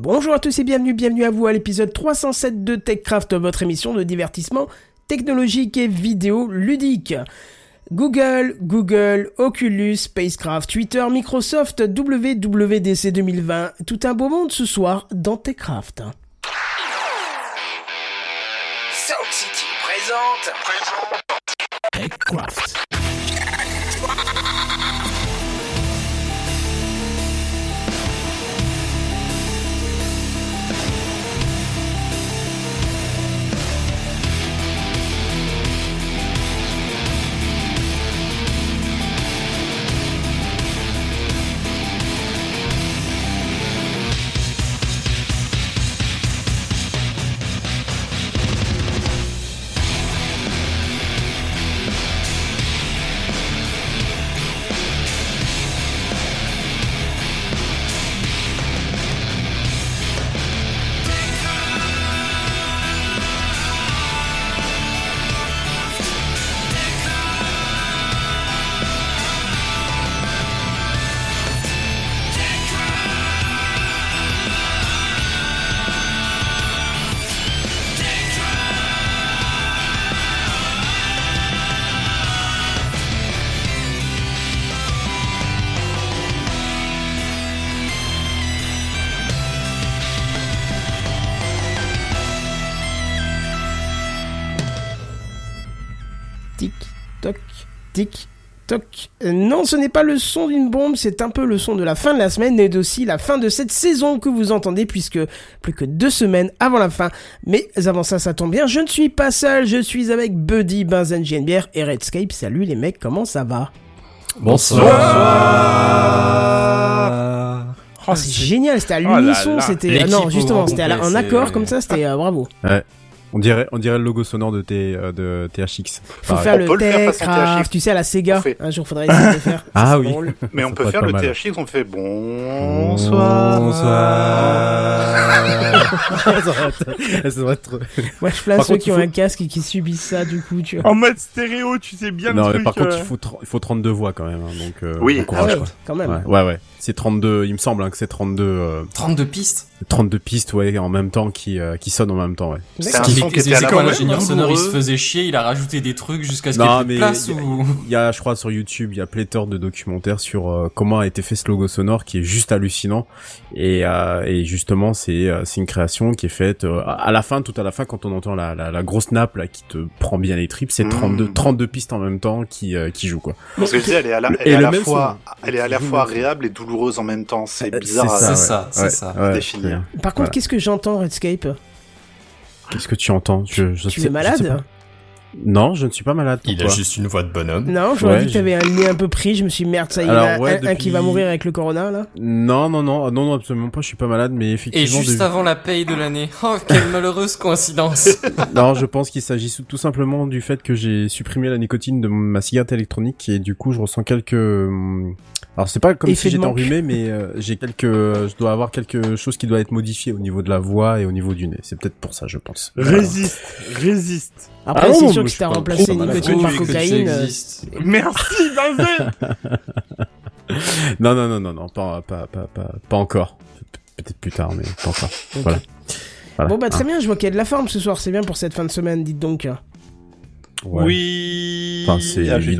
Bonjour à tous et bienvenue, bienvenue à vous à l'épisode 307 de TechCraft, votre émission de divertissement technologique et vidéo ludique. Google, Google, Oculus, Spacecraft, Twitter, Microsoft, WWDC 2020, tout un beau monde ce soir dans TechCraft. Sound City présente. TechCraft. Tic, toc. Euh, Non, ce n'est pas le son d'une bombe, c'est un peu le son de la fin de la semaine et aussi la fin de cette saison que vous entendez puisque plus que deux semaines avant la fin. Mais avant ça, ça tombe bien, je ne suis pas seul, je suis avec Buddy, Benzen, JNBR et Redscape. Salut les mecs, comment ça va? Bonsoir. Oh, c'est génial, c'était à Oh l'unisson, c'était... L'équipe non, justement, c'était à la- complet, en accord c'est- comme ça, c'était euh, bravo. Ouais. On dirait, on dirait le logo sonore de, T, euh, de THX. Faut Pareil. faire On le peut le faire THX. tu sais, à la Sega. Fait. Un jour, faudrait essayer de le faire. Ah oui. drôle. Mais on Ça peut faire le mal. THX, on fait bonsoir. Bonsoir. ça devrait être, Moi, je place Par ceux contre, qui ont faut- un casque et qui subissent ça, du coup, tu vois. En mode stéréo, tu sais bien Non, le mais truc. par contre, euh, il faut, tr- il faut 32 voix quand même. hein, donc, euh, Oui. bon Ah courage, ouais, quoi. quand même. Ouais, ouais, ouais. C'est 32, il me semble hein, que c'est 32, euh, 32 pistes 32 pistes, ouais, en même temps qui, euh, qui sonnent en même temps, ouais. C'est D'accord. un C'est son qui c'est était à la quand l'ingénieur sonore il se faisait chier, il a rajouté des trucs jusqu'à ce qu'il ait plus mais de place il y, a- ou... il y a, je crois, sur YouTube, il y a pléthore de documentaires sur euh, comment a été fait ce logo sonore qui est juste hallucinant. Et, euh, et justement, c'est euh, c'est une création qui est faite euh, à la fin, tout à la fin, quand on entend la, la, la grosse nappe là qui te prend bien les tripes, c'est Mm. 32 32 pistes en même temps qui euh, qui jouent quoi. Parce que je dis, elle est à la, elle est à la fois, son. elle est à la fois le- agréable et douloureuse en même temps. C'est bizarre. c'est ouais. ça, c'est ça. ouais. Par contre, Voilà. qu'est-ce que j'entends, Redscape? Qu'est-ce que tu entends? Je, je Tu sais- es je sais malade pas. Non, je ne suis pas malade. Il a juste une voix de bonhomme. Non, j'aurais Ouais, dit que t'avais un nez un peu pris, je me suis dit, merde, ça y est, Alors, un, ouais, un- un qui depuis- va mourir avec le corona, là. Non, non, non, non, non, absolument pas. Je suis pas malade, mais Et effectivement. juste de- avant la paye de l'année. Oh, quelle malheureuse coïncidence. Non, je pense qu'il s'agit tout simplement du fait que j'ai supprimé la nicotine de ma cigarette électronique et du coup je ressens quelques. Alors c'est pas comme Effet si j'étais enrhumé, mais euh, j'ai quelques. Je dois avoir quelque chose qui doit être modifié au niveau de la voix et au niveau du nez. C'est peut-être pour ça, je pense. Résiste, résiste. Après, Ah c'est sûr que si t'as remplacé nicotine par cocaïne, euh. Merci, Benzen Non, non, non, non, non, pas, pas, pas, pas, pas encore. Pe- Peut-être plus tard, mais pas encore. Ok. Voilà. Voilà. Bon bah très bien, je vois qu'il y a de la forme ce soir, c'est bien pour cette fin de semaine, dites donc. Ouais. Oui. Enfin, c'est Ah, je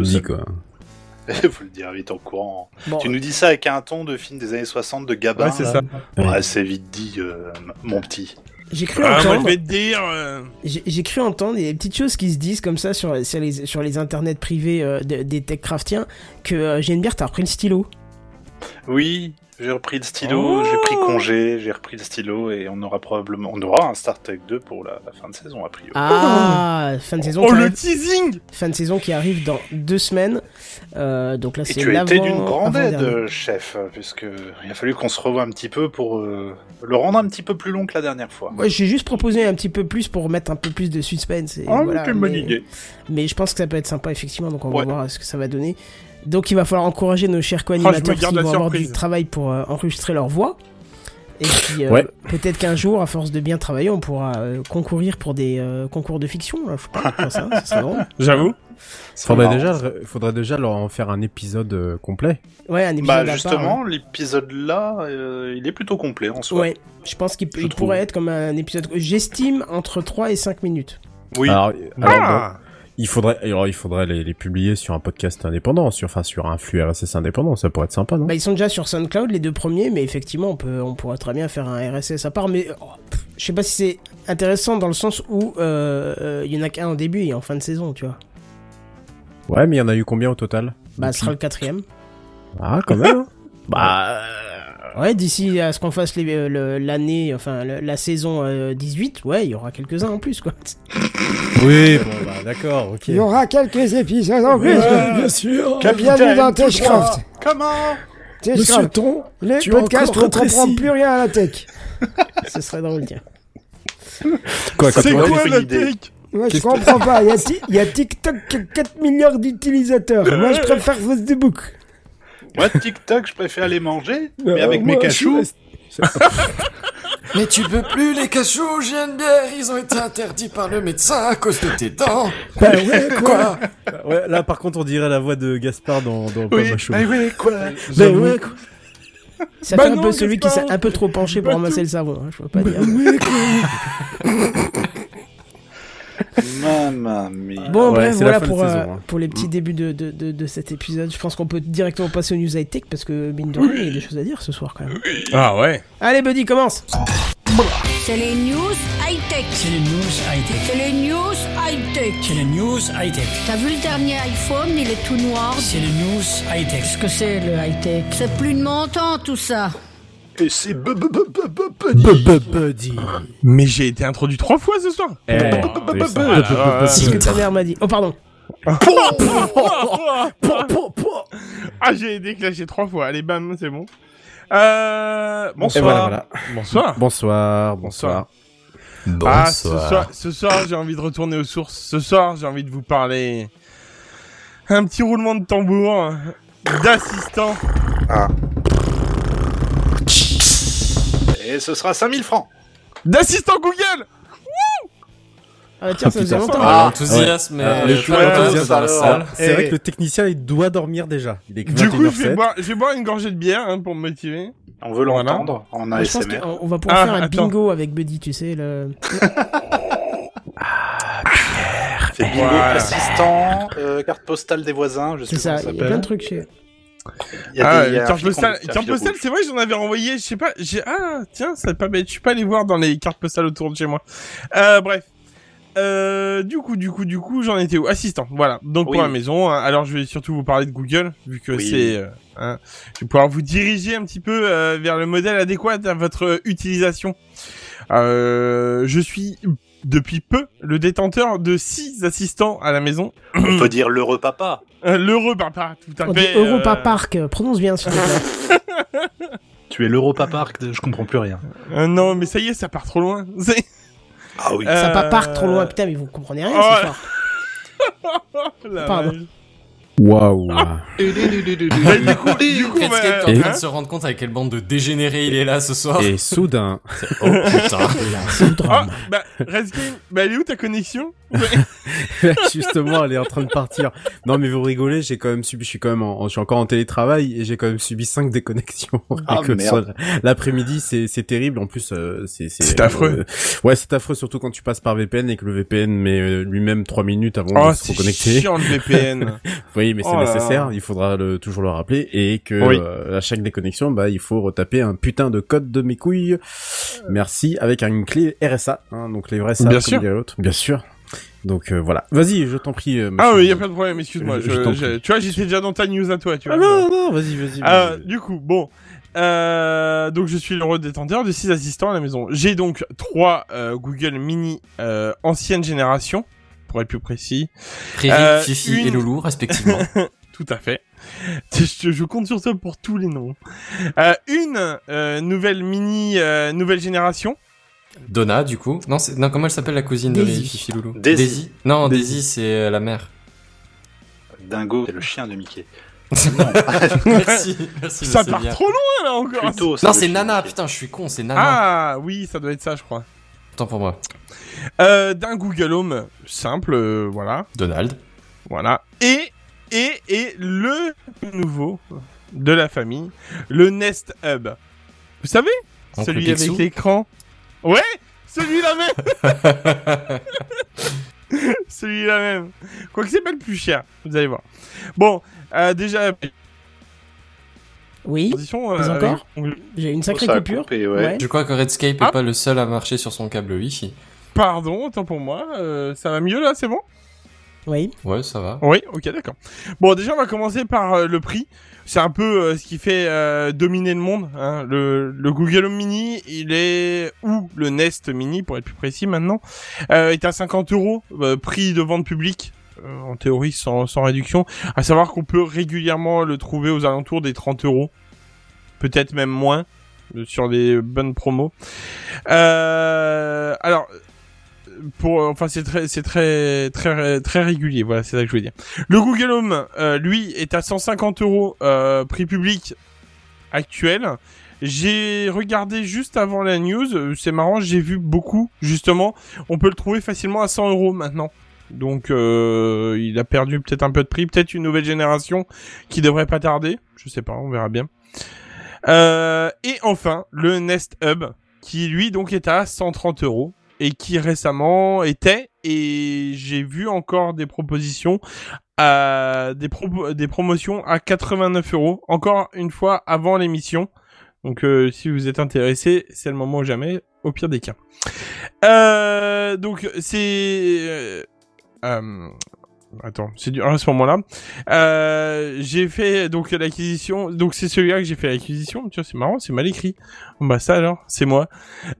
quoi. Faut le dire vite en courant. Bon, Tu nous dis ça avec un ton de film des années 60 de Gabin. Ouais, c'est ça. Ouais, c'est vite dit, euh, mon petit. j'ai cru Ah, moi, je entendre, vais te dire... euh, j'ai cru entendre, il y a des petites choses qui se disent comme ça sur, sur les, sur les internets privés euh, de- des techcraftiens, que euh, Geneviève t'as repris le stylo. Oui, j'ai repris le stylo, Oh j'ai pris congé, j'ai repris le stylo et on aura probablement, on aura un Star Trek 2 pour la, la fin de saison a priori. Ah, fin de saison Oh, le arrive, teasing fin de saison qui arrive dans deux semaines. Euh, donc là Et c'est tu as été d'une grande aide, chef, puisque il a fallu qu'on se revoie un petit peu pour euh, le rendre un petit peu plus long que la dernière fois. Ouais, j'ai juste proposé un petit peu plus pour mettre un peu plus de suspense. Et Oh, voilà, quelle bonne idée. Mais je pense que ça peut être sympa, effectivement, donc on va voir ce que ça va donner. Donc il va falloir encourager nos chers Oh, co-animateurs qui vont avoir du travail pour euh, enregistrer leur voix. Et puis euh, Ouais. peut-être qu'un jour, à force de bien travailler, on pourra euh, concourir pour des euh, concours de fiction. Là, je sais pas, comme ça, ça serait drôle. J'avoue. Faudrait déjà, faudrait déjà leur en faire un épisode euh, complet. Ouais, un épisode Bah justement, l'épisode là, euh, il est plutôt complet en soi. Ouais, je pense qu'il pourrait être comme un épisode. J'estime entre 3 et 5 minutes. Oui. Alors, alors, bon, Ah il faudrait, alors il faudrait les, les publier sur un podcast indépendant, sur, enfin sur un flux RSS indépendant, ça pourrait être sympa, non? Bah, ils sont déjà sur SoundCloud, les deux premiers, mais effectivement, on, peut, on pourrait très bien faire un RSS à part. Mais oh, je sais pas si c'est intéressant dans le sens où euh, euh, il y en a qu'un au début et en fin de saison, tu vois. Ouais, mais il y en a eu combien au total? Bah, ce sera le quatrième. Ah, quand même. hein. bah, Ouais, d'ici à ce qu'on fasse euh, le- l'année, enfin le- la saison euh, 18, ouais, il y aura quelques-uns en plus, quoi. oui, bon, bah d'accord, ok. Il y aura quelques épisodes en plus. bien sûr. Bienvenue dans Techcraft. Comment? Techcraft. Ton, Les tu podcasts on comprend plus rien à la tech. ce serait drôle, tiens. Quoi, quand C'est quoi c'est la tech? Moi, je comprends pas. Il y, a y a TikTok qui a 4 milliards d'utilisateurs. Moi, je préfère Facebook. Moi, TikTok, je préfère aller manger, mais Euh, avec moi, mes cachous. Mais tu peux plus les cachous, JNBR, ils ont été interdits par le médecin à cause de tes dents. Bah ouais, quoi. Quoi Ouais, là par contre on dirait la voix de Gaspard dans, dans Oui, mais oui, quoi Ben ouais, quoi. Ça Bah fait un peu celui qui s'est un peu trop penché pour Bah ramasser tout. le savon, hein, je veux pas dire. Mamma mia. Bon, Ouais, bref, voilà pour, euh, saison, hein. pour les petits débuts de, de, de, de cet épisode. Je pense qu'on peut directement passer aux news high-tech parce que, mine de rien, il y a des choses à dire ce soir quand même. Ah ouais. Allez, Buddy, commence C'est les news high-tech. C'est les news high-tech. C'est les news high-tech. C'est les news high-tech. T'as vu le dernier iPhone, il est tout noir. C'est les news high-tech. Qu'est-ce que c'est le high-tech C'est plus de mon temps tout ça. Et c'est bu- bu- bu- bu- bu- bu- Buddy. Mais j'ai été introduit trois fois ce soir. Eh, ce que ta mère m'a dit. Oh, pardon. Ah, j'ai été clashé trois fois. Allez, bam, c'est bon. Euh... Bonsoir. voilà, voilà. Bonsoir. Bonsoir, bonsoir. Ah, ce soir, ce soir j'ai envie de retourner aux sources. Ce soir, j'ai envie de vous parler. Un petit roulement de tambour d'assistant. Et ce sera 5000 francs. D'assistant Google Ah, tiens, ça faisait putain. longtemps. Ah, l'enthousiasme Ah, est intense d'enthousiasme, dans la salle. C'est vrai que le technicien il doit dormir déjà. Il est Du coup, je vais 21h07. boire, je vais boire une gorgée de bière hein, pour me motiver. On veut Voilà. l'entendre en Moi, je pense ASMR. on va pouvoir Ah, faire un attends. bingo avec Buddy, tu sais. Le... C'est bingo, Voilà. assistant, euh, carte postale des voisins, je sais C'est pas ça, comment il y a plein de trucs chez. Il y a Ah, des- il y a un carte fil postale, conducteur, carte fil postale, rouge. c'est vrai, j'en avais envoyé, je sais pas, j'ai, ah, tiens, c'est pas bête, je suis pas allé voir dans les cartes postales autour de chez moi. Euh, bref. Euh, du coup, du coup, du coup, j'en étais où? Assistant, voilà. Donc Oui. pour la maison, hein, alors je vais surtout vous parler de Google, vu que Oui. c'est, euh, hein, je vais pouvoir vous diriger un petit peu euh, vers le modèle adéquat à votre utilisation. Je suis depuis peu le détenteur de six assistants à la maison. On peut dire l'heureux papa. Euh, L'heureux papa, tout à On dit fait. Europa euh, Park, euh, prononce bien s'il te plaît. Tu es l'Europa Park, je comprends plus rien. euh, non, mais ça y est, ça part trop loin. C'est- Ah oui. Euh, Ça pas Park trop loin, putain, mais vous comprenez rien Oh, ce ouais. soir. La Pardon. Waouh. Mais du coup, du coup, bah, est en train hein de se rendre compte avec quelle bande de dégénérés il est là ce soir. Et soudain. Oh putain. C'est Ah, drame. bah, Redscape, bah, elle est où ta connexion Justement, elle est en train de partir. Non, mais vous rigolez, j'ai quand même subi, je suis quand même en, je suis encore en télétravail et j'ai quand même subi cinq déconnexions. Ah. L'après-midi, c'est, c'est terrible. En plus, euh, c'est, C'est affreux. euh, ouais, c'est affreux, surtout quand tu passes par VPN et que le VPN met euh, lui-même trois minutes avant Oh, de se c'est reconnecter. chiant le VPN. Oui, mais c'est Oh nécessaire. là. Il faudra le, toujours le rappeler et que Oui. euh, à chaque déconnexion, bah, il faut retaper un putain de code de mes couilles. Merci avec une clé RSA, hein, donc les vrais SAP, Bien sûr. l'autre. Bien sûr. Donc euh, voilà. Vas-y, je t'en prie. euh, ah oui, y a pas de problème, excuse-moi. Je- je- je tu vois, j'étais déjà dans ta news à toi, tu vois. Ah non, non, vas-y, vas-y. Euh, vas-y. du coup, bon. Euh, donc je suis l'heureux détenteur de 6 assistants à la maison. J'ai donc trois euh, Google Mini euh, ancienne génération, pour être plus précis. Riri, Euh, Fifi une- et Loulou respectivement. Tout à fait. Je, je compte sur toi pour tous les noms. Euh, une euh, nouvelle Mini euh, nouvelle génération. Donna du coup. Non, comment elle s'appelle la cousine de Daisy. Riri, Fifi Loulou Daisy. Non, Daisy. Daisy c'est euh, la mère. Dingo, c'est le chien de Mickey. merci, Ça part bien. trop loin là encore. Plutôt, Non, ça c'est Nana, putain, je suis con, c'est Nana. Ah oui, ça doit être ça, je crois. Tant pour moi. Euh, D'un Google Home simple, euh, voilà, Donald. voilà. Et et et le nouveau de la famille, le Nest Hub. Vous savez, celui avec l'écran. Ouais, celui-là même. celui-là même. Quoique c'est pas le plus cher, vous allez voir. Bon, euh, déjà. Oui, Transition, Pas euh, encore j'ai une sacrée Ça a coupure. coupé, ouais. Je crois que Redscape Ah. est pas le seul à marcher sur son câble Wi-Fi. Pardon, autant pour moi. euh, ça va mieux là, c'est bon? Oui. Ouais, ça va. Oui, ok, d'accord. Bon, déjà, on va commencer par euh, le prix. C'est un peu euh, ce qui fait euh, dominer le monde. hein. Le, le Google Home Mini, il est ou le Nest Mini, pour être plus précis maintenant, euh, est à 50 euros, euh, prix de vente publique. Euh, en théorie sans, sans réduction, à savoir qu'on peut régulièrement le trouver aux alentours des 30 euros, peut-être même moins, euh, sur des bonnes promos. Euh, alors, pour enfin c'est très c'est très très très régulier. Voilà c'est ça que je veux dire. Le Google Home lui est à 150 euros prix public actuel. J'ai regardé juste avant la news. C'est marrant j'ai vu beaucoup justement. On peut le trouver facilement à 100 euros maintenant donc euh, il a perdu peut-être un peu de prix peut-être une nouvelle génération qui devrait pas tarder. Je sais pas on verra bien. Euh, et enfin le Nest Hub qui lui donc est à 130 euros et qui récemment était et j'ai vu encore des propositions à des pro- des promotions à 89 euros encore une fois avant l'émission. Donc euh, si vous êtes intéressé c'est le moment ou jamais au pire des cas. Euh, donc c'est euh, Attends, c'est du à ce moment-là. Euh, j'ai fait donc l'acquisition. Donc c'est celui-là que j'ai fait l'acquisition. Tu c'est marrant, c'est mal écrit. Bah ça alors, c'est moi.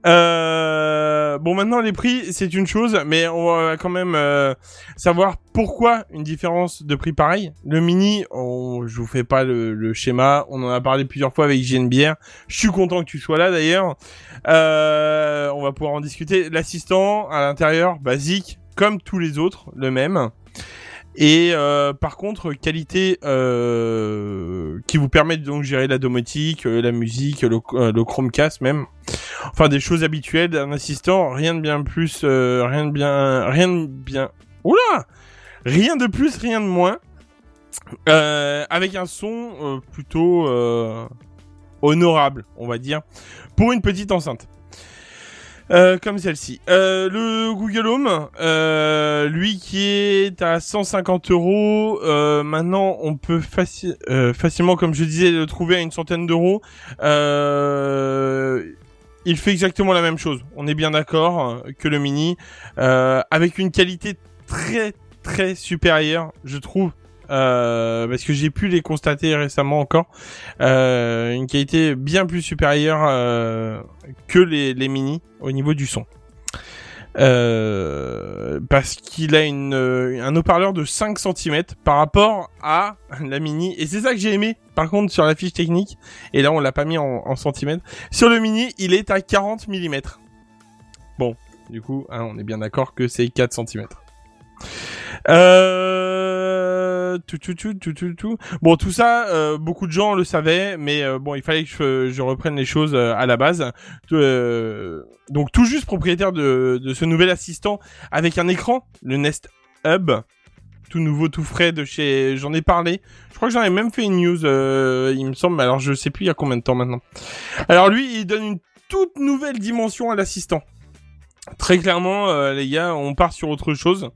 Euh, bon maintenant les prix c'est une chose, mais on va quand même euh, savoir pourquoi une différence de prix pareil. Le mini, on, je vous fais pas le, le schéma. On en a parlé plusieurs fois avec JNBR. Je suis content que tu sois là d'ailleurs. Euh, on va pouvoir en discuter. L'assistant à l'intérieur, basique, comme tous les autres, le même. Et euh, par contre, qualité euh, qui vous permet de gérer la domotique, euh, la musique, le, Chromecast même. Enfin, des choses habituelles d'un assistant. Rien de bien plus, rien de bien, rien de bien. Oula, rien de plus, rien de moins. Avec un son plutôt honorable, on va dire, pour une petite enceinte. Euh, comme celle-ci. Euh, le Google Home, euh, lui qui est à 150 euros, euh, maintenant on peut faci- euh, facilement, comme je disais, le trouver à une centaine d'euros. Il fait exactement la même chose. On est bien d'accord que le mini, avec une qualité très très supérieure, je trouve. Euh, parce que j'ai pu les constater récemment encore, euh, une qualité bien plus supérieure euh, que les, les mini au niveau du son. Euh, parce qu'il a une, un haut-parleur de 5 cm par rapport à la mini. Et c'est ça que j'ai aimé. Par contre, sur la fiche technique, et là on l'a pas mis en, en centimètres, sur le mini, il est à 40 mm. Bon, du coup, hein, on est bien d'accord que c'est 4 cm. Euh... Tout, tout, tout, tout, tout, tout. Bon, tout ça, euh, beaucoup de gens le savaient, mais euh, bon, il fallait que je, reprenne les choses euh, à la base. Donc, tout juste propriétaire de, de ce nouvel assistant avec un écran, le Nest Hub, tout nouveau, tout frais de chez. J'en ai parlé. Je crois que j'en ai même fait une news, il me semble. Alors, je sais plus il y a combien de temps maintenant. Alors, lui, il donne une toute nouvelle dimension à l'assistant. Très clairement, les gars, on part sur autre chose.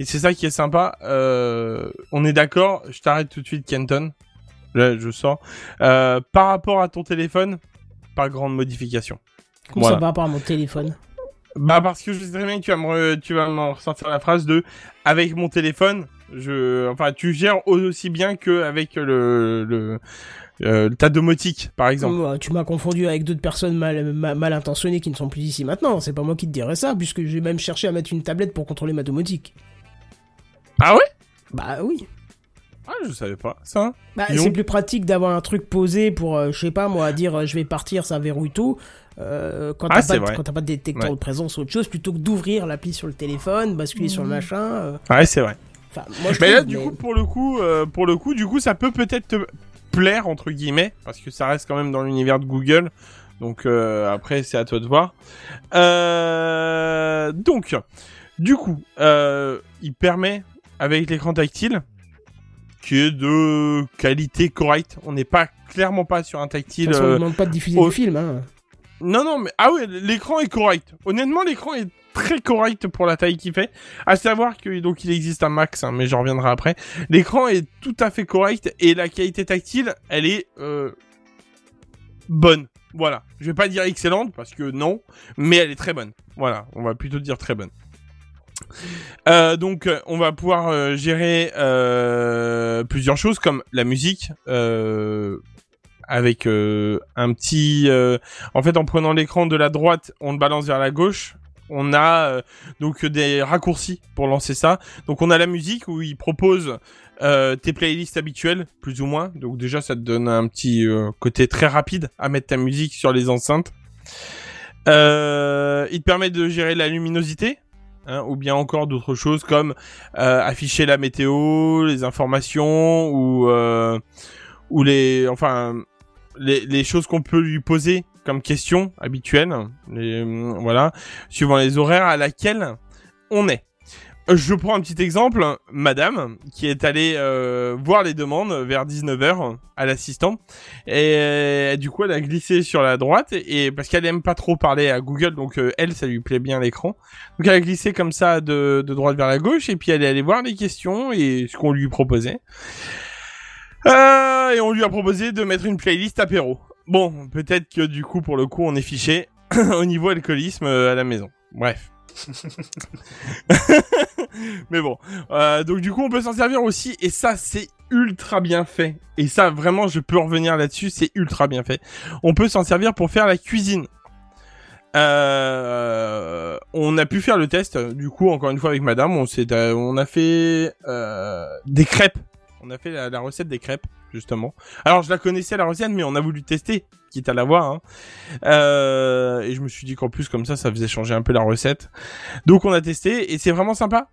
Et c'est ça qui est sympa. Euh, on est d'accord. Je t'arrête tout de suite, Kenton. Là, je sors. Euh, par rapport à ton téléphone, pas grande modification. Comme Voilà. ça par rapport à mon téléphone. Bah parce que je sais très bien que tu vas me, tu vas ressortir la phrase de avec mon téléphone, je, enfin tu gères aussi bien que avec le, le euh, ta domotique par exemple. Tu m'as confondu avec d'autres personnes mal, ma- mal intentionnées qui ne sont plus ici maintenant. C'est pas moi qui te dirais ça, puisque j'ai même cherché à mettre une tablette pour contrôler ma domotique. Ah ouais? Bah oui. Ah je savais pas ça. Bah, c'est plus pratique d'avoir un truc posé pour, euh, je sais pas moi, dire euh, je vais partir, ça verrouille tout. Euh, quand Ah, t'as pas, quand t'as pas de détecteur Ouais. de présence ou autre chose, plutôt que d'ouvrir l'appli sur le téléphone, basculer sur le machin. euh, Ouais c'est vrai. Enfin, moi, je Mais là, du mais- coup, pour le coup, euh, pour le coup, du coup, ça peut peut-être te plaire entre guillemets, parce que ça reste quand même dans l'univers de Google. Donc euh, après, c'est à toi de voir. Euh, donc, du coup, euh, il permet avec l'écran tactile, qui est de qualité correcte. On n'est pas clairement pas sur un De tactile. toute façon, on euh, ne demande pas de diffuser au- le film. Hein. non, non, mais ah ouais, l'écran est correct. Honnêtement, l'écran est très correct pour la taille qu'il fait. À savoir que donc il existe un max, hein, mais j'en reviendrai après. L'écran est tout à fait correct et la qualité tactile, elle est euh, bonne. Voilà, je vais pas dire excellente parce que non, mais elle est très bonne. Voilà, on va plutôt dire très bonne. Euh, donc, euh, on va pouvoir euh, gérer plusieurs choses comme la musique, avec un petit. en fait, en prenant l'écran de la droite, on le balance vers la gauche. On a donc des raccourcis pour lancer ça. Donc, on a la musique où il propose tes playlists habituelles, plus ou moins. Donc, déjà, ça te donne un petit côté très rapide à mettre ta musique sur les enceintes. Il te permet de gérer la luminosité. Hein, ou bien encore d'autres choses comme euh, afficher la météo, les informations ou euh, ou les enfin les, les choses qu'on peut lui poser comme questions habituelles, les, voilà, suivant les horaires à laquelle on est. Je prends un petit exemple, madame, qui est allée euh, voir les demandes vers 19h à l'assistant, et euh, du coup elle a glissé sur la droite, et parce qu'elle aime pas trop parler à Google, donc euh, elle, ça lui plaît bien l'écran, donc elle a glissé comme ça de, de droite vers la gauche, et puis elle est allée voir les questions et ce qu'on lui proposait. Euh, et on lui a proposé de mettre une playlist apéro. Bon, peut-être que du coup, pour le coup, on est fiché au niveau alcoolisme à la maison. Bref. Mais bon, Euh, donc du coup, on peut s'en servir aussi, et ça, c'est ultra bien fait. Et ça, vraiment, je peux revenir là-dessus, c'est ultra bien fait. On peut s'en servir pour faire la cuisine. Euh, on a pu faire le test, du coup, encore une fois avec Madame, on euh, on a fait euh, des crêpes. On a fait la, la recette des crêpes, justement. Alors, je la connaissais la recette, mais on a voulu tester, quitte à la voir. Hein. Euh, et je me suis dit qu'en plus, comme ça, ça faisait changer un peu la recette. Donc, on a testé, et c'est vraiment sympa.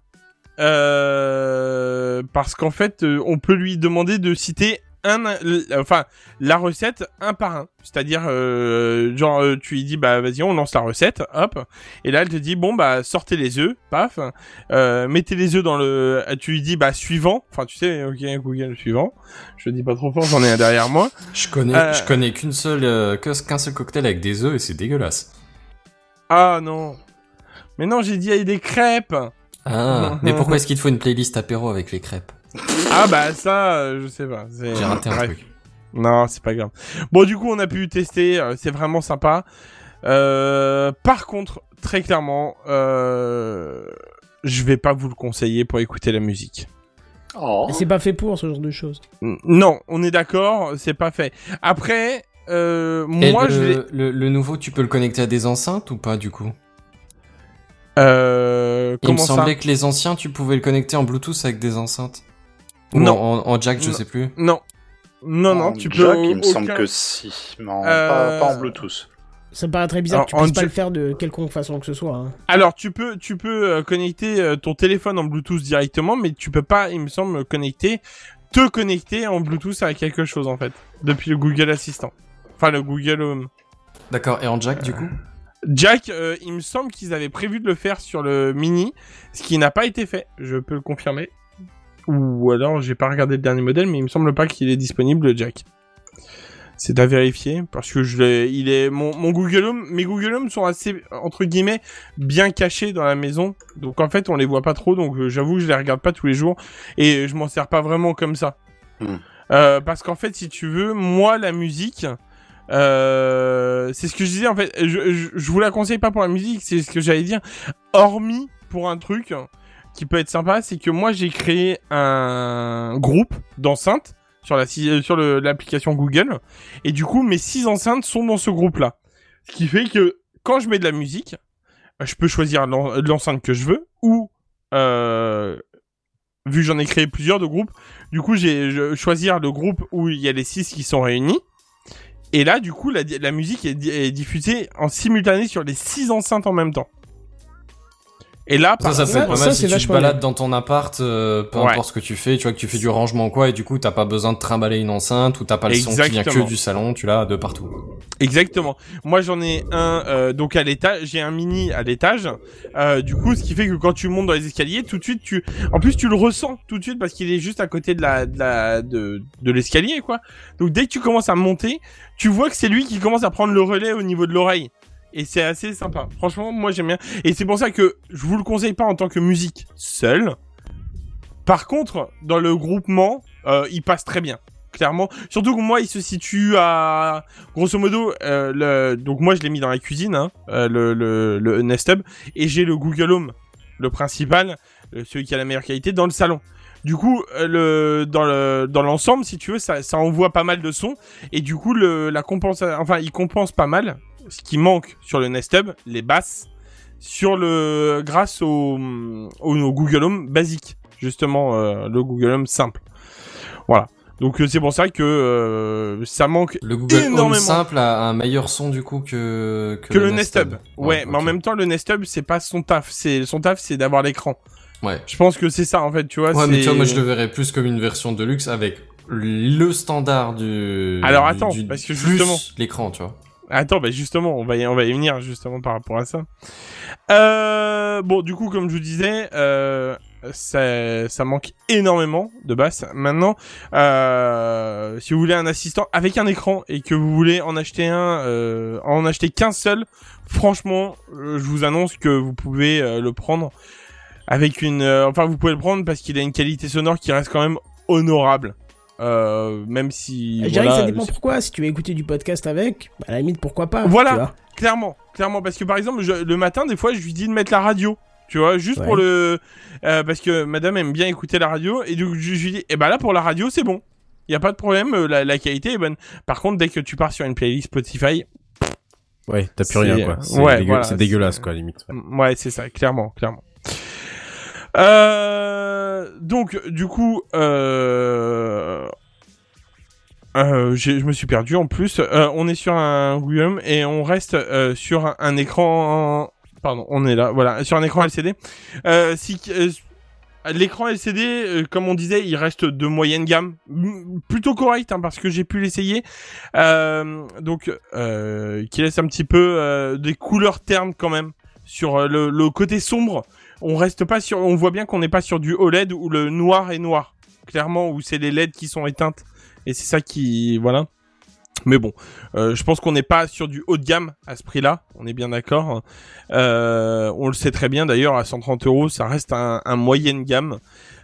Euh, parce qu'en fait, euh, on peut lui demander de citer un, l- enfin, la recette un par un. C'est-à-dire, euh, genre, euh, tu lui dis, bah, vas-y, on lance la recette, hop. Et là, elle te dit, bon, bah, sortez les œufs, paf. Euh, mettez les œufs dans le, tu lui dis, bah, suivant. Enfin, tu sais, ok, Google, suivant. Je dis pas trop fort, j'en ai un derrière moi. Je connais, Euh. je connais qu'une seule, euh, qu'un seul cocktail avec des œufs et c'est dégueulasse. Ah, non. Mais non, j'ai dit avec des crêpes. Ah, mais pourquoi est-ce qu'il te faut une playlist apéro avec les crêpes Ah, bah, ça, euh, je sais pas. c'est- J'ai raté un Bref. truc. Non, c'est pas grave. Bon, du coup, on a pu tester, euh, c'est vraiment sympa. Euh, par contre, très clairement, euh, je vais pas vous le conseiller pour écouter la musique. Oh. C'est pas fait pour ce genre de choses. Non, on est d'accord, c'est pas fait. Après, euh, moi, je le, le nouveau, tu peux le connecter à des enceintes ou pas du coup? Euh, Il me semblait que les anciens, tu pouvais le connecter en Bluetooth avec des enceintes. Ou Non. En, jack, je Non. sais plus. Non. Non, non, En tu peux... Jack, il me aucun- semble que si, mais en- Euh, pas, pas en Bluetooth. Ça me paraît très bizarre Alors, que tu puisses pas le faire de quelconque façon que ce soit. hein. Alors tu peux tu peux euh, connecter euh, ton téléphone en Bluetooth directement, mais tu peux pas, il me semble, connecter te connecter en Bluetooth avec quelque chose en fait depuis le Google Assistant. Enfin le Google Home. D'accord, et en jack du coup? Jack, euh, il me semble qu'ils avaient prévu de le faire sur le Mini, ce qui n'a pas été fait. Je peux le confirmer. Ou alors j'ai pas regardé le dernier modèle, mais il me semble pas qu'il est disponible le Jack. C'est à vérifier parce que je l'ai, il est mon, mon Google Home, mes Google Home sont assez entre guillemets bien cachés dans la maison, donc en fait on les voit pas trop, donc euh, j'avoue que je les regarde pas tous les jours et je m'en sers pas vraiment comme ça. Hmm. Euh, parce qu'en fait si tu veux, moi la musique, euh, c'est ce que je disais en fait. Je, je, je vous la conseille pas pour la musique, c'est ce que j'allais dire. Hormis pour un truc qui peut être sympa, c'est que moi j'ai créé un groupe d'enceintes sur la si- sur l'application Google et du coup mes six enceintes sont dans ce groupe là. Ce qui fait que quand je mets de la musique, euh, je peux choisir l'en- l'enceinte que je veux ou euh, vu que j'en ai créé plusieurs de groupes, du coup j'ai choisir le groupe où il y a les six qui sont réunis. Et là, du coup, la, musique est diffusée en simultané sur les six enceintes en même temps. Et là, Ça, par ça peut ça- être pas ça, si tu te balades dans ton appart, euh, peu Ouais. importe ce que tu fais, tu vois que tu fais du rangement ou quoi, et du coup t'as pas besoin de trimballer une enceinte ou t'as pas le son qui vient Exactement. que du salon, tu l'as de partout. Exactement. Moi, j'en ai un euh, donc à l'étage. J'ai un mini à l'étage. Euh, du coup, ce qui fait que quand tu montes dans les escaliers, tout de suite, tu, en plus, tu le ressens tout de suite parce qu'il est juste à côté de la, de la, de, de l'escalier, quoi. Donc, dès que tu commences à monter, tu vois que c'est lui qui commence à prendre le relais au niveau de l'oreille. Et c'est assez sympa. Franchement, moi, j'aime bien. Et c'est pour ça que je vous le conseille pas en tant que musique seule. Par contre, dans le groupement, euh, il passe très bien. Clairement. Surtout que moi, il se situe à, grosso modo, euh, le... donc moi je l'ai mis dans la cuisine, hein, euh, le, Nest Hub, et j'ai le Google Home, le principal, celui qui a la meilleure qualité, dans le salon. Du coup, le, dans le, dans l'ensemble, si tu veux, ça, ça envoie pas mal de sons, et du coup, le, la compense, enfin, il compense pas mal ce qui manque sur le Nest Hub, les basses, sur le, grâce au, au, au Google Home basique, justement, euh, le Google Home simple. Voilà. Donc euh, c'est pour ça que euh, ça manque Le Google Home simple a un meilleur son du coup que que le Nest Hub. Ouais, mais en même temps le Nest Hub c'est pas son taf, c'est son taf c'est d'avoir l'écran. Ouais. Je pense que c'est ça en fait, tu vois. Ouais, mais tu vois, moi je le verrais plus comme une version de luxe avec le standard du. Alors, attends, du- parce que justement- l'écran, tu vois. Attends, bah justement, on va y, on va y venir justement par rapport à ça. Euh, bon, du coup, comme je vous disais, euh, ça, ça manque énormément de basses. Maintenant, euh, si vous voulez un assistant avec un écran et que vous voulez en acheter un, euh, en acheter qu'un seul, franchement, euh, je vous annonce que vous pouvez euh, le prendre avec une, euh, enfin, vous pouvez le prendre parce qu'il a une qualité sonore qui reste quand même honorable. Euh, même si Je dirais voilà, que ça dépend pourquoi. Si tu veux écouter du podcast avec, bah, à la limite, pourquoi pas. Voilà. tu vois. Clairement, clairement, parce que par exemple, je- le matin, des fois, je lui dis de mettre la radio, tu vois, juste Ouais. pour le, euh, parce que Madame aime bien écouter la radio, et donc je, je lui dis, eh ben là pour la radio, c'est bon, il y a pas de problème, euh, la, la qualité est bonne. Par contre, dès que tu pars sur une playlist Spotify, Ouais, t'as plus rien, quoi. C'est ouais, dégueu- voilà, c'est dégueulasse, quoi, limite. ouais. mm, ouais, c'est ça, clairement, clairement. Euh, donc, du coup, euh, euh, je me suis perdu en plus. Euh, on est sur un William et on reste euh, sur un, écran. Pardon, on est là. Voilà, sur un écran LCD. Euh, si euh, l'écran LCD, comme on disait, il reste de moyenne gamme, M- plutôt correct hein, parce que j'ai pu l'essayer. Donc, qui laisse un petit peu des couleurs ternes quand même sur le, le côté sombre. On reste pas sur, on voit bien qu'on n'est pas sur du OLED où le noir est noir, clairement où c'est les LED qui sont éteintes. Et c'est ça qui, voilà. Mais bon, euh, je pense qu'on n'est pas sur du haut de gamme à ce prix-là. On est bien d'accord. Euh, on le sait très bien d'ailleurs. À 130 euros, ça reste un, un moyenne gamme.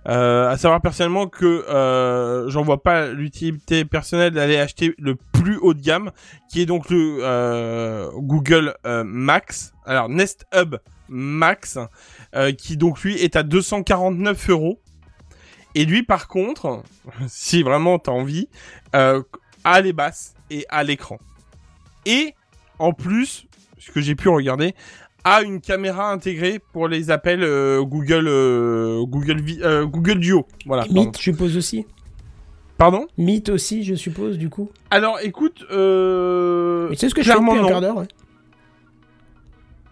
Euh, à savoir personnellement que euh, j'en vois pas l'utilité personnelle d'aller acheter le plus haut de gamme, qui est donc le Google Max. Alors Nest Hub Max, euh, qui donc lui est à 249 euros. Et lui, par contre, si vraiment t'as envie, euh, à les basses et à l'écran. Et en plus, ce que j'ai pu regarder, a une caméra intégrée pour les appels euh, Google Google Google Duo. Voilà. Meet, je suppose aussi. Pardon? Meet aussi, je suppose, du coup. Alors, écoute, euh, Mais c'est ce que je fais depuis un non. quart d'heure. ouais.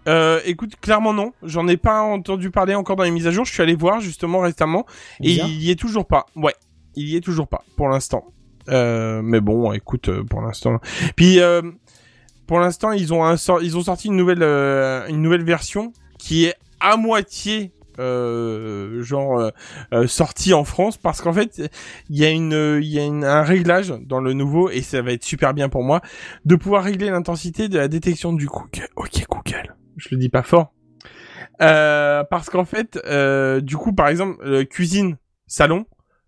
Euh, écoute, clairement non. J'en ai pas entendu parler encore dans les mises à jour. Je suis allé voir justement récemment et il y est toujours pas. Ouais, il y est toujours pas pour l'instant. Euh, mais bon, écoute, euh, pour l'instant. Puis euh, pour l'instant, ils ont un sor- ils ont sorti une nouvelle euh, une nouvelle version qui est à moitié euh, genre euh, euh, sortie en France parce qu'en fait il y a une il y a une- un réglage dans le nouveau et ça va être super bien pour moi de pouvoir régler l'intensité de la détection du Google. Ok Google, je le dis pas fort. Euh, parce qu'en fait, euh, du coup, par exemple, euh, cuisine, salon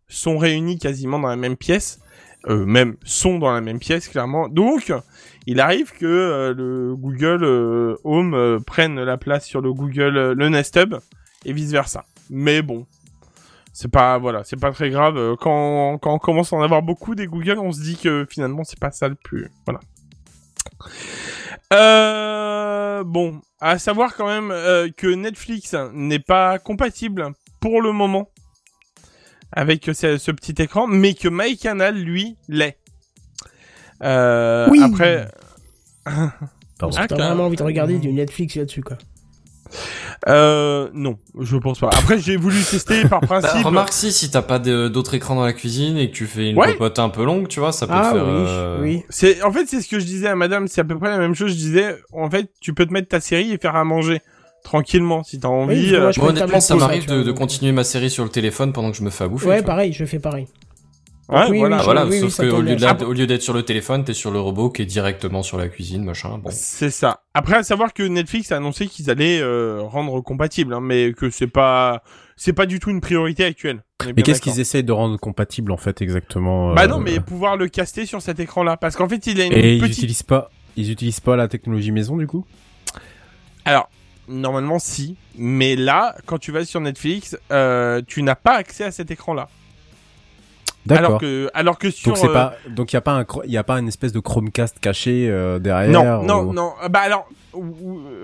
sont réunis quasiment dans la même pièce, euh, même sont dans la même pièce clairement. Donc, il arrive que euh, le Google Home prenne la place sur le Google le Nest Hub et vice versa. Mais bon, c'est pas voilà, c'est pas très grave. Quand quand on commence à en avoir beaucoup des Google, on se dit que finalement c'est pas ça le plus voilà. Euh, bon, à savoir quand même euh, que Netflix n'est pas compatible pour le moment avec ce, ce petit écran, mais que MyCanal lui l'est. Euh, Oui. Après, Ah, t'as clair. vraiment envie de regarder du Netflix là-dessus, quoi. Euh, non, je pense pas. Après, j'ai voulu tester par Bah, principe. remarque si, si t'as pas d'autres écrans dans la cuisine et que tu fais une Ouais. popote un peu longue, tu vois, ça peut Ah te faire... oui, euh, oui. C'est, en fait, c'est ce que je disais à madame, c'est à peu près la même chose. Je disais, en fait, tu peux te mettre ta série et faire à manger tranquillement si t'as envie. Oui, moi, euh, je Moi, honnêtement, ça m'arrive de, continuer ma série sur le téléphone pendant que je me fais à bouffer. Ouais, pareil, je fais pareil. Ouais, oui, voilà. oui, Ah, voilà, oui, sauf ça que au tombe lieu, lieu d'être sur le téléphone, t'es sur le robot qui est directement sur la cuisine, machin. Bon. C'est ça. Après, à savoir que Netflix a annoncé qu'ils allaient euh, rendre compatible, hein, mais que c'est pas, c'est pas du tout une priorité actuelle. Mais qu'est-ce qu'ils essayent de rendre compatible en fait exactement Bah euh, non, mais pouvoir le caster sur cet écran-là, parce qu'en fait, il a une Et ils utilisent pas, ils utilisent pas la technologie maison du coup? Alors, normalement, si, mais là, quand tu vas sur Netflix, euh, tu n'as pas accès à cet écran-là. Alors que, alors que sur. Donc c'est euh, pas, donc il y a pas un, il y a pas une espèce de Chromecast caché euh, derrière. Non, non, ou- non. Bah alors. euh,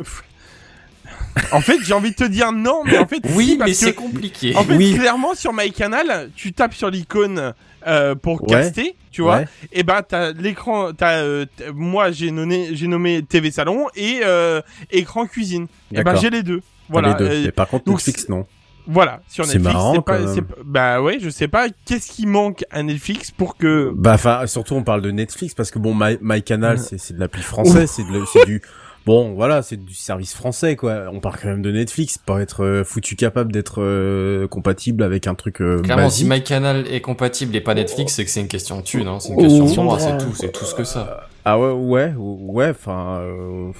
En fait, j'ai envie de te dire non, mais en fait, Oui, si, parce mais que- c'est compliqué. En fait, Oui. clairement, sur MyCanal, tu tapes sur l'icône euh, pour Ouais. caster, tu vois. Ouais. Et ben, t'as l'écran, t'as, euh, moi, j'ai nommé, j'ai nommé TV salon et euh, écran cuisine. Et ben, j'ai les deux. Voilà. les deux. euh, Mais par contre donc Netflix non. Voilà. Sur C'est Netflix, marrant, c'est pas, quand même. bah ouais, je sais pas. Qu'est-ce qui manque à Netflix pour que Bah enfin surtout on parle de Netflix parce que bon My, MyCanal c'est c'est de l'appli français, c'est du bon voilà c'est du service français quoi. On parle quand même de Netflix pas être euh, foutu capable d'être euh, compatible avec un truc euh, Clairement, si basique. MyCanal est compatible et pas Netflix, c'est que c'est une question de thune, hein. C'est une Oh. question de c'est tout, c'est tout ce que ça. Ah ouais ouais ouais enfin euh,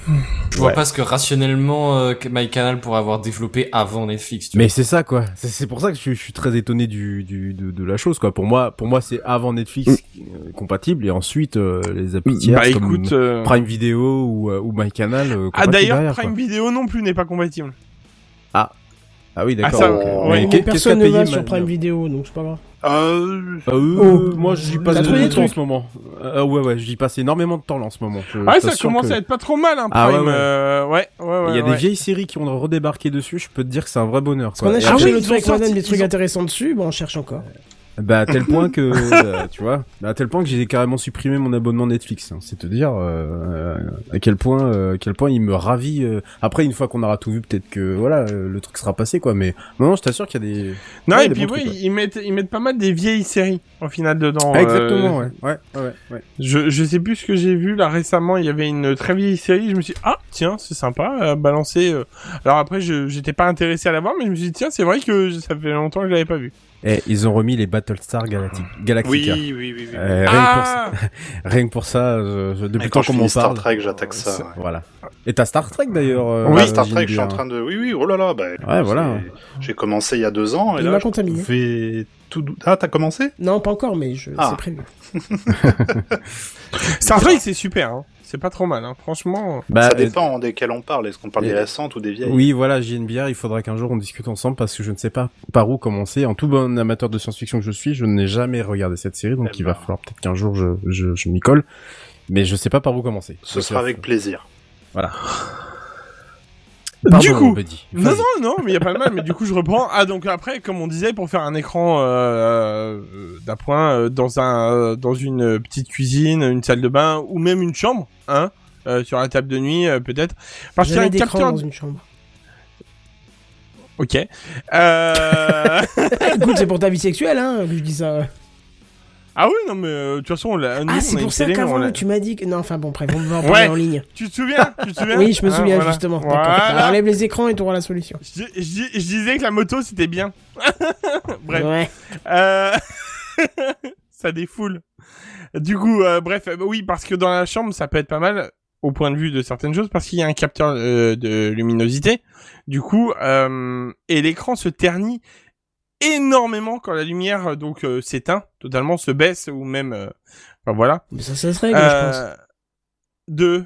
Je vois ouais. pas ce que rationnellement euh, MyCanal pourrait avoir développé avant Netflix. Tu Mais c'est ça quoi. C'est- C'est pour ça que je, suis- je suis très étonné du, du de, de la chose quoi. Pour moi pour moi c'est avant Netflix euh, compatible et ensuite euh, les applis tiers bah comme écoute. euh, Prime Video ou, euh, ou MyCanal. euh, Ah d'ailleurs, derrière, Prime quoi. Vidéo non plus n'est pas compatible. Ah oui d'accord. Ah, ça, ok. ouais. Mais Mais qu'est- qu'est-ce personne ne va payé sur Prime Video, donc c'est pas grave. Euh, Ah, euh, Oh. moi j'y passe T'as beaucoup trouvé de des temps en ce moment. Euh, ouais ouais, j'y passe énormément de temps là en ce moment. Je Ouais, ça commence que- à être pas trop mal, hein, Prime. Ah ouais, ouais. euh, ouais, ouais, ouais. Il y a ouais. des vieilles séries qui ont redébarqué dessus, je peux te dire que c'est un vrai bonheur. Parce qu'on quoi. a cherché oui, ont avec madame sorti- des trucs ils intéressants dessus, bon on cherche encore. Bah à tel point que euh, tu vois, bah, à tel point que j'ai carrément supprimé mon abonnement Netflix. hein. C'est te dire euh, à quel point, euh, à quel point il me ravit. euh. Après une fois qu'on aura tout vu, peut-être que voilà euh, le truc sera passé quoi. Mais non, non je t'assure qu'il y a des. Non, Ouais, et des puis ouais. ils mettent, ils mettent pas mal des vieilles séries, au final, dedans. Ah, euh, exactement ouais. Ouais ouais ouais. Je, je sais plus ce que j'ai vu là récemment. Il y avait une très vieille série. Je me suis dit, ah tiens, c'est sympa, balancer. euh. Alors après, je j'étais pas intéressé à la voir, mais je me suis dit tiens, c'est vrai que ça fait longtemps que je l'avais pas vu. Et ils ont remis les Battlestar Galactic oui, Galactica. oui, oui, oui. Euh, rien, que pour ah, ça, rien que pour ça, je, je- depuis quand qu'on m'en finis Star parle. Trek, j'attaque ça. ouais. Voilà. Et t'as Star Trek d'ailleurs. euh, Oui, Ah, Star Trek, je suis en train de. Oui, oui, oh là là. Bah, Ouais, voilà. j'ai- commencé il y a deux ans. Et Il là, m'a je contaminé. vais tout. Ah, t'as commencé? Non, pas encore, mais je... Ah. c'est prévu. Star Trek, c'est super. Hein. C'est pas trop mal, hein. franchement. Bah, Ça euh, dépend desquelles on parle. Est-ce qu'on parle des euh, récentes ou des vieilles Oui, voilà, JNBR, il faudra qu'un jour on discute ensemble parce que je ne sais pas par où commencer. En tout bon amateur de science-fiction que je suis, je n'ai jamais regardé cette série, donc Eh il va ben. falloir peut-être qu'un jour je, je, je m'y colle. Mais je sais pas par où commencer. Ce Donc, sera euh, avec plaisir. Voilà. Du coup, Buddy. non, non, non, mais y a pas de mal. Mais du coup, je reprends. Ah, donc après, comme on disait, pour faire un écran euh, euh, d'appoint euh, dans un euh, dans une petite cuisine, une salle de bain ou même une chambre, hein, euh, sur la table de nuit euh, peut-être. Parce qu'il y a un capteur. dans une chambre. Ok. Euh... Écoute, c'est pour ta vie sexuelle, hein, que je dis ça. Ah oui, non mais euh, de toute façon, on l'a- nous, Ah, on c'est a une pour ça télé, on qu'avant, l'a- tu m'as dit que... Non, enfin bon, bref, on va en Ouais. parler en ligne. Tu te souviens Tu te souviens Oui, je me Hein, souviens, voilà. justement. D'accord. Voilà. Alors, enlève les écrans et tu auras la solution. Je, je dis- je disais que la moto c'était bien. Bref. Ouais. Euh... ça défoule. Du coup, euh, bref, euh, oui, parce que dans la chambre, ça peut être pas mal au point de vue de certaines choses, parce qu'il y a un capteur euh, de luminosité. Du coup, euh, et l'écran se ternit énormément quand la lumière euh, donc euh, s'éteint totalement, se baisse ou même, euh, enfin voilà. Mais ça, ça se règle, je pense. Euh, de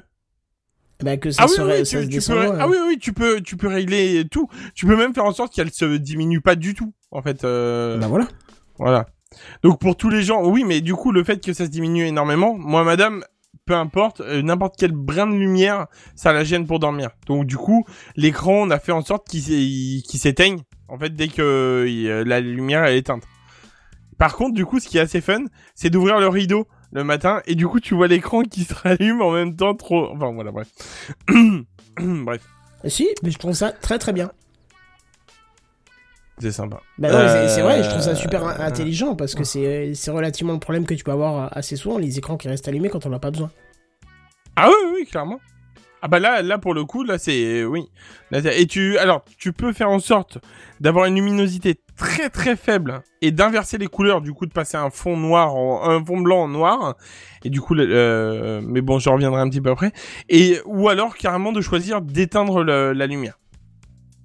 Bah, que ça ah oui, se, oui, tu, se peux, ah oui, oui, tu peux, tu peux régler tout. Tu peux même faire en sorte qu'elle se diminue pas du tout, en fait. euh, Bah voilà. Voilà. Donc pour tous les gens, oui, mais du coup le fait que ça se diminue énormément, moi, madame, peu importe, euh, n'importe quel brin de lumière, ça la gêne pour dormir. Donc du coup, l'écran, on a fait en sorte qu'il s'éteigne, en fait, dès que euh, la lumière est éteinte. Par contre, du coup, ce qui est assez fun, c'est d'ouvrir le rideau le matin et du coup, tu vois l'écran qui se rallume en même temps. Trop. Enfin voilà, bref. bref. Si, mais je trouve ça très très bien. C'est sympa. Bah non, c'est- vrai, je trouve ça Euh, super in- intelligent parce que c'est c'est relativement le problème que tu peux avoir assez souvent, les écrans qui restent allumés quand on n'a pas besoin. Ah oui, oui, clairement. Ah bah là, là pour le coup, là c'est oui. Là, et tu, alors, tu peux faire en sorte d'avoir une luminosité très très faible et d'inverser les couleurs, du coup de passer un fond noir, en, un fond blanc en noir. Et du coup, euh, mais bon, je reviendrai un petit peu après. Et ou alors carrément de choisir d'éteindre la lumière.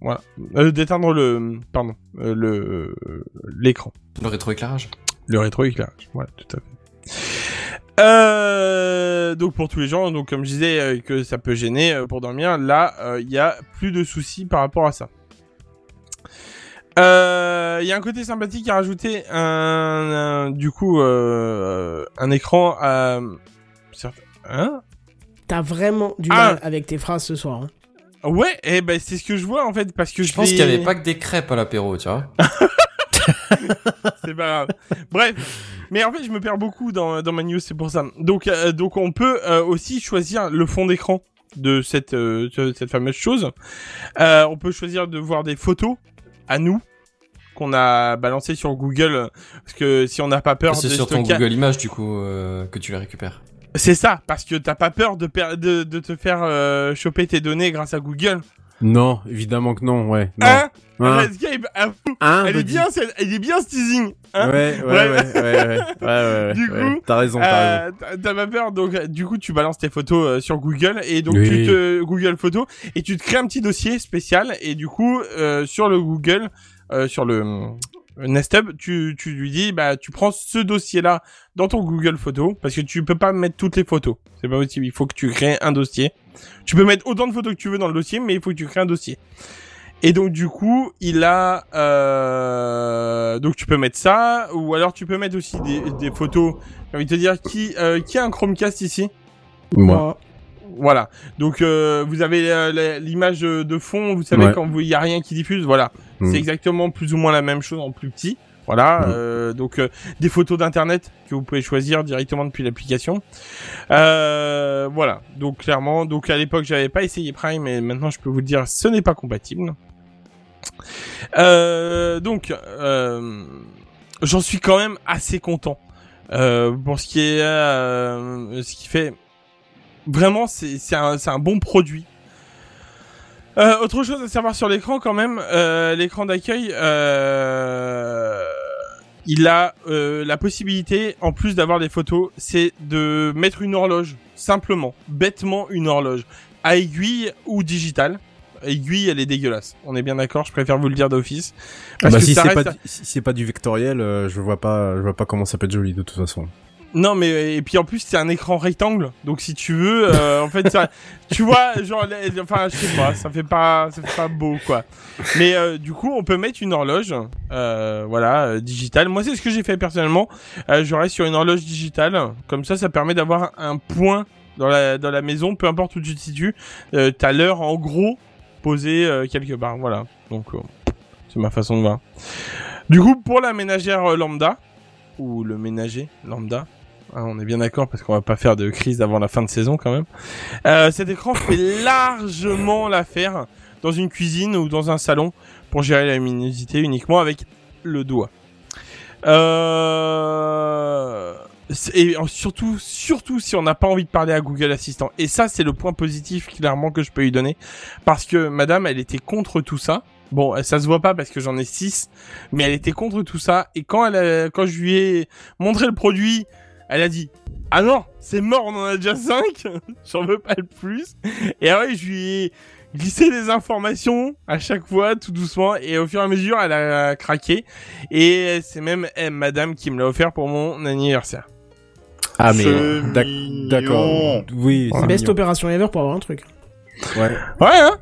Voilà, Euh, d'éteindre le, pardon, euh, le euh, l'écran. Le rétroéclairage. Le rétroéclairage, voilà, tout à fait. Euh, donc pour tous les gens, donc comme je disais euh, que ça peut gêner euh, pour dormir, là euh, il y a plus de soucis par rapport à ça. Euh, Il y a un côté sympathique à rajouter un, un- du coup euh, un écran à hein? T'as vraiment du Ah. mal avec tes phrases ce soir. hein. Ouais, et ben c'est ce que je vois en fait parce que je, Je pense qu'il y avait pas que des crêpes à l'apéro, tu vois. c'est pas grave. Bref, mais en fait, je me perds beaucoup dans, dans ma news, c'est pour ça. Donc, euh, donc on peut euh, aussi choisir le fond d'écran de cette, euh, de cette fameuse chose. On peut choisir de voir des photos à nous qu'on a balancées sur Google, parce que si on n'a pas peur C'est sur ton stocker- Google Images, du coup, que tu les récupères. c'est ça, parce que t'as pas peur de, per- de, de te faire choper tes données grâce à Google. Non, évidemment que non, ouais. Non. Hein hein, hein Elle est bien, cette... Elle est bien ce teasing. Hein ouais, ouais, ouais, ouais, ouais, ouais, ouais, Du coup, t'as raison, t'as euh, raison. T'as pas peur, donc euh, du coup, tu balances tes photos euh, sur Google et donc tu te Google Photos et tu te crées un petit dossier spécial et du coup, euh, sur le Google, euh, sur le Nest Hub, tu, tu lui dis, bah, tu prends ce dossier-là dans ton Google Photos parce que tu peux pas mettre toutes les photos. C'est pas possible. Il faut que tu crées un dossier tu peux mettre autant de photos que tu veux dans le dossier, mais il faut que tu crées un dossier. Et donc du coup, il a euh, donc tu peux mettre ça ou alors tu peux mettre aussi des, des photos. J'ai envie de te dire qui euh, qui a un Chromecast ici? Moi. Voilà. Donc euh, vous avez euh, l'image de fond, vous savez Ouais. quand il y a rien qui diffuse, voilà. Mm. C'est exactement plus ou moins la même chose en plus petit. Voilà, Mm. euh, donc euh, des photos d'internet que vous pouvez choisir directement depuis l'application. Euh, voilà, donc clairement, donc à l'époque j'avais pas essayé Prime, mais maintenant je peux vous le dire, ce n'est pas compatible. Euh, donc, euh, j'en suis quand même assez content euh, pour ce qui est, euh, ce qui fait vraiment, c'est c'est un, c'est un bon produit. Euh, autre chose à savoir sur l'écran quand même, euh, l'écran d'accueil, euh, il a euh, la possibilité, en plus d'avoir des photos, c'est de mettre une horloge, simplement, bêtement une horloge, à aiguille ou digitale. Aiguille, elle est dégueulasse. On est bien d'accord, je préfère vous le dire d'office. Parce bah, que si c'est reste- pas, du- si c'est pas du vectoriel, euh, je vois pas, je vois pas comment ça peut être joli de toute façon. Non mais et puis en plus c'est un écran rectangle. Donc si tu veux euh, en fait ça tu vois genre enfin je sais pas ça fait pas ça fait pas beau quoi. Mais euh, du coup on peut mettre une horloge euh, voilà euh, digitale. Moi c'est ce que j'ai fait personnellement. Euh, je reste sur une horloge digitale. Comme ça ça permet d'avoir un point dans la dans la maison peu importe où tu te situes. Euh, t'as l'heure en gros posée quelque part. Voilà. Donc c'est ma façon de voir. Du coup pour la ménagère lambda ou le ménager lambda Hein, on est bien d'accord parce qu'on va pas faire de crise avant la fin de saison quand même. Euh, cet écran fait largement l'affaire dans une cuisine ou dans un salon pour gérer la luminosité uniquement avec le doigt. Euh... Et surtout, surtout si on n'a pas envie de parler à Google Assistant. Et ça, c'est le point positif clairement que je peux lui donner. Parce que madame, elle était contre tout ça. Bon, ça se voit pas parce que j'en ai 6, mais elle était contre tout ça. Et quand elle quand je lui ai montré le produit, elle a dit Ah non, c'est mort, on en a déjà 5, j'en veux pas le plus. Et après, je lui ai glissé des informations à chaque fois, tout doucement, et au fur et à mesure, elle a craqué. Et c'est même eh, madame qui me l'a offert pour mon anniversaire. Ah mais mignon. d'accord. Oui, c'est Best mignon. opération ever pour avoir un truc. Ouais. Ouais, hein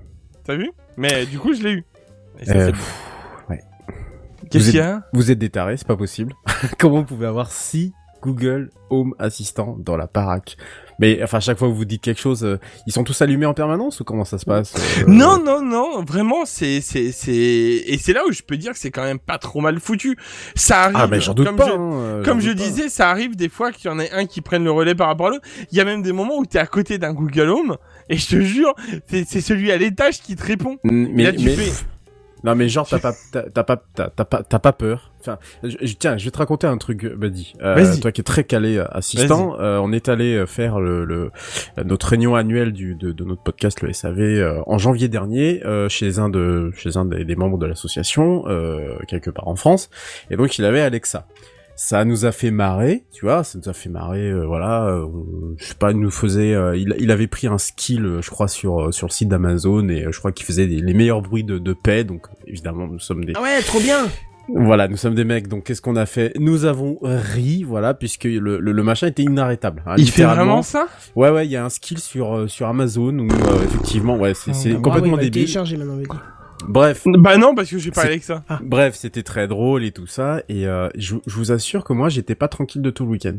T'as vu? Mais du coup, je l'ai eu. Et ça, Euh. Qu'est-ce qu'il y a? Vous êtes des tarés, c'est pas possible. Comment vous pouvez avoir si Google Home Assistant dans la baraque. Mais enfin, à chaque fois que vous dites quelque chose, euh, ils sont tous allumés en permanence ou comment ça se passe euh, Non, non, non, vraiment, c'est, c'est, c'est, et c'est là où je peux dire que c'est quand même pas trop mal foutu. Ça arrive. Ah, mais j'en doute comme pas. je- hein, euh, Comme je pas. disais, ça arrive des fois qu'il y en ait un qui prenne le relais par rapport à l'autre. Il y a même des moments où t'es à côté d'un Google Home, et je te jure, c'est, c'est celui à l'étage qui te répond. Mais, là, tu mais- fais- non mais genre t'as pas t'as pas t'as pas t'as pas peur. Enfin, je- tiens, je vais te raconter un truc, Buddy. Euh, toi qui es très calé euh, assistant, euh, on est allé euh, faire le, le notre réunion annuelle du de, de notre podcast le SAV euh, en janvier dernier euh, chez un de chez un des, des membres de l'association euh, quelque part en France. Et donc il avait Alexa. Ça nous a fait marrer, tu vois, ça nous a fait marrer, euh, voilà, euh, je sais pas, il nous faisait, euh, il, il avait pris un skill, euh, je crois, sur sur le site d'Amazon et je crois qu'il faisait des- les meilleurs bruits de, de paix, donc évidemment nous sommes des, Ah ouais, trop bien. voilà, nous sommes des mecs, donc qu'est-ce qu'on a fait? Nous avons ri, voilà, puisque le, le, le machin était inarrêtable. hein, Il fait vraiment ça? Ouais, ouais, il y a un skill sur sur Amazon où effectivement, ouais, c'est Ah, complètement va le débile. Bref, Bah non, parce que j'ai pas C'est- Alexa. bref, c'était très drôle et tout ça, et euh, je, je vous assure que moi, j'étais pas tranquille de tout le week-end.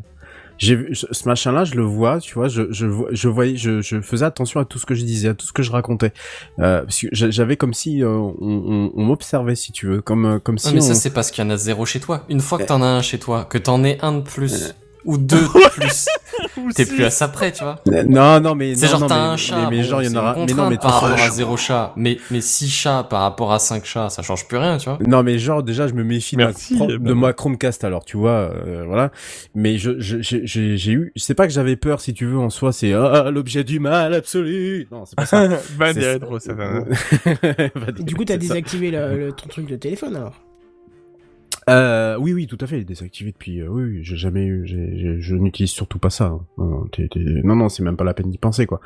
J'ai vu ce ce machin-là, je le vois, tu vois, je je je voyais, je, je faisais attention à tout ce que je disais, à tout ce que je racontais, euh, parce que j'a- j'avais comme si euh, on, on, on m'observait, si tu veux, comme euh, comme si Non, mais on... ça, c'est parce qu'il y en a zéro chez toi. Une fois que t'en as un chez toi, que t'en aies un de plus, ou deux de plus, t'es plus à ça près, tu vois. Non, non, mais C'est non, genre non, t'as mais, un chat, mais, mais bon, genre il y en aura. Mais non, mais par tu- rapport à zéro chat. Mais, mais six chats par rapport à cinq chats, ça change plus rien, tu vois. Non, mais genre déjà je me méfie de Merci, de ma Chromecast alors, tu vois, euh, voilà. Mais je je- j'ai j'ai eu, c'est pas que j'avais peur si tu veux en soi, c'est ah, l'objet du mal absolu. Non, c'est pas ça. bah, ça. va. Du coup, t'as désactivé le, le- ton truc de téléphone alors. Euh, oui, oui, tout à fait, désactivé depuis. euh, oui, oui, j'ai jamais eu, je n'utilise surtout pas ça. hein. Non, non, c'est même pas la peine d'y penser, quoi.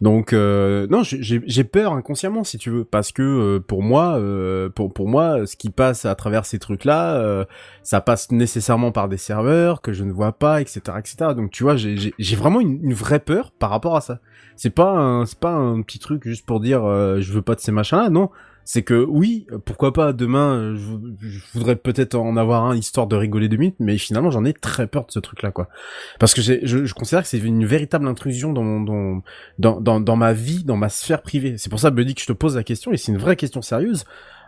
Donc, euh, non, j'ai- peur inconsciemment, si tu veux, parce que euh, pour moi, euh, pour pour moi, ce qui passe à travers ces trucs-là, euh, ça passe nécessairement par des serveurs que je ne vois pas, etc., etc. Donc, tu vois, j'ai vraiment une, une vraie peur par rapport à ça. C'est pas c'est pas un petit truc juste pour dire je veux pas de ces machins-là, non c'est que oui, pourquoi pas demain, euh, je, voudrais peut-être en avoir un histoire de rigoler deux minutes, mais finalement j'en ai très peur de ce truc-là, quoi. Parce que je, je considère que c'est une véritable intrusion dans, mon- dans, dans, dans, ma vie, dans ma sphère privée. C'est pour ça, Buddy, que je te pose la question, et c'est une vraie question sérieuse.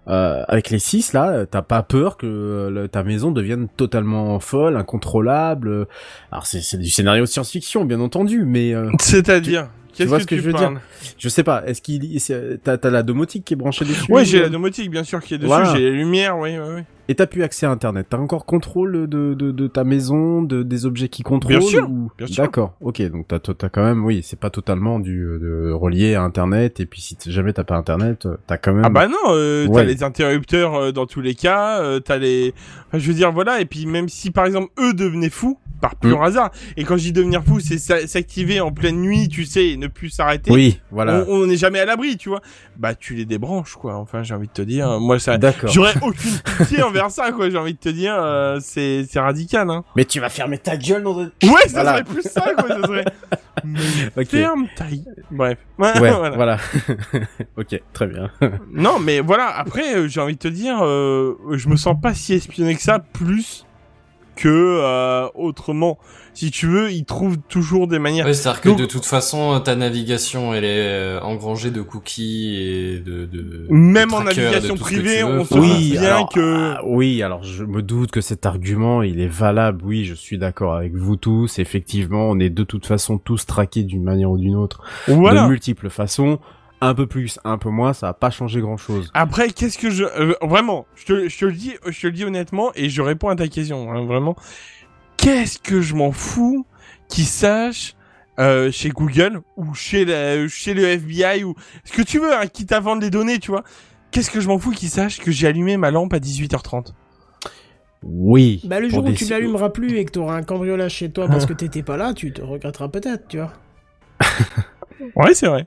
Euh, avec les 6 là, euh, t'as pas peur que euh, ta maison devienne totalement folle, incontrôlable Alors c'est c'est du scénario de science-fiction, bien entendu, mais euh, C'est-à-dire, qu'est-ce vois que ce que tu je veux parles je sais pas. Est-ce qu'il t'as t'as la domotique qui est branchée dessus Ouais, j'ai la domotique, bien sûr, qui est dessus, Voilà. j'ai la lumière, oui, oui, oui. Et t'as plus accès à Internet. T'as encore contrôle de, de, de ta maison, de, des objets qui contrôlent Bien sûr, ou- bien sûr. D'accord, ok. Donc t'as, t'as quand même, oui, c'est pas totalement du de, relié à Internet. Et puis si jamais t'as pas Internet, euh, t'as quand même... Ah bah non, euh, Ouais. t'as les interrupteurs euh, dans tous les cas, euh, t'as les... Enfin, je veux dire, voilà, et puis même si par exemple eux devenaient fous, par pur Mm. hasard, et quand je dis devenir fou, c'est s'a- s'activer en pleine nuit, tu sais, et ne plus s'arrêter, Oui, voilà. on n'est jamais à l'abri, tu vois. Bah tu les débranches, quoi, enfin j'ai envie de te dire, moi ça... D'accord. J'aurais aucune pitié envers ça, quoi, j'ai envie de te dire, euh, c'est c'est radical, hein. Mais tu vas fermer ta gueule dans un... Ouais, ça Voilà. serait plus ça, quoi, ça serait... Ferme ta... Bref. Ouais, Ouais, voilà. voilà. ok, très bien. Non, mais voilà, après, euh, j'ai envie de te dire, euh, je me sens pas si espionné que ça, plus que euh, autrement. Si tu veux, ils trouvent toujours des manières... C'est-à-dire que de toute façon, ta navigation, elle est euh, engrangée de cookies et de... de Même de en navigation privée, on se Oui, bien alors, que- ah, oui, alors je me doute que cet argument, il est valable. Oui, je suis d'accord avec vous tous. Effectivement, on est de toute façon tous traqués d'une manière ou d'une autre, Voilà. de multiples façons. Un peu plus, un peu moins, ça va pas changer grand chose. Après, qu'est-ce que je... euh, vraiment, je te, je te le dis, je te le dis honnêtement, et je réponds à ta question, hein, vraiment. Qu'est-ce que je m'en fous qu'ils sachent euh, chez Google ou chez, la, chez le FBI ou ce que tu veux, hein, quitte à vendre les données, tu vois. Qu'est-ce que je m'en fous qu'ils sachent que j'ai allumé ma lampe à 18h30 Oui. Bah, le jour où tu l'allumeras plus et que t'auras un cambriolage chez toi parce que t'étais pas là, tu te regretteras peut-être, tu vois. Ouais, c'est vrai.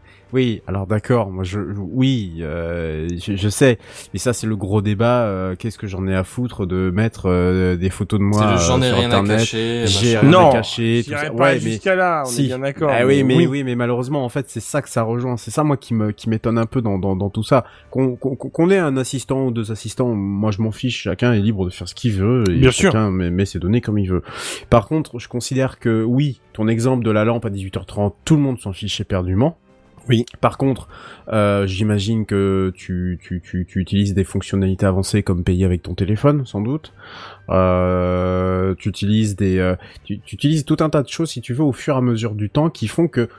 Oui, alors d'accord, moi je, je- oui, euh, je, je sais, mais ça c'est le gros débat. euh, Qu'est-ce que j'en ai à foutre de mettre euh, des photos de moi le euh, j'en ai sur rien à internet cacher. J'ai rien Non, à cacher, tout ça. pas Ouais, mais jusqu'à là, on si. est bien d'accord. Ah oui, mais oui. oui, mais malheureusement, en fait, c'est ça que ça rejoint. C'est ça, moi, qui me, qui m'étonne un peu dans, dans, dans tout ça. Qu'on, qu'on, qu'on ait un assistant ou deux assistants, moi, je m'en fiche. Chacun est libre de faire ce qu'il veut. Et Bien sûr. chacun met, met ses données comme il veut. Par contre, je considère que oui, ton exemple de la lampe à 18h30, tout le monde s'en fiche éperdument. Oui. Par contre, euh, j'imagine que tu, tu, tu, tu utilises des fonctionnalités avancées comme payer avec ton téléphone, sans doute. Euh, tu utilises des, euh, tu, tu utilises tout un tas de choses, si tu veux, au fur et à mesure du temps, qui font que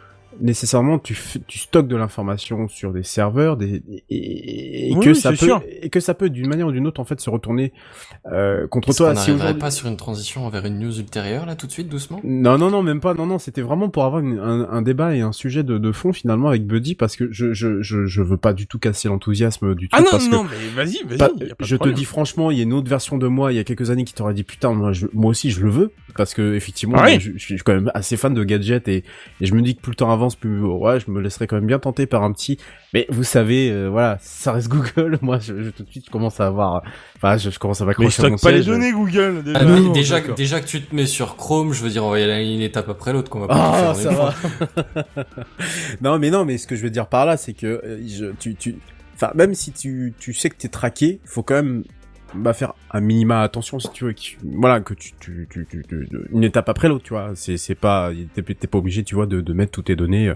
nécessairement tu, tu stockes de l'information sur des serveurs des, et, et Oui, que oui, ça peut sûr. et que ça peut d'une manière ou d'une autre en fait se retourner euh, contre toi qu'on si aujourd'hui pas sur une transition vers une news ultérieure là tout de suite doucement? Non, non, non, même pas. Non, non, c'était vraiment pour avoir une- un, un débat et un sujet de, de fond finalement avec Buddy parce que je, je, je, je veux pas du tout casser l'enthousiasme du tout. Ah non, parce que non, mais vas-y, vas-y. pas- y a pas de je te dis franchement, il y a une autre version de moi il y a quelques années qui t'aurait dit putain, moi, je- moi aussi je le veux parce que effectivement, Ah oui. moi, je, je suis quand même assez fan de gadgets et, et je me dis que plus le temps avance, plus ouais, je me laisserai quand même bien tenter par un petit. Mais vous savez, euh, voilà, ça reste Google. Moi, je, je- tout de suite, je commence à avoir, enfin, je, je commence à Mais m'accrocher mon stocke pas les données, Google. Déjà. Ah, non, mais non, déjà, d'accord. déjà que tu te mets sur Chrome, je veux dire, on va y aller une étape après l'autre qu'on va pas Ah, ça va. non, mais non, mais ce que je veux dire par là, c'est que euh, je, tu, tu, enfin, même si tu, tu sais que t'es traqué, faut quand même bah, faire un minima attention si tu veux. voilà, que tu, tu, tu, tu- tu- une étape après l'autre, tu vois. C'est, c'est pas, t'es, t'es pas obligé, tu vois, de, de mettre toutes tes données euh,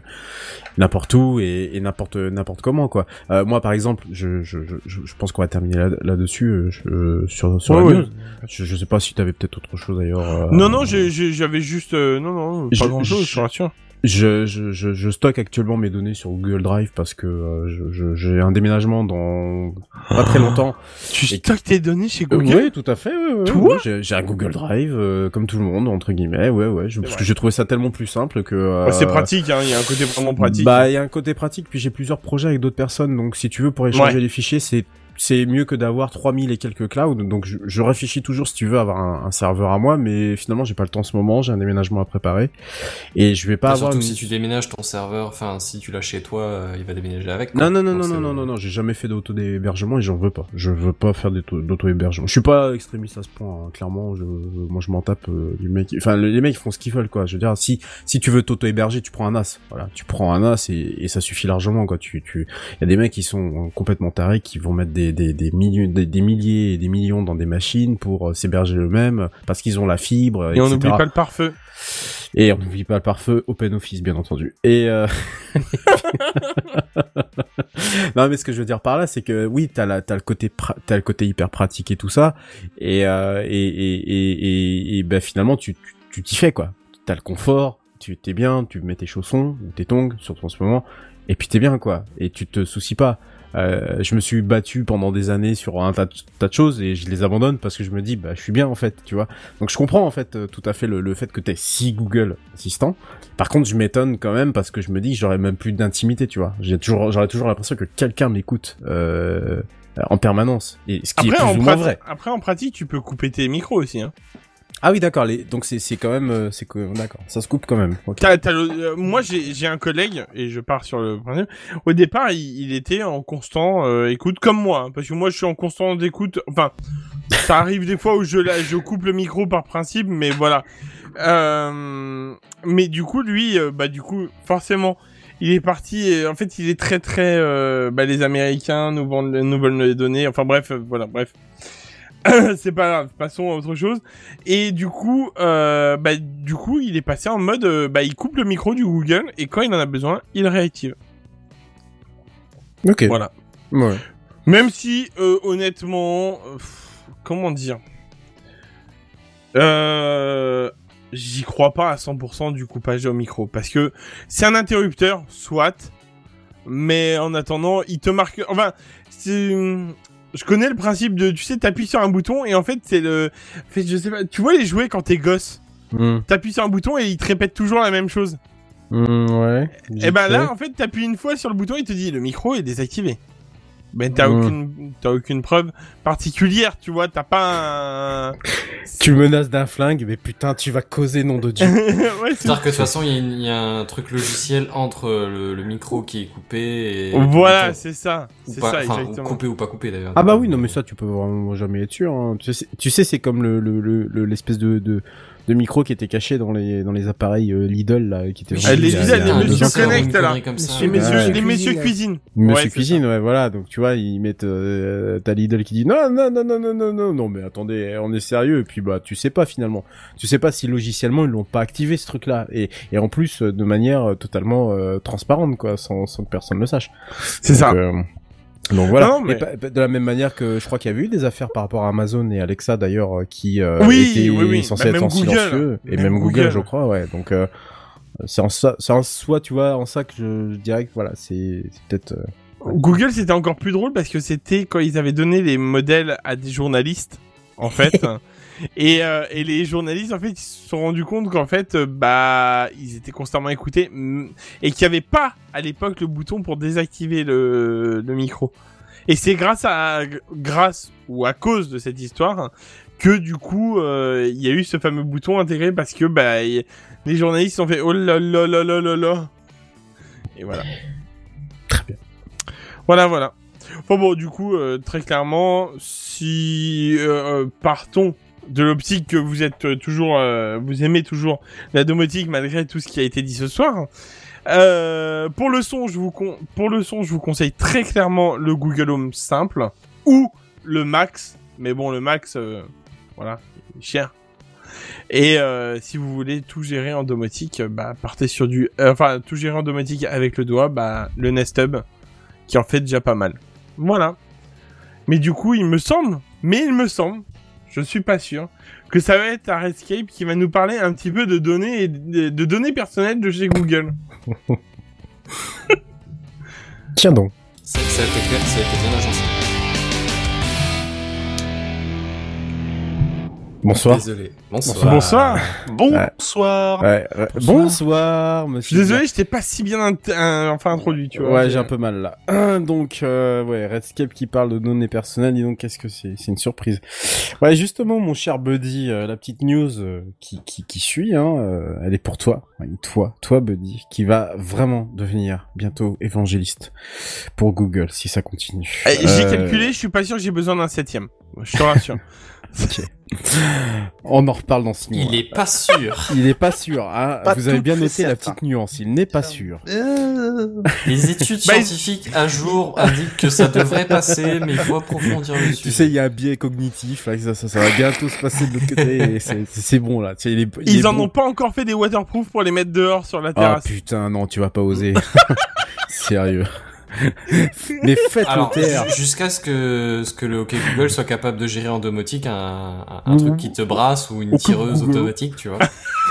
n'importe où et, et n'importe, n'importe comment, quoi. Euh, moi, par exemple, je, je, je, je pense qu'on va terminer là, là-dessus euh, je- euh, sur, sur la ouais. news. Je, je sais pas si t'avais peut-être autre chose d'ailleurs. euh, Non, non, j'ai- j'avais juste... euh, non, non, pas Je- grand-chose, je- je rassure. Je, je, je, je stocke actuellement mes données sur Google Drive parce que euh, je- je- j'ai un déménagement dans pas très longtemps. Tu Et- stockes tes données chez Euh, Google? Ouais, tout à fait. Ouais, ouais, Toi? Ouais, j'ai- un Google Drive euh, comme tout le monde entre guillemets. Ouais, ouais. je- parce vrai. que j'ai trouvé ça tellement plus simple que. euh, Ouais, C'est pratique, hein, il y a un côté vraiment pratique. Bah, il y a un côté pratique. Puis j'ai plusieurs projets avec d'autres personnes. Donc si tu veux pour échanger les fichiers, c'est c'est mieux que d'avoir 3000 et quelques clouds. Donc je, je réfléchis toujours si tu veux avoir un, un serveur à moi, mais finalement j'ai pas le temps en ce moment. J'ai un déménagement à préparer et je vais pas Enfin, avoir. surtout une- si tu déménages ton serveur, enfin si tu l'as chez toi, euh, il va déménager avec. Non, quoi. non, non, Donc, non, c'est- non, non, non, non, j'ai jamais fait d'auto-hébergement et j'en veux pas. Je veux pas faire d'auto- d'auto-hébergement. Je suis pas extrémiste à ce point, hein. clairement. Je, moi, je m'en tape euh, du mec. Enfin, les mecs font ce qu'ils veulent, quoi. Je veux dire, si si tu veux t'auto-héberger, tu prends un as. Voilà, tu prends un as et, et ça suffit largement, quoi. Tu, tu, y a des mecs qui sont complètement tarés, qui vont mettre des des des milliers des, des milliers et des millions dans des machines pour euh, s'héberger eux-mêmes parce qu'ils ont la fibre. Et on n'oublie pas le pare-feu. Et on n'oublie pas le pare-feu OpenOffice, bien entendu. Et euh... non, mais ce que je veux dire par là, c'est que oui, t'as la, t'as le côté, t'as le côté hyper pratique et tout ça, et euh, et et et, ben finalement, tu tu t'y fais quoi. T'as le confort, tu t'es bien, tu mets tes chaussons ou tes tongs, surtout en ce moment, et puis t'es bien quoi. Et tu te soucies pas. Euh, je me suis battu pendant des années sur un tas de, tas de choses et je les abandonne parce que je me dis bah je suis bien en fait tu vois donc je comprends en fait euh, tout à fait le, le fait que t'aies six Google Assistant par contre je m'étonne quand même parce que je me dis que j'aurais même plus d'intimité tu vois j'ai toujours j'aurais toujours l'impression que quelqu'un m'écoute euh, en permanence et ce qui Après est plus ou moins vrai après, en pratique, tu peux couper tes micros aussi. Hein. Ah oui d'accord les... donc c'est c'est quand même euh, c'est d'accord ça se coupe quand même ok T'as- t'as le- euh, moi, j'ai j'ai un collègue, et je pars sur le principe. Au départ, il, il était en constant euh, écoute, comme moi. hein, parce que moi, je suis en constant d'écoute. Enfin, ça arrive des fois où je, la- je coupe le micro par principe, mais voilà. Euh, mais du coup, lui, euh, bah du coup, forcément, il est parti. Et, en fait, il est très très. euh, bah, les Américains nous vendent, nous veulent les données. Enfin bref, voilà, bref. c'est pas grave, passons à autre chose. Et du coup, euh, bah, du coup, il est passé en mode, euh, bah, il coupe le micro du Google et quand il en a besoin, il réactive. ok Voilà. ouais. Même si, euh, honnêtement, pff, comment dire, j'y crois pas à 100% du coupage au micro parce que c'est un interrupteur, soit, mais en attendant, il te marque, enfin, c'est, je connais le principe de, tu sais, t'appuies sur un bouton et en fait, c'est le, en fait, je sais pas, tu vois les jouets quand t'es gosse, Hmm. t'appuies sur un bouton et il te répète toujours la même chose. Hmm, ouais Et ben là, en fait, t'appuies une fois sur le bouton, il te dit le micro est désactivé. Ben t'as Mm. aucune, t'as aucune preuve particulière, tu vois. T'as pas un, Tu menaces d'un flingue, mais putain, tu vas causer nom de Dieu. ouais, C'est-à-dire que de toute façon, il y, a une- il y a un truc logiciel entre le, le micro qui est coupé et. Voilà, c'est ça. C'est ça, exactement. coupé ou pas coupé d'ailleurs. Ah bah oui, non mais ça tu peux vraiment jamais être sûr. hein. Tu sais, tu sais, c'est comme le le- le- le- l'espèce de, de de micro qui était caché dans les dans les appareils euh, Lidl là, qui étaient Oui, Ah, les a les une Connect, là. Les messieurs, les messieurs cuisine. Ouais, c'est cuisine, ouais, voilà. Donc tu vois, ils mettent euh, ta Lidl qui dit non, non, non, non, non, non, non, non, mais attendez, on est sérieux. Et puis bah, tu sais pas finalement. Tu sais pas si logiciellement ils l'ont pas activé ce truc-là. Et et en plus euh, de manière euh, totalement euh, transparente, quoi, sans sans que personne le sache. C'est ça. euh, donc voilà. Non, mais- Et de la même manière que je crois qu'il y avait eu des affaires par rapport à Amazon et Alexa d'ailleurs euh, qui euh, Oui, étaient oui, Bah, être même en Google. silencieux et Même même Google, Google. je crois, ouais. Donc euh, c'est en ça, c'est en soi, tu vois, en ça que je, je dirais que voilà, c'est c'est peut-être. euh, Google, c'était encore plus drôle parce que c'était quand ils avaient donné les modèles à des journalistes, en fait. et, euh, et les journalistes, en fait, ils se sont rendus compte qu'en fait, euh, bah, ils étaient constamment écoutés mm, et qu'il n'y avait pas à l'époque le bouton pour désactiver le, le micro. Et c'est grâce à, grâce ou à cause de cette histoire que du coup, euh, il y a eu ce fameux bouton intégré parce que bah, y- les journalistes ont fait oh là là là là là là. Et voilà. Très bien. Voilà, voilà. Enfin bon, du coup, euh, très clairement, si euh, euh, partons de l'optique que vous êtes euh, toujours, euh, vous aimez toujours la domotique malgré tout ce qui a été dit ce soir. euh, pour le son, je vous conseille très clairement le Google Home simple ou le Max. Mais bon, le Max, voilà, cher. Et si vous voulez tout gérer en domotique, bah partez sur du, enfin tout gérer en domotique avec le doigt, bah le Nest Hub, qui en fait déjà pas mal. Voilà. Mais du coup, il me semble, mais il me semble, je suis pas sûr, que ça va être à Redscape qui va nous parler un petit peu de données et de, de données personnelles de chez Google. Tiens donc. Ça, ça a été clair, ça a été bien agencé. Bonsoir. Désolé. Bonsoir. Bonsoir. Bonsoir. Ouais, ouais. Bonsoir, Je monsieur. suis désolé, je t'ai pas si bien int- un- enfin introduit, tu vois. Ouais, j'ai un peu mal là. Donc, euh, ouais, Redscape qui parle de données personnelles, dis donc, qu'est-ce que c'est? C'est une surprise. Ouais, justement, mon cher Buddy, euh, la petite news euh, qui, qui, qui suit, hein, euh, elle est pour toi. Ouais, toi, toi, Buddy, qui va vraiment devenir bientôt évangéliste pour Google, si ça continue. Eh, J'ai Euh, calculé, je suis pas sûr que j'ai besoin d'un septième. Je te rassure. ok. On en reparle dans six mois. Il est pas sûr. Il est pas sûr. Hein. Pas Vous avez bien noté la petite nuance. Il n'est pas sûr. Les études Bah, scientifiques à jour indiquent que ça devrait passer, mais il faut approfondir le sujet. Tu sais, il y a un biais cognitif, là, ça, ça, ça va bientôt se passer de l'autre côté, et c'est- c'est c'est bon, là. Tu sais, il est- il Ils est en bon. ont pas encore fait des waterproof pour les mettre dehors sur la Ah terrasse. putain, non, tu vas pas oser. Sérieux. Mais faites Alors, le taire. ju- jusqu'à ce que, ce que le OK Google soit capable de gérer en domotique un, un, un Mmh. truc qui te brasse ou une tireuse Google. automatique, tu vois.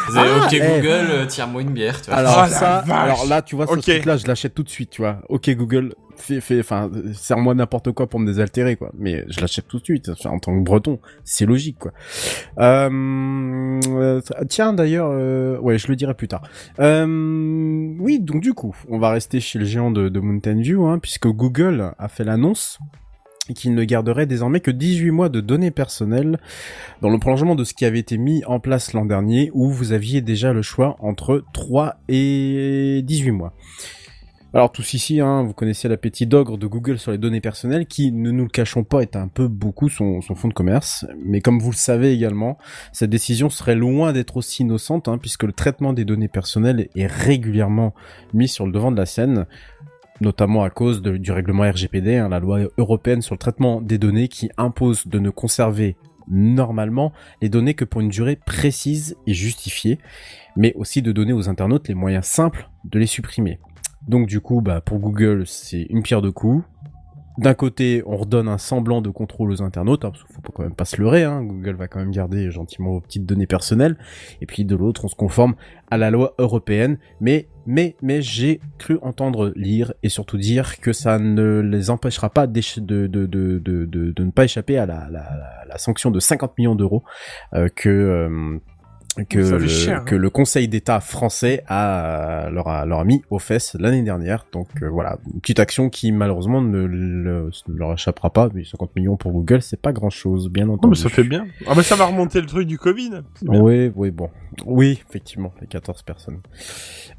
Vous avez Ah, OK eh. Google, euh, tire-moi une bière, tu vois. Alors Oh ça, alors là, tu vois, Ok. ce truc-là, je l'achète tout de suite, tu vois. Ok Google, fais, fais, enfin, serre-moi n'importe quoi pour me désaltérer, quoi. Mais je l'achète tout de suite. Enfin, en tant que breton, c'est logique, quoi. Euh, tiens, d'ailleurs, euh, ouais, je le dirai plus tard. Euh, oui, donc du coup, on va rester chez le géant de, de Mountain View, hein, puisque Google a fait l'annonce qu'il ne garderait désormais que 18 mois de données personnelles dans le prolongement de ce qui avait été mis en place l'an dernier où vous aviez déjà le choix entre 3 et 18 mois. Alors tous ici, hein, vous connaissez l'appétit d'ogre de Google sur les données personnelles qui, ne nous le cachons pas, est un peu beaucoup son, fonds de commerce. Mais comme vous le savez également, cette décision serait loin d'être aussi innocente hein, puisque le traitement des données personnelles est régulièrement mis sur le devant de la scène notamment à cause du règlement RGPD, hein, la loi européenne sur le traitement des données qui impose de ne conserver normalement les données que pour une durée précise et justifiée, mais aussi de donner aux internautes les moyens simples de les supprimer. Donc du coup, bah, pour Google, c'est une pierre de coups. D'un côté, on redonne un semblant de contrôle aux internautes, hein, parce qu'il faut quand même pas se leurrer, hein, Google va quand même garder gentiment vos petites données personnelles, et puis de l'autre, on se conforme à la loi européenne, mais, mais, mais j'ai cru entendre lire et surtout dire que ça ne les empêchera pas de, ne pas échapper à la, la, la, la sanction de 50 millions d'euros euh, que, euh, que le, cher, hein. que le Conseil d'État français a leur a, leur a mis aux fesses l'année dernière. Donc euh, voilà, une petite action qui malheureusement ne, le- ne leur échappera pas. Mais 50 millions pour Google, c'est pas grand chose, bien Oh, entendu. mais ça fait bien. Ah bah ça va remonter le truc du Covid. Oui, oui, bon. Oui, effectivement, les 14 personnes.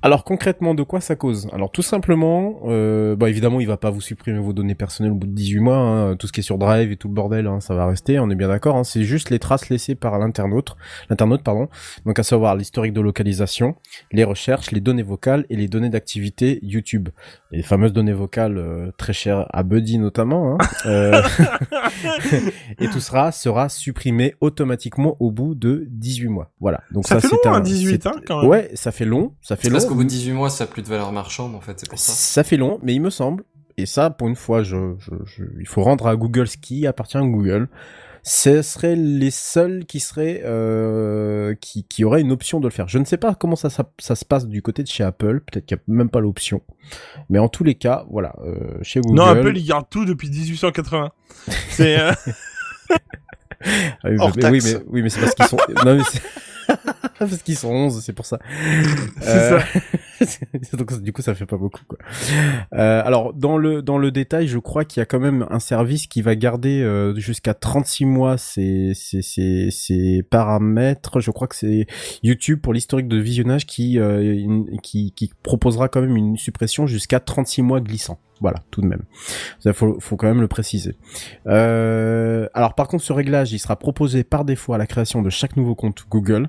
Alors concrètement, de quoi ça cause? Alors tout simplement, euh, bah évidemment, il va pas vous supprimer vos données personnelles au bout de 18 mois. hein. Tout ce qui est sur Drive et tout le bordel, hein, ça va rester. On est bien d'accord. hein. C'est juste les traces laissées par l'internaute, l'internaute, pardon. Donc à savoir l'historique de localisation, les recherches, les données vocales et les données d'activité YouTube. Les fameuses données vocales euh, très chères à Buddy notamment. Hein. Euh, et tout sera sera supprimé automatiquement au bout de 18 mois. Voilà. Donc Ça ça, fait c'est long, un hein, 18, c'est- hein, quand même. Ouais, ça fait long, ça fait long. parce qu'au bout de 18 mois, ça a plus de valeur marchande, en fait, c'est pour ça. Ça fait long, mais il me semble, et ça, pour une fois, je, je, je- il faut rendre à Google ce qui appartient à Google. Ce seraient les seuls qui seraient, euh, qui, qui auraient une option de le faire. Je ne sais pas comment ça, ça, ça se passe du côté de chez Apple. Peut-être qu'il n'y a même pas l'option. Mais en tous les cas, voilà, euh, chez Google. Non, Apple, il garde tout depuis 1880. C'est... euh, Ah oui, mais, oui, mais, oui, mais c'est parce qu'ils sont, non, mais c'est, parce qu'ils sont 11, c'est pour ça. C'est ça. Donc, du coup, ça fait pas beaucoup, quoi. Euh, alors, dans le, dans le détail, je crois qu'il y a quand même un service qui va garder euh, jusqu'à 36 mois ses, ses, ses, ses paramètres. Je crois que c'est YouTube pour l'historique de visionnage qui, euh, une- qui, qui proposera quand même une suppression jusqu'à 36 mois glissant. Voilà, tout de même. Ça, faut, faut quand même le préciser. Euh, alors par contre, ce réglage, il sera proposé par défaut à la création de chaque nouveau compte Google,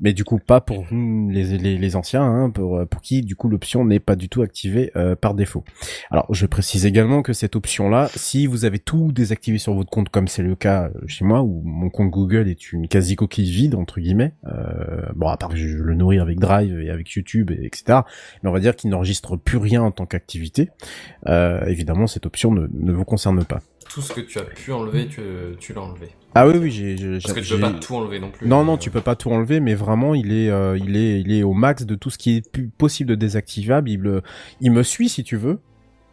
mais du coup pas pour les, les, les anciens, hein, pour, pour qui du coup l'option n'est pas du tout activée euh, par défaut. Alors je précise également que cette option-là, si vous avez tout désactivé sur votre compte, comme c'est le cas euh, chez moi, où mon compte Google est une quasi coquille vide entre guillemets, euh, bon à part que je le nourris avec Drive et avec YouTube, et etc. Mais on va dire qu'il n'enregistre plus rien en tant qu'activité. Euh, évidemment, cette option ne, ne vous concerne pas. Tout ce que tu as pu enlever, tu, tu l'as enlevé. Ah oui, oui, j'ai. Parce que tu peux pas tout enlever non plus. Non, non, Euh, tu peux pas tout enlever, mais vraiment, il est, euh, il est, il est au max de tout ce qui est possible de désactivable. Il, le- il me suit si tu veux.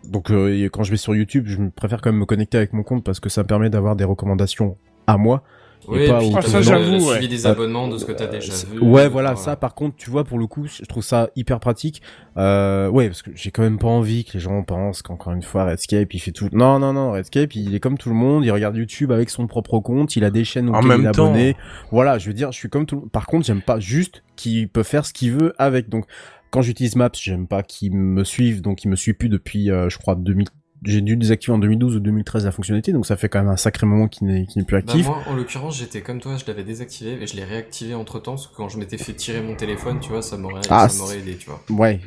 Donc, euh, quand je vais sur YouTube, je préfère quand même me connecter avec mon compte parce que ça me permet d'avoir des recommandations à moi. Oui, et pas puis Ah, ça, j'avoue, ouais. suivi des Euh, abonnements de ce que t'as déjà C'est- vu. Ouais, voilà, ça par contre, tu vois, pour le coup, je trouve ça hyper pratique. Euh, ouais, parce que j'ai quand même pas envie que les gens pensent qu'encore une fois, Redscape, il fait tout. Non, non, non, Redscape, il est comme tout le monde, il regarde YouTube avec son propre compte, il a des chaînes En auxquelles il même est temps. abonné. Voilà, je veux dire, je suis comme tout. le- Par contre, j'aime pas juste qu'il peut faire ce qu'il veut avec. Donc, quand j'utilise Maps, j'aime pas qu'il me suive, donc il me suit plus depuis, euh, je crois, 2000. J'ai dû désactiver en 2012 ou 2013 la fonctionnalité, donc ça fait quand même un sacré moment qu'il n'est plus Bah, actif. moi, en l'occurrence, j'étais comme toi, je l'avais désactivé et je l'ai réactivé entre temps, parce que quand je m'étais fait tirer mon téléphone, tu vois, ça m'aurait Ah, ça m'aurait aidé, tu vois. Ouais,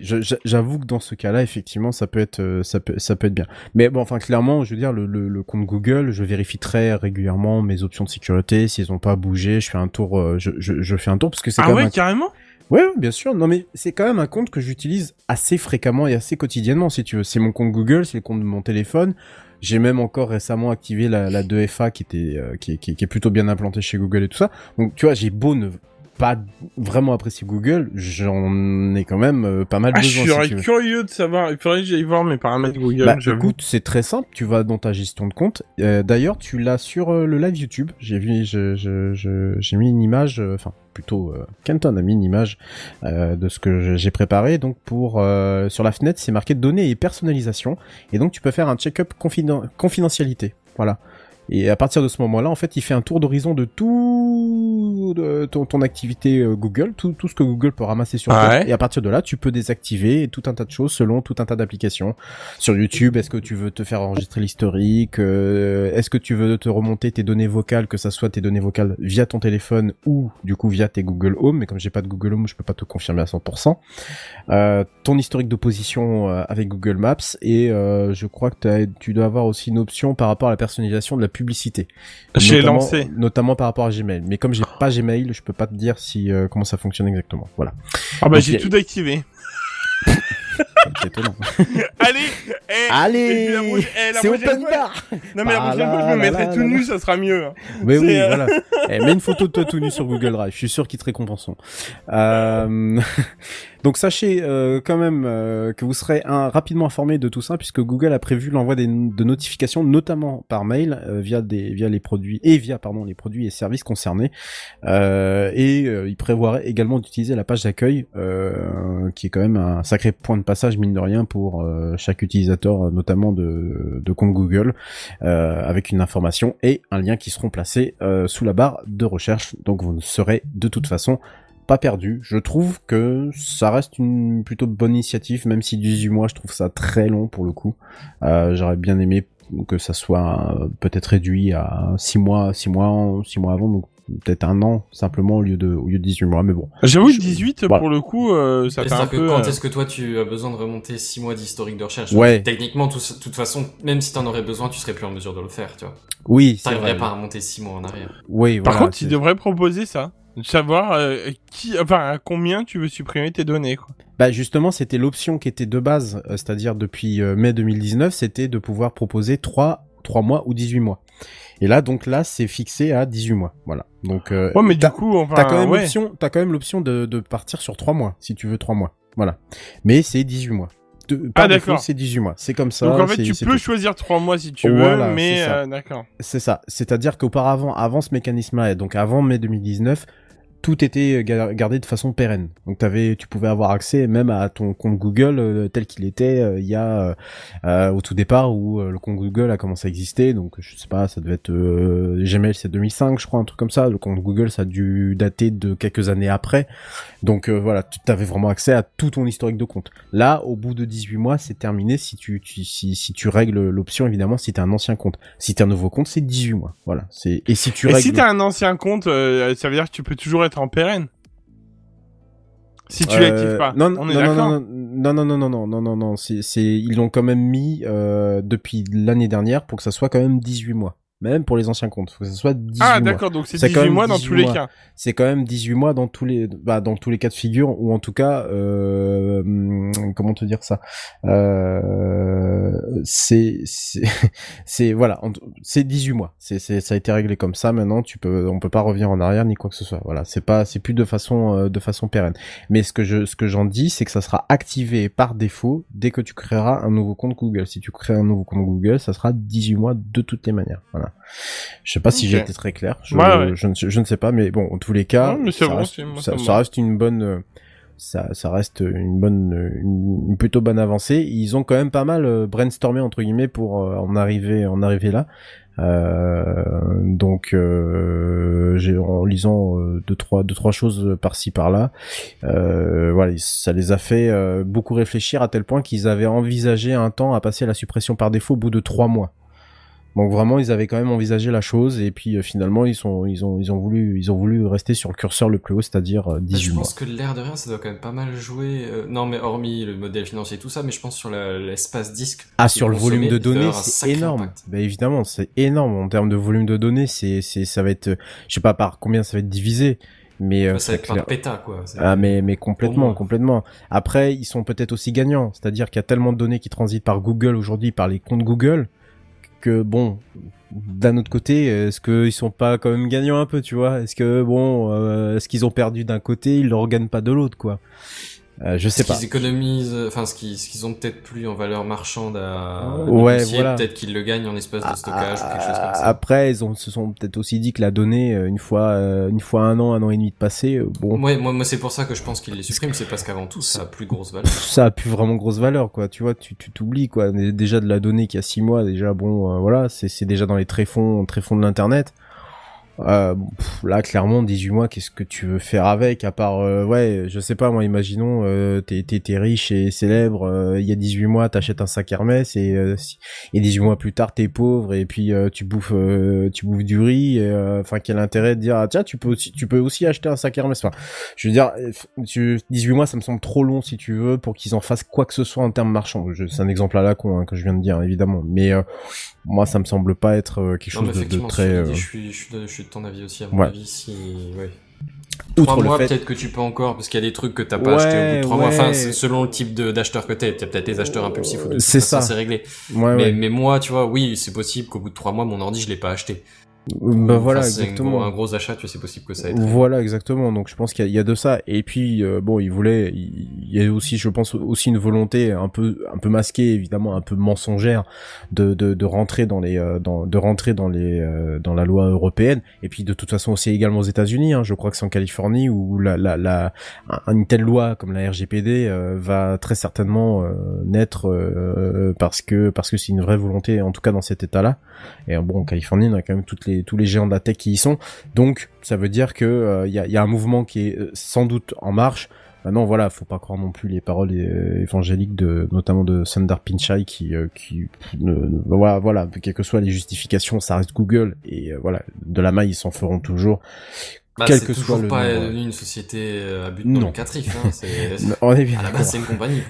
j'avoue que dans ce cas-là, effectivement, ça peut être, euh, ça peut, ça peut être bien. Mais bon, enfin, clairement, je veux dire, le, le, le compte Google, je vérifie très régulièrement mes options de sécurité, s'ils ont pas bougé, je fais un tour, euh, je, je, je fais un tour parce que c'est Ah quand ouais, même un carrément? Ouais, bien sûr. Non, mais c'est quand même un compte que j'utilise assez fréquemment et assez quotidiennement, si tu veux. C'est mon compte Google, c'est le compte de mon téléphone. J'ai même encore récemment activé la, la 2FA qui était, euh, qui est plutôt bien implantée chez Google et tout ça. Donc, tu vois, j'ai beau ne pas vraiment apprécier Google, j'en ai quand même euh, pas mal Ah, je besoin. si serais curieux de savoir. Il faudrait que j'aille voir mes paramètres Google. Bah, écoute, c'est très simple. Tu vas dans ta gestion de compte. Euh, D'ailleurs, tu l'as sur euh, le live YouTube. J'ai vu, je- je- je- j'ai mis une image, enfin plutôt Kenton a mis une image de ce que je- j'ai préparé. Donc pour sur la fenêtre, c'est marqué données et personnalisation. Et donc tu peux faire un check-up confiden- confidentialité. Voilà. Et à partir de ce moment-là, en fait, il fait un tour d'horizon de tout de ton, ton activité euh, Google, tout, tout ce que Google peut ramasser sur toi. Ouais. Et à partir de là, tu peux désactiver tout un tas de choses selon tout un tas d'applications. Sur YouTube, est-ce que tu veux te faire enregistrer l'historique euh, Est-ce que tu veux te remonter tes données vocales, que ça soit tes données vocales via ton téléphone ou du coup via tes Google Home Mais comme j'ai pas de Google Home, je peux pas te confirmer à 100%. Euh, ton historique de position euh, avec Google Maps et euh, je crois que tu dois avoir aussi une option par rapport à la personnalisation de la publicité. J'ai lancé. Notamment par rapport à Gmail. Mais comme j'ai pas Gmail, je peux pas te dire si euh, comment ça fonctionne exactement. Voilà. Ah bah j'ai a- tout activé. Allez eh, Allez eh, C'est open fois- bar Non mais la prochaine fois je me mettrai tout nu, ça sera mieux. hein. Oui, oui, euh, voilà. Eh, mets une photo de toi tout nu sur Google Drive. Je suis sûr qu'ils te récompenseront. Euh... Donc sachez euh, quand même euh, que vous serez rapidement informé de tout ça puisque Google a prévu l'envoi de notifications notamment par mail euh, via des via les produits et via pardon les produits et services concernés. Et il prévoirait également d'utiliser la page d'accueil qui est quand même un sacré point de passage mine de rien pour chaque utilisateur notamment de, de compte Google avec une information et un lien qui seront placés sous la barre de recherche. Donc vous ne serez de toute façon pas perdu. Je trouve que ça reste une plutôt bonne initiative, même si 18 mois, je trouve ça très long pour le coup. Euh, J'aurais bien aimé que ça soit euh, peut-être réduit à 6 mois, 6 mois, 6 mois avant, donc peut-être un an simplement au lieu de au lieu de 18 mois, mais bon. J'avoue, Je- 18, voilà. pour le coup, euh, ça fait un C'est-à-dire que peu... quand euh, est-ce que toi tu as besoin de remonter 6 mois d'historique de recherche? Ouais. Techniquement, tout- de toute façon, même si t'en aurais besoin, tu serais plus en mesure de le faire, tu vois. Oui, T'arriverais pas à remonter 6 mois en arrière. Oui, Par voilà, contre, c'est- il devrait proposer ça. De savoir euh, qui, enfin, à combien tu veux supprimer tes données, quoi. Bah justement, c'était l'option qui était de base, euh, c'est-à-dire depuis euh, mai 2019, c'était de pouvoir proposer 3 3 mois ou 18 mois. Et là donc là, c'est fixé à 18 mois. Voilà. Donc euh, Ouais, mais du coup, enfin, T'as quand même ouais. l'option, t'as quand même l'option de, de partir sur trois mois, si tu veux trois mois. Voilà. Mais c'est 18 mois. De, Ah, d'accord. c'est 18 mois. C'est comme ça. Donc en fait, tu peux tout. choisir 3 mois si tu veux, Voilà, mais c'est ça. euh, d'accord. C'est ça. C'est-à-dire qu'auparavant, avant ce mécanisme-là, et donc avant mai 2019, tout était ga- gardé de façon pérenne. Donc t'avais, tu pouvais avoir accès même à ton compte Google euh, tel qu'il était euh, il y a euh, euh, au tout départ où euh, le compte Google a commencé à exister. Donc je sais pas, ça devait être euh, Gmail, c'est 2005, je crois, un truc comme ça. Le compte Google, ça a dû dater de quelques années après. Donc euh, voilà, tu avais vraiment accès à tout ton historique de compte. Là, au bout de 18 mois, c'est terminé si tu, tu- si, si tu règles l'option évidemment si t'es un ancien compte. Si t'es un nouveau compte, c'est 18 mois. Voilà. C'est et si tu Et règles si t'as un ancien compte, euh, ça veut dire que tu peux toujours être en pérenne. Si tu l'actives Euh, pas. Non, non, On est non, d'accord. non, non, non, non, non, non, non, non, non, c'est, c'est, ils l'ont quand même mis euh, depuis l'année dernière pour que ça soit quand même 18 mois. Même pour les anciens comptes, faut que ça soit 18 Ah, mois. d'accord, donc c'est C'est quand 18 même mois dans 18 tous les mois. cas. C'est quand même 18 mois dans tous les, bah, dans tous les cas de figure, ou en tout cas, euh, comment te dire ça? Euh, C'est, c'est, voilà, c'est 18 mois. C'est, c'est, ça a été réglé comme ça. Maintenant, tu peux, on peut pas revenir en arrière ni quoi que ce soit. Voilà, c'est pas, c'est plus de façon, euh, de façon pérenne. Mais ce que je, ce que j'en dis, c'est que ça sera activé par défaut dès que tu créeras un nouveau compte Google. Si tu crées un nouveau compte Google, ça sera 18 mois de toutes les manières. Voilà. Je sais pas si j'ai été très clair. Je, Ouais, ouais. je, ne, sais- je ne sais pas, mais bon, en tous les cas, Non, ça, bon, reste, moi, ça, ça une bonne, ça, ça reste une bonne, une, une plutôt bonne avancée. Ils ont quand même pas mal euh, brainstormé entre guillemets pour euh, en arriver, en arriver là. Euh, donc, euh, en lisant euh, deux trois deux trois choses par-ci par-là, voilà, ça les a fait beaucoup réfléchir à tel point qu'ils avaient envisagé un temps à passer à la suppression par défaut au bout de trois mois. Donc vraiment, ils avaient quand même envisagé la chose et puis euh, finalement, ils sont, ils ont, ils ont voulu, ils ont voulu rester sur le curseur le plus haut, c'est-à-dire euh, Bah, 18 je mois. pense que l'air de rien, ça doit quand même pas mal jouer. euh, non, mais hormis le modèle financier et tout ça, mais je pense sur l'espace disque. Ah, sur le volume de données, c'est énorme. Bah évidemment, c'est énorme en termes de volume de données. C'est, c'est, ça va être, euh, je sais pas par combien ça va être divisé, mais euh, ça va être plein clair- de pétas, quoi. Ah mais mais complètement complètement. Après ils sont peut-être aussi gagnants, c'est-à-dire qu'il y a tellement de données qui transitent par Google aujourd'hui par les comptes Google que bon d'un autre côté est-ce qu'ils sont pas quand même gagnants un peu tu vois? Est-ce que bon euh, est-ce qu'ils ont perdu d'un côté ils le regagnent pas de l'autre quoi? Euh, Je sais ce pas. qu'ils économisent, enfin ce qu'ils ce qu'ils ont peut-être plus en valeur marchande à Ouais, négocier, voilà. peut-être qu'ils le gagnent en espace de stockage ou quelque chose comme ça. Après ils ont se sont peut-être aussi dit que la donnée euh, une fois euh, une fois un an un an et demi de passé euh, bon Ouais, moi, moi c'est pour ça que je pense qu'ils les suppriment, c'est parce qu'avant tout ça a plus grosse valeur. ça a plus vraiment grosse valeur quoi tu vois tu tu t'oublies quoi déjà de la donnée qui a six mois déjà bon euh, voilà c'est c'est déjà dans les tréfonds tréfonds de l'internet euh, pff, là clairement 18 mois qu'est-ce que tu veux faire avec à part euh, ouais je sais pas moi imaginons euh, t'es riche et célèbre euh, il y a 18 mois t'achètes un sac Hermès et euh, si- et 18 mois plus tard t'es pauvre et puis euh, tu bouffes tu bouffes du riz enfin quel intérêt de dire ah, tiens tu peux aussi tu peux aussi acheter un sac Hermès. Enfin je veux dire tu- 18 mois ça me semble trop long si tu veux pour qu'ils en fassent quoi que ce soit en termes marchands. C'est un exemple à la con hein, que je viens de dire évidemment. Mais moi ça me semble pas être euh, quelque Non, chose de- très euh, je, suis, je, suis de, je suis de ton avis aussi, à mon Ouais. avis, si... Ouais. outre Trois le mois, fait peut-être que tu peux encore, parce qu'il y a des trucs que t'as pas Ouais, acheté au bout de trois mois. ouais. Enfin, selon le type d'acheteur que t'es, t'as peut-être des acheteurs impulsifs ou de C'est ça. c'est réglé. ouais, mais, moi, tu vois, oui, c'est possible qu'au bout de trois mois, mon ordi, je l'ai pas acheté. Bah voilà, Enfin, c'est un exactement. gros- Un gros achat, tu vois, c'est possible que ça ait. Voilà, exactement. Donc je pense qu'il y, y a de ça. Et puis euh, bon, il voulait, il il y a aussi, je pense aussi une volonté un peu, un peu masquée, évidemment, un peu mensongère, de de, de rentrer dans les, euh, dans, de rentrer dans les, euh, dans la loi européenne. Et puis de toute façon aussi également aux États-Unis. Hein, je crois que c'est en Californie où la, la, la, un- une telle loi comme la RGPD euh, va très certainement euh, naître euh, parce que parce que c'est une vraie volonté, en tout cas dans cet État-là. Et bon, en Californie, on a quand même toutes les tous les géants de la tech qui y sont. Donc, ça veut dire que euh, il y, a, y a un mouvement qui est euh, sans doute en marche. Maintenant, voilà, faut pas croire non plus les paroles euh, évangéliques de, notamment de Sundar Pichai qui, euh, qui, ne- voilà, voilà, quelles que soient les justifications, ça reste Google et euh, voilà, de la maille ils s'en feront toujours, Bah, quel c'est que toujours soit le pas nombre. devenu une société à but Non. non locatif. Hein. C'est, On est bien à la base, c'est une compagnie.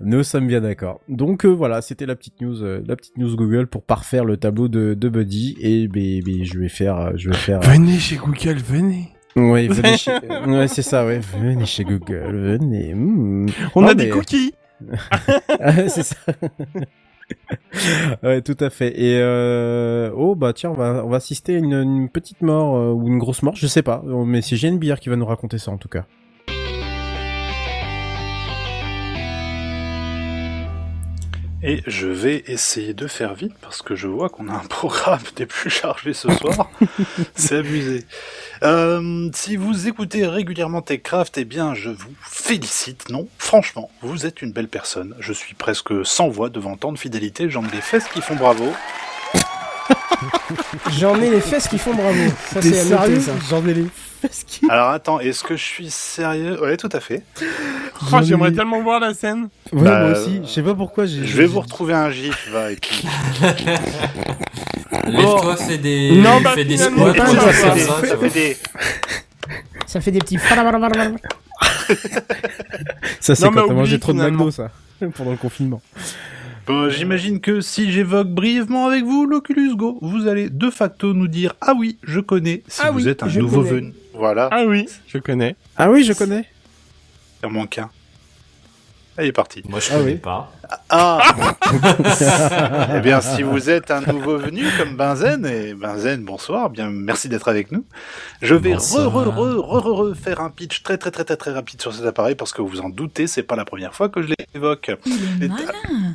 Nous sommes bien d'accord. Donc euh, voilà, c'était la petite news, euh, la petite news Google pour parfaire le tableau de, de Buddy et ben, ben, je vais faire, euh, je vais faire. Venez chez Google, venez. Ouais, venez chez... ouais, c'est ça, ouais. Venez chez Google, venez. hmm. On Non, a des cookies. Ah, c'est ça. Ouais, tout à fait. Et euh... oh bah tiens, on va on va assister à une, petite mort euh, ou une grosse mort, je sais pas. Mais c'est JNBR qui va nous raconter ça en tout cas. Et je vais essayer de faire vite parce que je vois qu'on a un programme des plus chargés ce soir. C'est abusé. Euh, si vous écoutez régulièrement TechCraft, eh bien, je vous félicite. Non, franchement, vous êtes une belle personne. Je suis presque sans voix devant tant de fidélité. J'en ai des fesses qui font bravo. J'en ai les fesses qui font bravo. Ça, c'est à noter, sérieux ça. J'en ai les fesses qui. Alors attends, est-ce que je suis sérieux? Ouais, tout à fait. Oh, j'aimerais tellement voir la scène. Ouais, Bah, moi aussi. Je sais pas pourquoi j'ai. Je vais vous retrouver un gif, va, et puis... Lève-toi, fais des, Non, bah, fais des squats, ça fait des- ça, tu Ça vois. fait des... Ça fait des petits. Ça c'est quand t'as mangé trop de. McDo ça pendant le confinement. Bon, j'imagine que si j'évoque brièvement avec vous l'Oculus Go, vous allez de facto nous dire ah oui, je connais si Ah vous oui, êtes un nouveau connais. venu. Voilà, Ah oui, je connais. Ah oui, je connais. il en manque un. Elle est parti. Moi, je Ah connais oui. pas. Ah Eh bien, si vous êtes un nouveau venu comme Benzen, et Benzen, bonsoir, bien merci d'être avec nous. Je vais re, Bonsoir. re, re, re, re, re faire un pitch très très très très très rapide sur cet appareil parce que vous en doutez, c'est pas la première fois que je l'évoque. Il est Et- malin.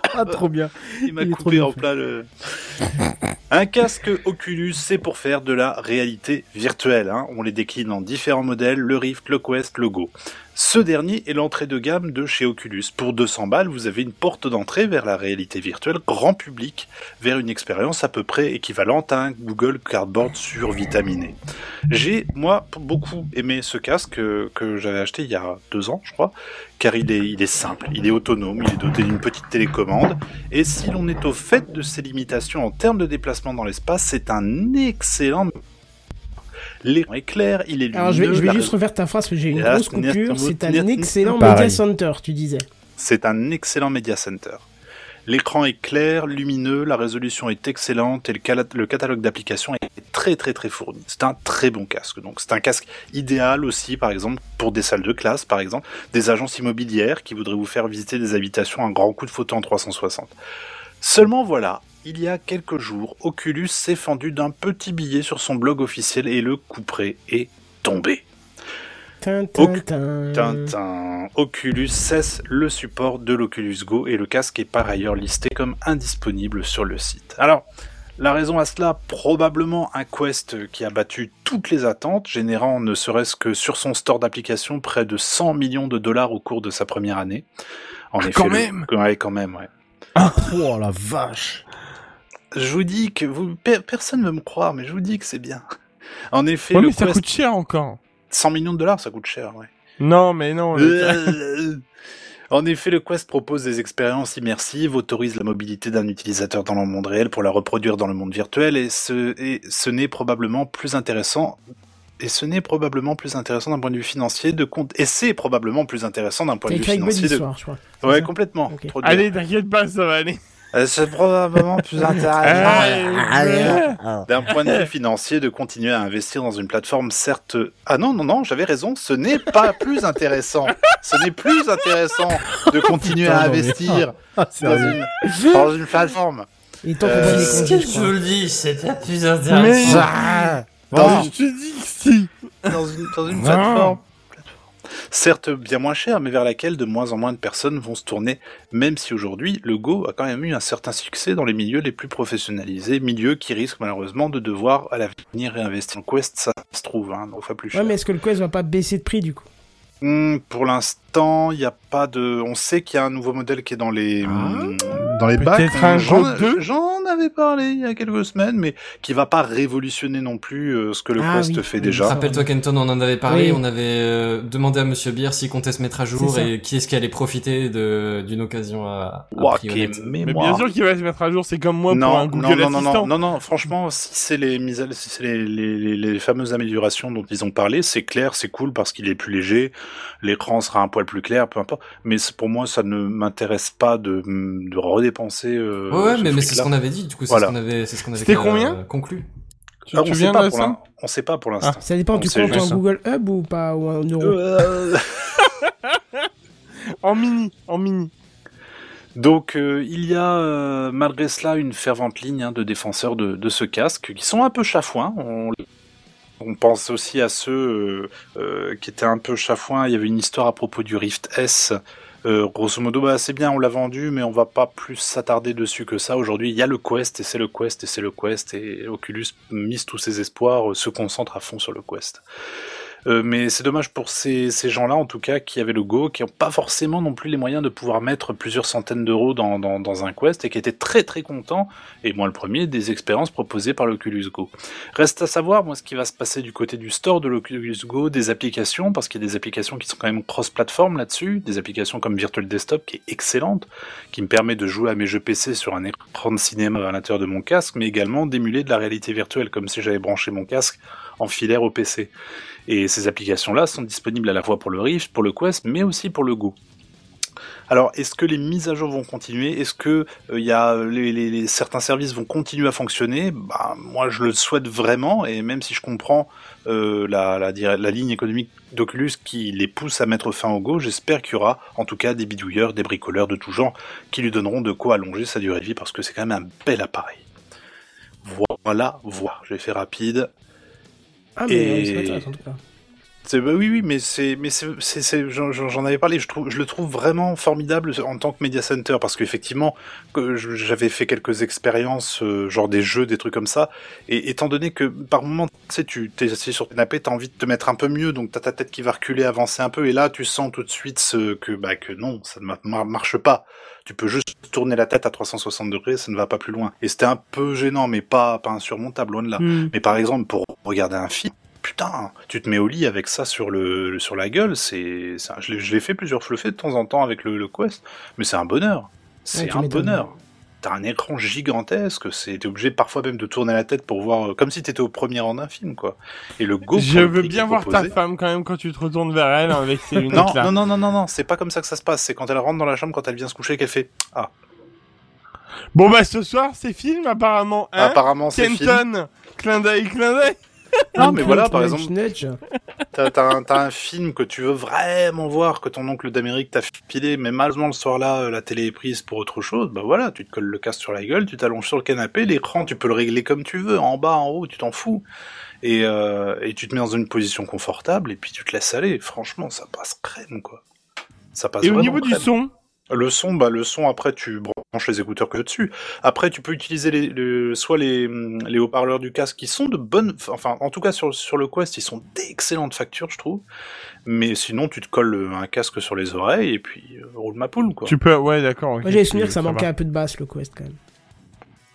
Ah trop bien. Il m'a coupé en plat le. Un casque Oculus, c'est pour faire de la réalité virtuelle. hein. On les décline en différents modèles, le Rift, le Quest, le Go. Ce dernier est l'entrée de gamme de chez Oculus. Pour 200 balles, vous avez une porte d'entrée vers la réalité virtuelle grand public, vers une expérience à peu près équivalente à un Google Cardboard survitaminé. J'ai, moi, beaucoup aimé ce casque euh, que j'avais acheté il y a deux ans, je crois, car il est, il est simple, il est autonome, il est doté d'une petite télécommande, et si l'on est au fait de ses limitations en termes de déplacement dans l'espace, c'est un excellent. L'écran est clair, il est lumineux. Alors, je vais, je vais la juste refaire ta phrase parce que j'ai une grosse coupure. C'est un excellent media center, tu disais. C'est un excellent media center. L'écran est clair, lumineux, la résolution est excellente et le, le catalogue d'applications est très très très fourni. C'est un très bon casque. Donc c'est un casque idéal aussi, par exemple, pour des salles de classe, par exemple, des agences immobilières qui voudraient vous faire visiter des habitations, un grand coup de photo en 360. Seulement voilà, il y a quelques jours, Oculus s'est fendu d'un petit billet sur son blog officiel et le couperet est tombé. Tintin. Oculus cesse le support de l'Oculus Go et le casque est par ailleurs listé comme indisponible sur le site. Alors, la raison à cela, probablement un Quest qui a battu toutes les attentes, générant ne serait-ce que sur son store d'applications près de 100 millions de dollars au cours de sa première année. En Ah, effet, quand le- même Ouais, quand même, ouais. Oh la vache. Je vous dis que vous, personne ne veut me croire, mais je vous dis que c'est bien. En effet, Ouais, le mais ça coûte cher encore. 100 millions de dollars, ça coûte cher, ouais. Non, mais non. Euh, En effet, le Quest propose des expériences immersives, autorise la mobilité d'un utilisateur dans le monde réel pour la reproduire dans le monde virtuel, et ce, et ce n'est probablement plus intéressant. Et ce n'est probablement plus intéressant d'un point de vue financier de compte. Et c'est probablement plus intéressant d'un point de vue financier de. soir, je crois. Ouais, ça complètement. Allez, t'inquiète pas, ça va aller. Euh, C'est probablement plus intéressant. Allez, D'un point de vue financier, de continuer à investir dans une plateforme, certes. Ah non, non, non, j'avais raison, ce n'est pas plus intéressant. Ce n'est plus intéressant de continuer à mais- investir Ah, dans une, dans une plateforme. Et tant Euh, Qu'est-ce que je vous le dis, c'est bien plus Mais- intéressant. Ah, Dans Je te dis que si. dans une, dans une plateforme, certes bien moins chère, mais vers laquelle de moins en moins de personnes vont se tourner, même si aujourd'hui le Go a quand même eu un certain succès dans les milieux les plus professionnalisés, milieux qui risquent malheureusement de devoir à l'avenir réinvestir en Quest, ça se trouve, hein, donc fois plus cher. Ouais, mais est-ce que le Quest va pas baisser de prix du coup? Hmm, pour l'instant, il n'y a pas de. On sait qu'il y a un nouveau modèle qui est dans les hmm, dans les bacs. Peut-être un J'en- Go 2? J'en avais parlé il y a quelques semaines, mais qui va pas révolutionner non plus euh, ce que le Ah Quest oui. fait Oui, déjà. Rappelle-toi Kenton, on en avait parlé, Oui. on avait euh, demandé à Monsieur Beer s'il comptait se mettre à jour et qui est-ce qui allait profiter de d'une occasion à, à. Mais bien sûr qu'il va se mettre à jour, c'est comme moi pour non, un non, Google non, non, Assistant. non, non, non, franchement, si c'est les mises, à- si c'est les, les, les, les fameuses améliorations dont ils ont parlé, c'est clair, c'est cool parce qu'il est plus léger, l'écran sera un poil plus clair, peu importe. Mais pour moi, ça ne m'intéresse pas de, de redépenser. Euh, Ouais, ouais, ce mais, mais c'est ce qu'on avait dit, du coup, c'est Voilà. ce qu'on avait, c'est ce qu'on avait C'était euh, combien conclu. Tu Ah, te on sait souviens pas de pour ça l'in- On sait pas pour l'instant. Ça dépend, On tu comptes en ça. Google Hub ou pas Ou en euro Euh, En mini, en mini. Donc euh, il y a euh, malgré cela une fervente ligne hein, de défenseurs de, de ce casque qui sont un peu chafouins. On, on pense aussi à ceux euh, euh, qui étaient un peu chafouins. Il y avait une histoire à propos du Rift S. Euh, grosso modo, bah, c'est bien, on l'a vendu, mais on va pas plus s'attarder dessus que ça. Aujourd'hui, il y a le Quest et c'est le Quest et c'est le Quest et Oculus mise tous ses espoirs, se concentre à fond sur le Quest. Euh, mais c'est dommage pour ces, ces gens-là, en tout cas, qui avaient le Go, qui n'ont pas forcément non plus les moyens de pouvoir mettre plusieurs centaines d'euros dans, dans, dans un Quest et qui étaient très très contents, et moi le premier, des expériences proposées par l'Oculus Go. Reste à savoir, moi, ce qui va se passer du côté du store de l'Oculus Go, des applications, parce qu'il y a des applications qui sont quand même cross-platform là-dessus, des applications comme Virtual Desktop qui est excellente, qui me permet de jouer à mes jeux PC sur un écran de cinéma à l'intérieur de mon casque, mais également d'émuler de la réalité virtuelle, comme si j'avais branché mon casque en filaire au PC. Et ces applications-là sont disponibles à la fois pour le Rift, pour le Quest, mais aussi pour le Go. Alors, est-ce que les mises à jour vont continuer? Est-ce que euh, certains services vont continuer à fonctionner? Bah, Moi, je le souhaite vraiment, et même si je comprends euh, la, la ligne économique d'Oculus qui les pousse à mettre fin au Go, j'espère qu'il y aura en tout cas des bidouilleurs, des bricoleurs de tout genre qui lui donneront de quoi allonger sa durée de vie parce que c'est quand même un bel appareil. Voilà, voilà, j'ai fait rapide. Ah, mais Et- c'est intéressant en tout cas. C'est bah oui oui mais c'est mais c'est c'est- j'en j'en avais parlé je trouve je le trouve vraiment formidable en tant que media center parce qu'effectivement j'avais fait quelques expériences euh, genre des jeux des trucs comme ça et étant donné que par moment tu sais tu t'es assis sur ton canapé t'as envie de te mettre un peu mieux donc t'as ta tête qui va reculer avancer un peu et là tu sens tout de suite ce, que bah que non ça ne ma- marche pas. Tu peux juste tourner la tête à 360 degrés ça ne va pas plus loin. Et c'était un peu gênant mais pas pas insurmontable loin de là. Hmm. mais par exemple, pour regarder un film, putain, tu te mets au lit avec ça sur le sur la gueule, c'est, je l'ai- je l'ai fait plusieurs fois, je le fais de temps en temps avec le, le Quest, mais c'est un bonheur, c'est Ouais, un bonheur. T'as un écran gigantesque, c'est t'es obligé parfois même de tourner la tête pour voir, comme si t'étais au premier rang d'un film, quoi. Et le Go. Je veux bien voir ta femme quand même quand tu te retournes vers elle avec ses lunettes Non, là. non, non, non, non, non, c'est pas comme ça que ça se passe. C'est quand elle rentre dans la chambre, quand elle vient se coucher, qu'elle fait. Ah, Bon bah ce soir c'est film apparemment. Hein apparemment c'est film. Kenton, clin d'œil, clin d'œil. Non, mais voilà, par exemple. T'as un, film que tu veux vraiment voir, que ton oncle d'Amérique t'a filé, mais malheureusement le soir-là, la télé est prise pour autre chose, bah voilà, tu te colles le casque sur la gueule, tu t'allonges sur le canapé, l'écran, tu peux le régler comme tu veux, en bas, en haut, tu t'en fous. Et, euh, et tu te mets dans une position confortable, et puis tu te laisses aller. Franchement, ça passe crème, quoi. Ça passe Et au niveau du son, Le son, bah le son après tu branches les écouteurs que dessus. Après tu peux utiliser les, soit les, les haut-parleurs du casque qui sont de bonnes, enfin en tout cas sur sur le Quest ils sont d'excellentes factures je trouve. Mais sinon tu te colles euh, un casque sur les oreilles et puis euh, roule ma poule quoi. tu peux, ouais d'accord. Moi j'avais tu- souvenir que ça manquait un peu de basse le Quest quand même.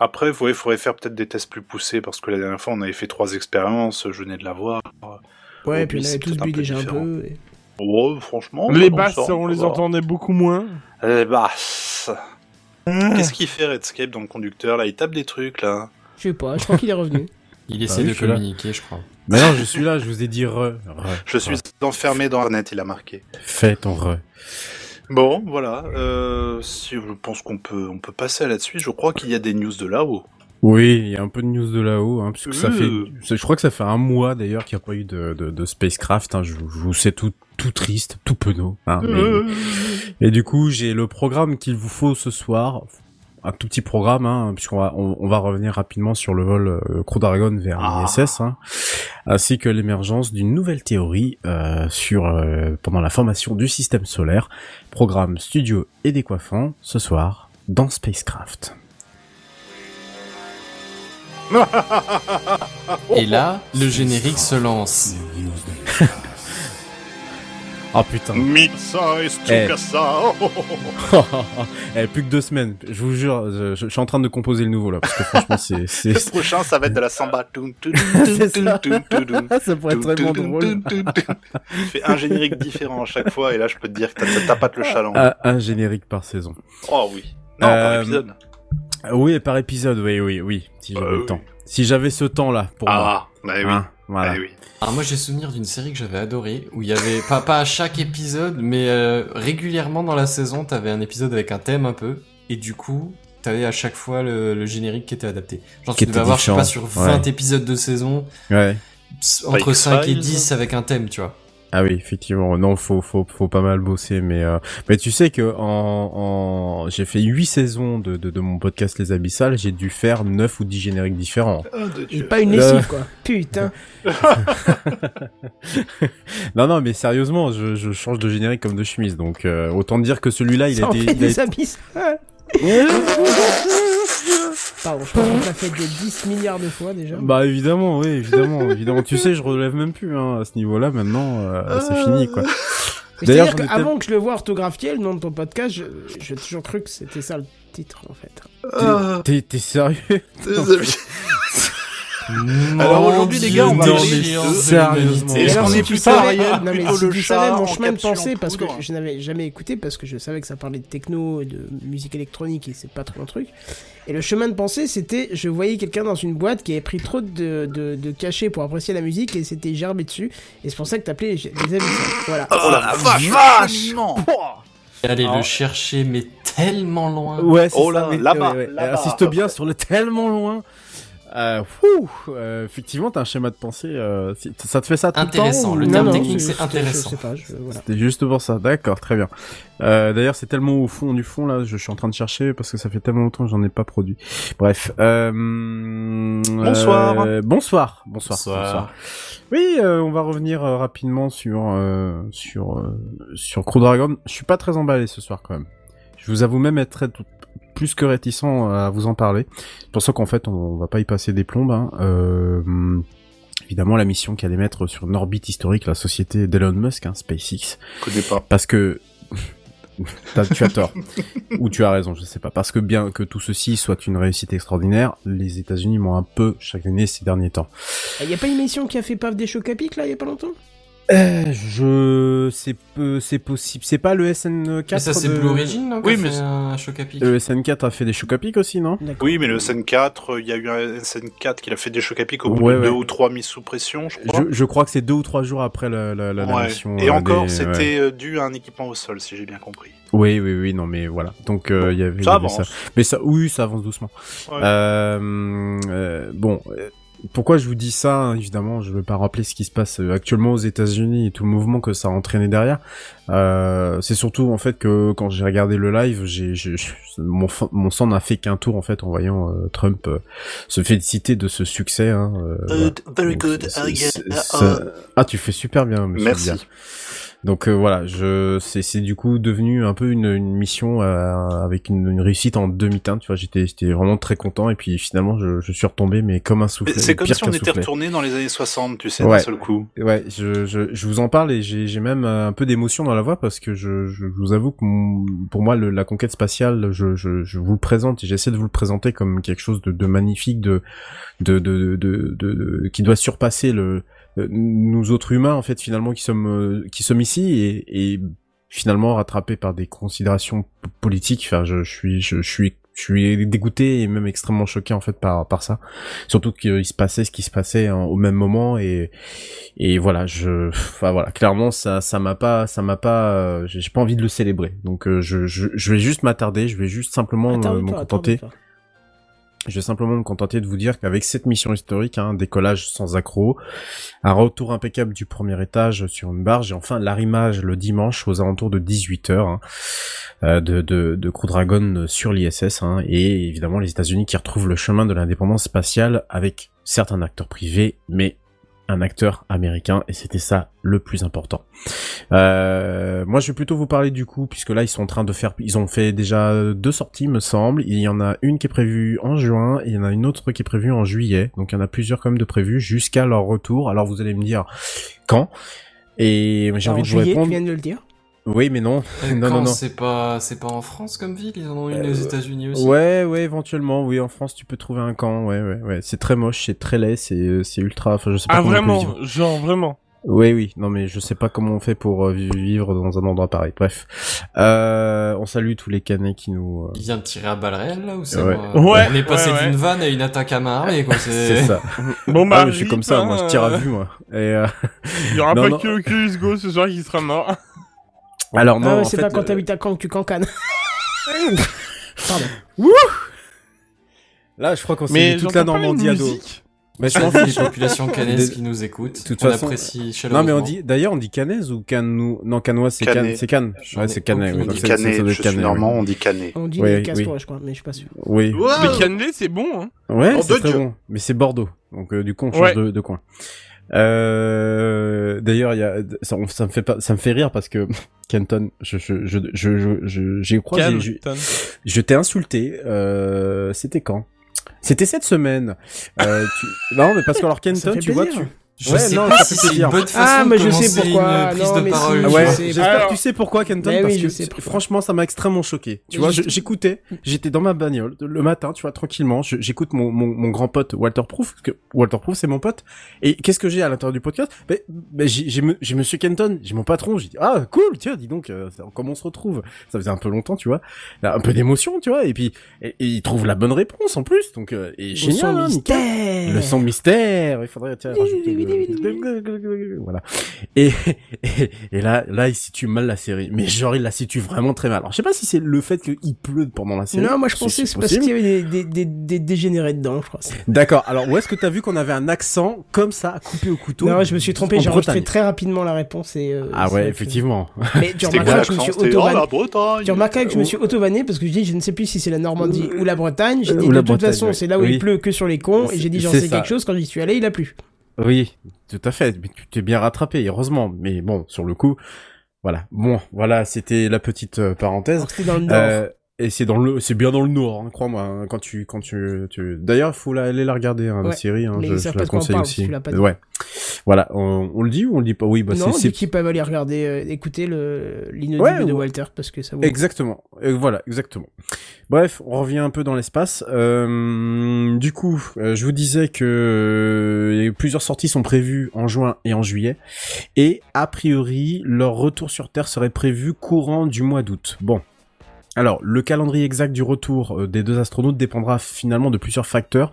Après il faudrait faire peut-être des tests plus poussés parce que la dernière fois on avait fait trois expériences, je venais de la voir. Ouais, Oh, puis on avait tous un bu déjà un différent. peu. et- Oh franchement. Les basses, on les entendait beaucoup moins. Les basses. Qu'est-ce qu'il fait Redscape dans le conducteur là? Il tape des trucs là. Je sais pas, je crois qu'il est revenu. Il Bah essaie de là. communiquer, je crois. Mais non, je suis là, je vous ai dit re. re Je suis enfermé dans Internet, il a marqué. Fais ton re. Bon, voilà. Euh, si je pense qu'on peut, on peut passer à la suite. Je crois qu'il y a des news de là-haut. Oui, il y a un peu de news de là-haut, hein, puisque ça fait, Euh. ça- je crois que ça fait un mois d'ailleurs qu'il n'y a pas eu de, de, de spacecraft. Hein, je, vous- je vous sais tout, tout triste, tout penaud. Hein, mais-. Et du coup, j'ai le programme qu'il vous faut ce soir. un tout petit programme, hein, puisqu'on va, on, on va revenir rapidement sur le vol euh, Crew Dragon vers Ah. l'ISS, hein, ainsi que l'émergence d'une nouvelle théorie euh, sur euh, pendant la formation du système solaire. Programme studio et décoiffant ce soir dans Spacecraft. Et là, le générique se lance. Oh putain. Mitsa et Tsukasa. Oh, oh, oh, eh, plus que deux semaines. Je vous jure, je, je suis en train de composer le nouveau là, parce que franchement, c'est, c'est, Le prochain, ça va être de la samba. C'est ça. pourrait être vraiment drôle. Tu fais un générique différent à chaque fois, et là, je peux te dire que t'as- t'as pas le chaland. Un, un générique par saison. Oh oui. Non, par Euh, épisode. Oui, par épisode, oui, oui, oui. Si j'avais Euh, le oui. temps. Si j'avais ce temps-là pour moi. Ah, bah oui. Hein, voilà. Bah oui. Alors moi j'ai souvenir d'une série que j'avais adorée où il y avait pas pas à chaque épisode mais euh, régulièrement dans la saison t'avais un épisode avec un thème un peu et du coup t'avais à chaque fois le, le générique qui était adapté. Genre Qui tu devais avoir je sais pas sur 20 ouais. épisodes de saison Ouais. entre X 5 et Files. 10 avec un thème tu vois. Ah oui, effectivement. Non, faut, faut, faut pas mal bosser, mais, euh, mais tu sais que en, en, j'ai fait huit saisons de, de, de mon podcast Les Abyssales, j'ai dû faire neuf ou dix génériques différents. Oh, de Dieu. pas une lessive, quoi. Putain. non, non, mais sérieusement, je, je change de générique comme de chemise, donc euh, autant dire que celui-là, il Ça a en été, fait il a des abysses. Pardon, je pense qu'on l'a fait des 10 milliards de fois déjà. Bah évidemment, oui, évidemment, évidemment. Tu sais, je relève même plus hein, à ce niveau-là. Maintenant, euh, c'est fini, quoi. D'ailleurs, qu'avant que je le vois orthographier, le nom de ton podcast, je- j'ai toujours cru que c'était ça le titre en fait. Ah, T'es, t'es sérieux? Alors aujourd'hui, les gars, on va Mon parler Sérieusement. Est-ce qu'on est tu plutôt savais- Ariel, non, mais si le savais mon chemin de pensée, parce que je n'avais jamais écouté, parce que je savais que ça parlait de techno et de musique électronique et c'est pas trop un truc. Et le chemin de pensée, c'était, je voyais quelqu'un dans une boîte qui avait pris trop de, de, de cachets pour apprécier la musique et s'était gerbé dessus. Et c'est pour ça que t'appelais les, les. Voilà. Oh la vache Non Aller Alors- le chercher mais tellement loin. Ouais, c'est Oh là, là-bas, ouais, ouais. là-bas, Insiste bien sur le tellement loin. Euh, wouh, euh, effectivement, t'as un schéma de pensée. Euh, si- ça te fait ça tout Intéressant, le temps le ou- terme Non, non, technique, c'est c'était- intéressant. Je sais pas, je, voilà. C'était juste pour ça. D'accord, très bien. Euh, D'ailleurs, c'est tellement au fond du fond là, je suis en train de chercher parce que ça fait tellement longtemps que j'en ai pas produit. Bref. Euh, Bonsoir. euh, bonsoir. Bonsoir. Bonsoir. Bonsoir. Oui, euh, on va revenir euh, rapidement sur euh, sur euh, sur Crew Dragon. Je suis pas très emballé ce soir quand même. Je vous avoue même être très- plus que réticent à vous en parler. C'est pour ça qu'en fait, on va pas y passer des plombes. Hein. Euh, évidemment, la mission qui allait mettre sur une orbite historique la société d'Elon Musk, hein, SpaceX, Je connais pas. parce que tu as tort ou tu as raison, je sais pas. Parce que bien que tout ceci soit une réussite extraordinaire, les États-Unis m'ont un peu chagriné ces derniers temps. Il y a pas une émission qui a fait paf des chocs à pic là, il y a pas longtemps? Euh, je c'est peu c'est possible. C'est pas le SN4 Mais ça c'est de- Blue Origin non, Oui, a mais un choc à pic. Le SN4 a fait des chocs à pic aussi, non? Oui, mais le SN4, euh, il y a eu un SN4 qui a fait des chocs à pic au bout Ouais, de deux ouais. ou trois mises sous pression, je crois. je, je crois que c'est deux ou trois jours après la, la, la, mission. Et euh, encore, des- c'était ouais. euh, dû à un équipement au sol, si j'ai bien compris. Oui, oui, oui, non, mais voilà. Donc euh, il y avait, Ça avait avance. Mais ça, oui, ça avance doucement. Ouais. Euh, euh, bon, pourquoi je vous dis ça Évidemment, je ne vais pas rappeler ce qui se passe euh, actuellement aux États-Unis et tout le mouvement que ça a entraîné derrière. Euh, c'est surtout en fait que quand j'ai regardé le live, j'ai, j'ai- mon, mon sang n'a fait qu'un tour en fait en voyant euh, Trump euh, se féliciter de ce succès. Hein, very Donc, Ah, tu fais super bien, monsieur. Merci. Donc euh, voilà, je c'est c'est du coup devenu un peu une, une mission euh, avec une, une réussite en demi-teinte. Tu vois, j'étais j'étais vraiment très content et puis finalement je, je suis retombé mais comme un soufflet. C'est comme si on était retourné dans les années 60, tu sais, Ouais. d'un seul coup. Ouais, je, je, je vous en parle et j'ai j'ai même euh, un peu d'émotion dans la voix parce que je, je vous avoue que mon- pour moi le- la conquête spatiale, je, je, je vous le présente et j'essaie de vous le présenter comme quelque chose de, de magnifique, de, de, de, de, de- de- qui doit surpasser le nous autres humains en fait finalement qui sommes euh, qui sommes ici et, et finalement rattrapés par des considérations politiques. Enfin, je, je suis je, je suis je suis dégoûté et même extrêmement choqué en fait par par ça. Surtout qu'il se passait ce qui se passait hein, au même moment et et voilà je enfin voilà clairement ça ça m'a pas ça m'a pas euh, j'ai pas envie de le célébrer donc euh, je, je je vais juste m'attarder je vais juste simplement me, Attarde-toi, me contenter. Je vais simplement me contenter de vous dire qu'avec cette mission historique, un décollage sans accroc, un retour impeccable du premier étage sur une barge et enfin l'arrimage le dimanche aux alentours de 18h de, de, de Crew Dragon sur l'ISS hein, et évidemment les États-Unis qui retrouvent le chemin de l'indépendance spatiale avec certains acteurs privés mais un acteur américain et c'était ça le plus important. Euh, moi, je vais plutôt vous parler du coup, puisque là, ils sont en train de faire, ils ont fait déjà deux sorties, me semble. Il y en a une qui est prévue en juin, et il y en a une autre qui est prévue en juillet. Donc, il y en a plusieurs quand même de prévues jusqu'à leur retour. Alors, vous allez me dire quand? Et j'ai envie de vous juillet, répondre. tu viens de le dire? Oui, mais non. Euh, non, quand non, non. C'est pas, c'est pas en France comme ville, ils en ont une Euh, aux États-Unis aussi. Ouais, ouais, éventuellement, oui, en France, tu peux trouver un camp, ouais, ouais, ouais. C'est très moche, c'est très laid, c'est, euh, c'est ultra, enfin, je sais pas Ah comment on peut vraiment, genre vraiment. Oui, oui, non, mais je sais pas comment on fait pour euh, vi- vivre dans un endroit pareil. Bref, euh, on salue tous les canets qui nous. euh, Il vient de tirer à balles réelles là ou c'est Ouais. moi Ouais, On est passé ouais, ouais. d'une vanne à une attaque à main armée quoi. C'est C'est ça. Bon bah, Ah, mais je suis comme ça, moi, hein, je tire à euh, vue, moi. Et euh, Il y aura Non, pas non. que Oculus Go ce soir qui sera mort. Alors non, ah ouais, en c'est fait, pas quand euh, t'habites à Caen que tu cancanes. Pardon. Là, je crois qu'on s'est toute la Normandie à dos. Mais je pense les fiche. populations canaises qui nous écoutent. toute on façon- apprécie Non, chaleureusement. mais on dit, d'ailleurs, on dit canaise ou canou Non, canois, c'est canne, c'est canne. J'en Ouais, ai c'est oui, On donc dit doit je suis normand, on dit canet. On dit Oui, les oui. casse-toi, je crois, mais je suis pas sûr. Oui. Mais cannelé, c'est bon, hein. Ouais, c'est très bon. Mais c'est Bordeaux. Donc, euh, du coup, on change Ouais. de, de coin. Euh, d'ailleurs, il y a, ça, ça me fait pas, ça me fait rire parce que Kenton, je, je, je, je, je, je- j'ai croisé, Cannes, je, je t'ai insulté, euh, c'était quand? C'était cette semaine. Euh, tu... Non, mais parce que alors Kenton, tu vois, tu, Je Ouais, sais non, pas ça si fait c'est une plaisir. bonne façon Ah, de mais je sais commencer pourquoi. une prise Non, de mais si, parole. je Ah ouais, j'espère Alors- que tu sais pourquoi, Kenton, Mais parce oui, que je sais franchement, ça m'a extrêmement choqué. Tu Mais vois, je- je- j'écoutais, j'étais dans ma bagnole le matin, tu vois, tranquillement, je- j'écoute mon, mon, mon grand pote Walter Proof, parce que Walter Proof, c'est mon pote. Et qu'est-ce que j'ai à l'intérieur du podcast? Ben, ben, j'ai j'ai Monsieur Kenton, j'ai mon patron, j'ai dit ah cool, tiens, dis donc, euh, comment on se retrouve? Ça faisait un peu longtemps, tu vois, Là, un peu d'émotion, tu vois, et puis et, et il trouve la bonne réponse en plus, donc euh, et Le génial, son hein. Le son mystère, il faudrait tiens, rajouter voilà. Et, et, et là, là, il situe mal la série. Mais genre, il la situe vraiment très mal. Alors, je sais pas si c'est le fait qu'il pleut pendant la série. Non, moi je pensais que c'est parce qu'il y avait des, des, des, des dégénérés dedans, je crois. D'accord. Alors, où est-ce que t'as vu qu'on avait un accent comme ça, coupé au couteau? Non, je me suis trompé, j'ai enregistré très rapidement la réponse et. euh, Ah ouais, que- effectivement. Mais tu remarqueras que je me suis oh, auto Tu remarqueras que je me suis auto-vanné parce que je dis je ne sais plus si c'est la Normandie ou la Bretagne. J'ai Euh, dit de toute façon c'est là où il pleut que sur les cons et j'ai dit j'en sais quelque chose quand j'y suis allé il a plu. Oui, tout à fait. Mais tu t'es bien rattrapé, heureusement. Mais bon, sur le coup, voilà. Bon, voilà, c'était la petite euh, parenthèse. Dans le nord. Euh, et c'est dans le, c'est bien dans le nord, hein, crois-moi. hein, quand tu, quand tu, tu... d'ailleurs, faut la, aller la regarder, hein, la Ouais. série. Hein, je, la conseille parle, aussi. pas dit. Ouais. Voilà, on, on le dit ou on le dit pas? Oui, bah non, c'est, c'est dit qu'ils peuvent aller regarder, euh, écouter le l'inaudible Ouais, de. Walter parce que ça vaut. Exactement. Et voilà, exactement. Bref, on revient un peu dans l'espace. Euh, du coup, euh, je vous disais que euh, plusieurs sorties sont prévues en juin et en juillet, et a priori, leur retour sur Terre serait prévu courant du mois d'août. Bon. Alors, le calendrier exact du retour euh, des deux astronautes dépendra finalement de plusieurs facteurs,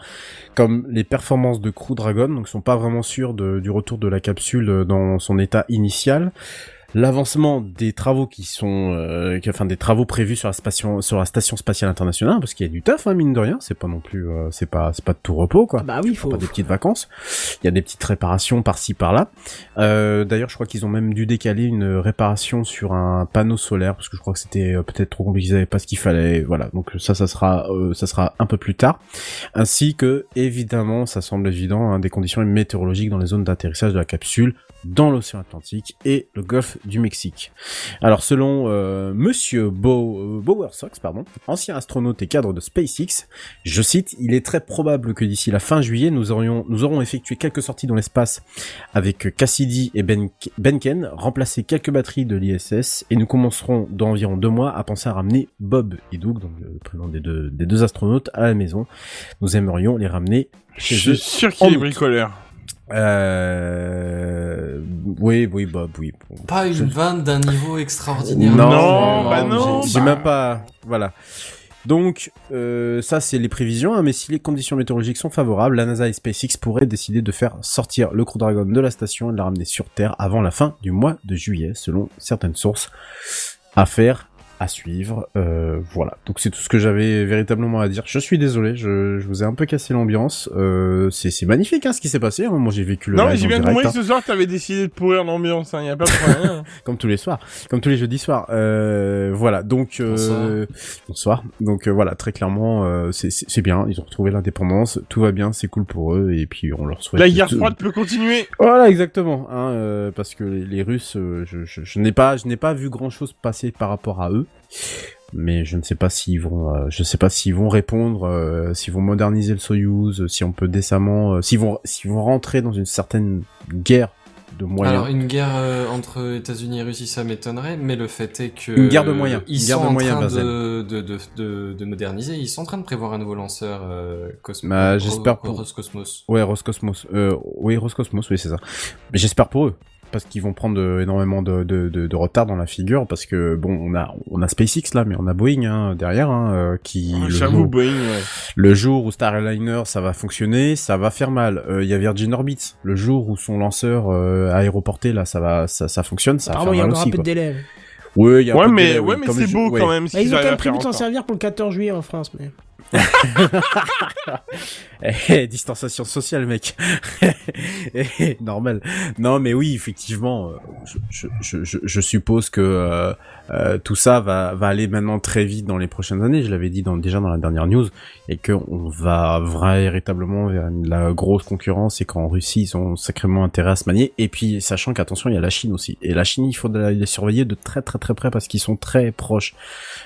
comme les performances de Crew Dragon, donc ils sont pas vraiment sûrs du retour de la capsule euh, dans son état initial, l'avancement des travaux qui sont, euh, qui- enfin des travaux prévus sur la station, sur la station spatiale internationale, parce qu'il y a du taf, hein, mine de rien, c'est pas non plus, euh, c'est pas, c'est pas de tout repos, quoi. Ah bah oui, il faut. Pas des petites vacances. Il y a des petites réparations par-ci par-là. Euh, D'ailleurs, je crois qu'ils ont même dû décaler une réparation sur un panneau solaire parce que je crois que c'était euh, peut-être trop compliqué, ils avaient pas ce qu'il fallait. Voilà, donc ça, ça sera, euh, ça sera un peu plus tard. Ainsi que, évidemment, ça semble évident, hein, des conditions météorologiques dans les zones d'atterrissage de la capsule, dans l'océan Atlantique et le golfe du Mexique. Alors, selon euh, Monsieur Bow, euh, Bowersox, pardon, ancien astronaute et cadre de SpaceX, je cite, il est très probable que d'ici la fin juillet, nous aurions, nous aurons effectué quelques sorties dans l'espace avec Cassidy et ben, Benken, remplacé quelques batteries de l'ISS, et nous commencerons dans environ deux mois à penser à ramener Bob et Doug, donc le prénom des deux, des deux astronautes, à la maison. Nous aimerions les ramener Je chez suis eux. sûr qu'il est bricoleur. Euh... Oui, oui, Bob, oui. Pas une vanne d'un niveau extraordinaire. Non, Non, bah non. J'ai bah- même pas. Voilà. Donc, euh, ça, c'est les prévisions, hein, mais si les conditions météorologiques sont favorables, la NASA et SpaceX pourraient décider de faire sortir le Crew Dragon de la station et de la ramener sur Terre avant la fin du mois de juillet, selon certaines sources. Affaire à suivre. Euh, voilà. Donc c'est tout ce que j'avais véritablement à dire. Je suis désolé, je, je vous ai un peu cassé l'ambiance. Euh, c'est c'est magnifique hein, ce qui s'est passé. hein. Moi j'ai vécu le Non, mais j'ai en bien compris hein. ce soir, t'avais décidé de pourrir l'ambiance, hein, y a pas de problème. comme tous les soirs, comme tous les jeudis soirs. Euh, voilà, donc euh, bonsoir. Donc euh, voilà, très clairement, euh, c'est bien. Ils ont retrouvé l'indépendance, tout va bien, c'est cool pour eux, et puis on leur souhaite. La guerre tout- froide peut continuer. Voilà, exactement. Hein, euh, parce que les, les Russes, euh, je, je, je n'ai pas, je n'ai pas vu grand chose passer par rapport à eux. Mais je ne sais pas s'ils vont, euh, je sais pas s'ils vont répondre, euh, s'ils vont moderniser le Soyuz, euh, si on peut décemment, euh, s'ils vont, s'ils vont rentrer dans une certaine guerre de moyens. Alors une guerre euh, entre États-Unis et Russie, ça m'étonnerait, mais le fait est que Une guerre de moyens. Ils Une guerre sont de en moyens, train de, de, de, de, de moderniser. Ils sont en train de prévoir un nouveau lanceur Cosmos. Bah, j'espère pour- Roscosmos. Ouais, Roscosmos. Oui, Roscosmos, oui, c'est ça. Mais j'espère pour eux. Parce qu'ils vont prendre énormément de, de, de, de retard dans la figure. Parce que, bon, on a, on a SpaceX là, mais on a Boeing hein, derrière, hein, euh, qui... le J'avoue, jour- Boeing, ouais. Le jour où Star Airliner ça va fonctionner, ça va faire mal. Euh, Il y a Virgin Orbit. Le jour où son lanceur euh, aéroporté là, ça va, ça, ça fonctionne, ça va Apparemment, il y a faire mal encore un aussi. peu de délai. Ouais, il y a un Ouais, peu de mais, délai, ouais, oui. mais c'est beau ouais. quand même. Bah, ils ont quand même faire prévu de s'en servir pour le 14 juillet en France. Mais... Distanciation sociale, mec. Normal. Non, mais oui, effectivement, euh, je, suppose que euh, euh, tout ça va, aller maintenant très vite dans les prochaines années. Je l'avais dit déjà dans la dernière news, et que on va véritablement vers la grosse concurrence et qu'en Russie ils ont sacrément intérêt à se manier. Et puis sachant qu'attention, il y a la Chine aussi. Et la Chine, il faut les surveiller de très très très près parce qu'ils sont très proches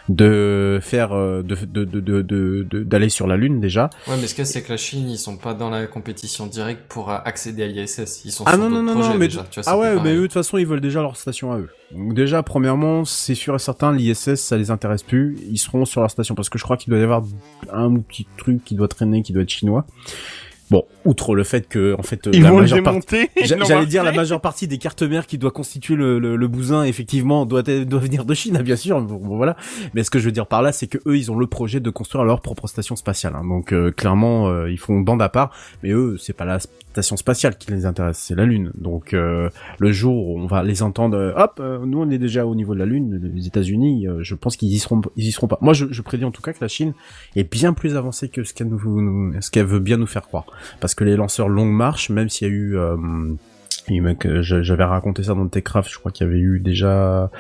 de faire de- de- d'aller sur la lune déjà. Ouais, mais ce qu'il y a, c'est que la Chine, ils sont pas dans la compétition directe pour accéder à l'ISS. Ils sont Ah sur non, non, non, projets mais, déjà. Tu vois, ah ouais, mais eux, de toute façon, ils veulent déjà leur station à eux. Donc déjà, premièrement, c'est sûr et certain, l'ISS, ça les intéresse plus. Ils seront sur leur station parce que je crois qu'il doit y avoir un petit truc qui doit traîner, qui doit être chinois. Bon, outre le fait que, en fait, euh, Ils la majeure partie, J'allais dire la majeure partie des cartes mères qui doit constituer le, le, le bousin, effectivement, doit, doit venir de Chine, bien sûr. Bon, bon, voilà. Mais ce que je veux dire par là, c'est que eux, ils ont le projet de construire leur propre station spatiale. hein. Donc euh, clairement, euh, ils font bande à part. Mais eux, c'est pas la station spatiale qui les intéresse, c'est la Lune. Donc euh, le jour où on va les entendre, hop, euh, nous on est déjà au niveau de la Lune. Les États-Unis, euh, je pense qu'ils y seront, ils y seront pas. Moi, je, je prédis en tout cas que la Chine est bien plus avancée que ce qu'elle nous, nous- ce qu'elle veut bien nous faire croire parce que les lanceurs longue marche, même s'il y a eu, euh, il j'avais raconté ça dans Techcraft, je crois qu'il y avait eu déjà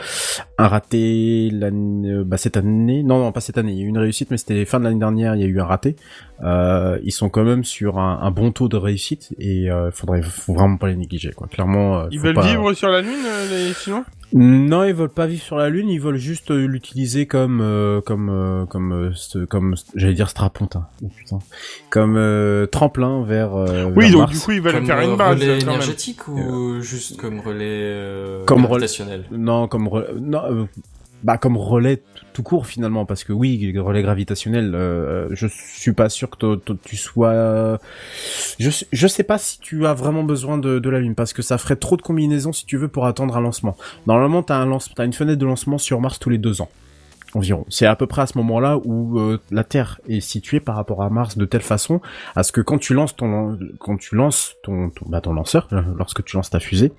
un raté l'année, euh, bah, cette année, non, non, pas cette année, il y a eu une réussite, mais c'était fin de l'année dernière, il y a eu un raté. Euh, ils sont quand même sur un, un bon taux de réussite et euh, faudrait, faut vraiment pas les négliger, quoi. Clairement, euh, Ils veulent pas- vivre sur la Lune, les Chinois? Non, ils veulent pas vivre sur la lune, ils veulent juste euh, l'utiliser comme euh, comme euh, comme euh, ce- comme j'allais dire strapontin. Oh, putain. Comme euh, tremplin vers euh, Oui, vers donc Mars. du coup, ils veulent Comme faire une base relais quand même. énergétique ou juste comme relais euh, Comme relais- Non, comme re- non, euh, bah comme relais tout court finalement parce que oui, relais gravitationnel, euh, je suis pas sûr que tu sois je sais- je sais pas si tu as vraiment besoin de, de la lune parce que ça ferait trop de combinaisons si tu veux pour attendre un lancement. Normalement, t'as un lance t'as une fenêtre de lancement sur Mars tous les deux ans. Environ. C'est à peu près à ce moment-là où euh, la Terre est située par rapport à Mars de telle façon à ce que quand tu lances ton quand tu lances ton ton, bah, ton lanceur, euh, lorsque tu lances ta fusée,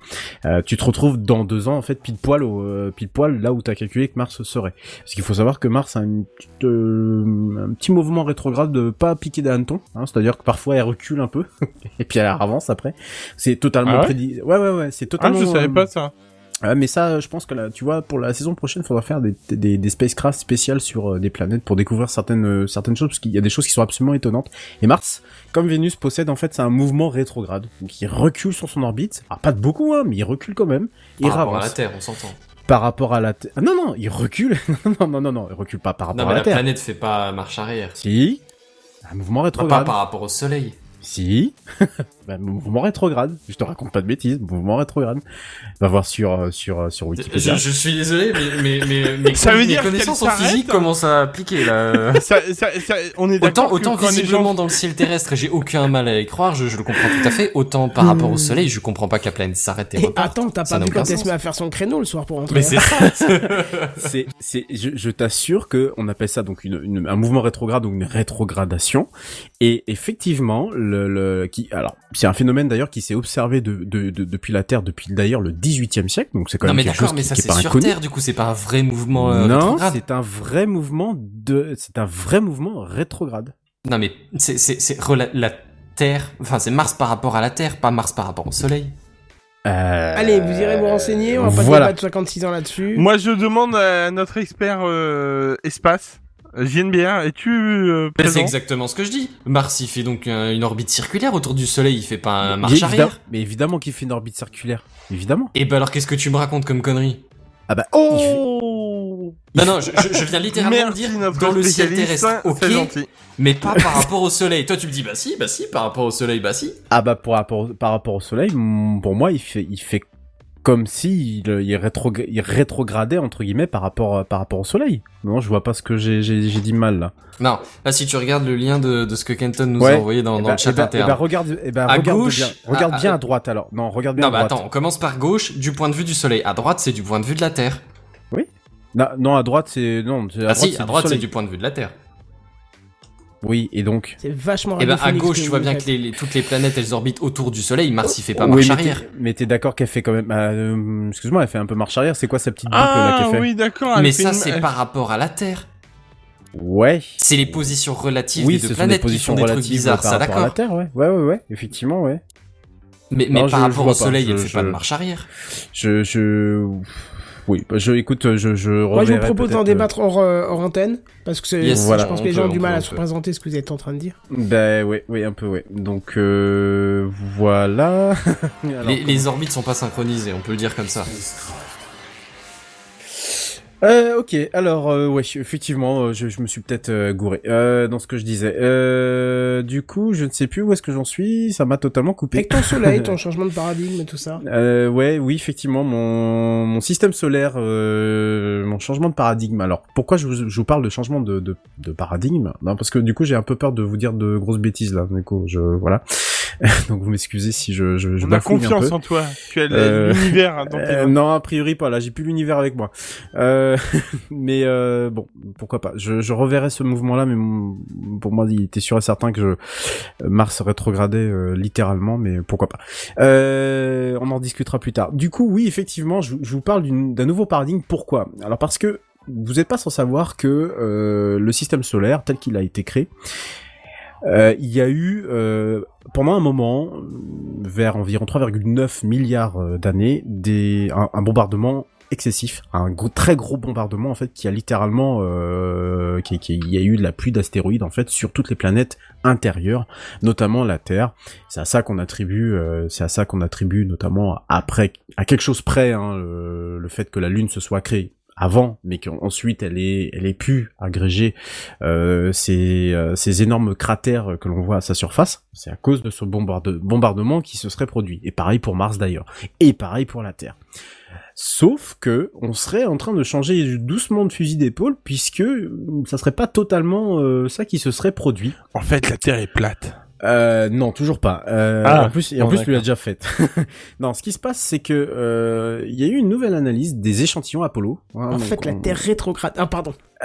euh, tu te retrouves dans deux ans en fait pile poil au euh, pile poil là où tu as calculé que Mars serait. Parce qu'il faut savoir que Mars a une petite, euh, un petit mouvement rétrograde de pas piquer des hannetons, hein, c'est-à-dire que parfois elle recule un peu et puis elle avance après. C'est totalement Ah ouais prédit. Ouais ouais ouais, c'est Ah, totalement. je savais pas ça. Mais ça, je pense que là, tu vois, pour la saison prochaine, il faudra faire des, des, des spacecraft spéciales sur euh, des planètes pour découvrir certaines euh, certaines choses, parce qu'il y a des choses qui sont absolument étonnantes. Et Mars, comme Vénus possède en fait, c'est un mouvement rétrograde, donc il recule sur son orbite. Ah, pas de beaucoup, hein, mais il recule quand même. Il Par rapport à la Terre, on s'entend. par rapport à la Terre. Ah, non, non, il recule. non, non, non, non, il recule pas par rapport Non, mais à la, la, Terre. planète fait pas marche arrière. Si. Un mouvement Pas, rétrograde. pas par rapport au Soleil. Si. bah, mouvement rétrograde. Je te raconte pas de bêtises. Mouvement rétrograde. Va voir sur euh, sur euh, sur Je, Wikipédia. je suis désolé, mais, mais, mais, mais Ça veut mes dire connaissances en physique commencent à appliquer là. ça, ça, ça- on est Autant, autant visiblement gens- dans le ciel terrestre, j'ai aucun mal à y croire, je, je le comprends tout à fait. Autant par rapport au soleil, je comprends pas que la planète s'arrête et Et reparte. attends, t'as pas vu quand elle se met à faire son créneau le soir pour rentrer Mais c'est ça. c'est, c'est, je, je t'assure que on appelle ça donc une, une- un mouvement rétrograde ou une rétrogradation. Et effectivement, le, le, le qui alors c'est un phénomène d'ailleurs qui s'est observé de, de, de- depuis la Terre depuis d'ailleurs le 18e siècle donc c'est quand Non même mais quelque d'accord, chose mais qui, ça qui est c'est pas sur inconnu. Terre, du coup c'est pas un vrai mouvement euh, non, rétrograde. c'est un vrai mouvement de c'est un vrai mouvement rétrograde. Non mais c'est c'est c'est rela- la Terre, enfin c'est Mars par rapport à la Terre, pas Mars par rapport au Soleil. Euh, Allez, vous irez vous renseigner, on va pas voilà. débattre 56 ans là-dessus. Moi, je demande à notre expert euh, espace, JNBR, es-tu euh, Mais c'est exactement ce que je dis. Mars il fait donc euh, une orbite circulaire autour du Soleil, il fait pas un marche Évidemment- arrière. Mais évidemment qu'il fait une orbite circulaire. Évidemment. Et bah alors qu'est-ce que tu me racontes comme connerie? Ah bah Oh Non non, je, viens littéralement dire dans le ciel terrestre, ok, gentil. mais pas par rapport au Soleil. Toi tu me dis bah si, bah si, par rapport au Soleil, bah si. Ah bah pour rapport, par rapport au soleil, pour moi, il fait, il fait comme si il, il, rétrog- il rétrogradait entre guillemets par rapport, par rapport au soleil. Non, je vois pas ce que j'ai, dit mal là. Non, là si tu regardes le lien de, de ce que Kenton nous Ouais. a envoyé dans, Eh dans bah, le chat eh bah- interne. regarde, À regarde gauche, bien, regarde à- bien à- à droite alors. Non, regarde bien non à bah droite. attends, on commence par gauche, du point de vue du Soleil. À droite c'est du point de vue de la Terre. Non, non, à droite c'est non. ah si, à droite c'est du point de vue de la Terre. Oui, et donc. C'est vachement Et ben à gauche tu vois bien que les, les- toutes les planètes elles orbitent autour du Soleil. Mars il fait pas Oui, marche mais arrière. Mais t'es d'accord qu'elle fait quand même. euh, Excuse-moi, elle fait un peu marche arrière. C'est quoi sa petite boucle là Ah qu'elle fait? oui, d'accord. elle Mais ça c'est elle- par rapport à la Terre. Ouais. C'est les positions relatives Oui, des deux sont des planètes qui positions font des trucs relatives bizarres, par ça rapport à la d'accord. Terre, ouais. Ouais, ouais, ouais. Effectivement, ouais. Mais, mais Non, par je- rapport au pas, Soleil je- elle fait pas de marche arrière. Je, je, oui, bah, je, écoute, je, je Moi, je vous propose d'en peut-être, débattre hors, euh, hors antenne, parce que c'est- Yes, voilà. je pense que les gens ont du mal à se peut. représenter ce que vous êtes en train de dire. euh, Ben, ouais, oui, un peu, ouais. Donc, euh, voilà. Alors, Les, les orbites sont pas synchronisées, on peut le dire comme ça. Euh, ok, alors, euh, ouais, effectivement, euh, je, je me suis peut-être euh, gouré euh, dans ce que je disais. Euh, du coup, je ne sais plus où est-ce que j'en suis, ça m'a totalement coupé. Avec ton soleil, ton changement de paradigme et tout ça. Euh, ouais, oui, effectivement, mon, mon système solaire, euh, mon changement de paradigme. Alors, pourquoi je vous, je vous parle de changement de, de, de paradigme? Non, parce que du coup, j'ai un peu peur de vous dire de grosses bêtises là. Du coup, je voilà. Donc, vous m'excusez si je je, je On a bafouille un confiance peu. en toi. Tu as Euh, l'univers Euh, non, a priori pas. Là, j'ai plus l'univers avec moi. Euh, mais euh, bon, pourquoi pas. Je, je reverrai ce mouvement-là, mais mon- pour moi, il était sûr et certain que je, Mars rétrogradait euh, littéralement, mais pourquoi pas. Euh, on en discutera plus tard. Du coup, oui, effectivement, je, je vous parle d'un nouveau paradigme. Pourquoi? Alors parce que vous n'êtes pas sans savoir que euh, le système solaire, tel qu'il a été créé, euh, il y a eu euh, pendant un moment, vers environ 3,9 milliards euh, d'années, des un, bombardement excessif, un très gros bombardement en fait qui a littéralement, euh, qui, il y a eu de la pluie d'astéroïdes en fait sur toutes les planètes intérieures, notamment la Terre. C'est à ça qu'on attribue, c'est à ça qu'on attribue notamment après à quelque chose près hein, le fait que la Lune se soit créée avant, mais qu'ensuite elle est, elle ait pu agréger euh, ces, euh, ces énormes cratères que l'on voit à sa surface. C'est à cause de ce bombarde- bombardement qui se serait produit. Et pareil pour Mars d'ailleurs. Et pareil pour la Terre. Sauf que on serait en train de changer doucement de fusil d'épaule puisque ça serait pas totalement euh, ça qui se serait produit. En fait, la Terre est plate. Euh, non, toujours pas. Euh, Ah, en plus, et en plus, l'as d'accord. déjà faite. non, ce qui se passe, c'est que euh, il y a eu une nouvelle analyse des échantillons Apollo. hein, En fait, la Terre rétrograde. Ah, pardon.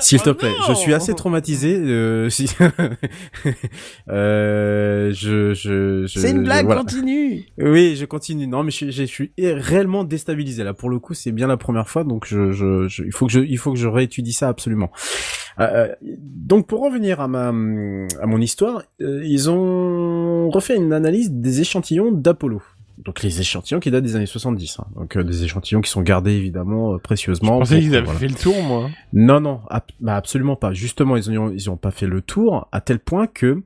S'il te Oh plaît, je suis assez traumatisé. Euh, si... euh, je, je, je, C'est une je- blague, voilà. continue. Oui, je continue. Non, mais je, suis- je suis réellement déstabilisé là. Pour le coup, c'est bien la première fois, donc je, je, je- il faut que je, il faut que je réétudie ça absolument. Euh, donc, pour revenir à ma, à mon histoire, euh, ils ont refait une analyse des échantillons d'Apollo. Donc les échantillons qui datent des années 70, hein. donc euh, des échantillons qui sont gardés évidemment euh, Je précieusement. pensais pour- qu'ils avaient voilà. fait le tour, moi. Non, non, ab- bah absolument pas. Justement, ils ont, ils ont pas fait le tour à tel point que,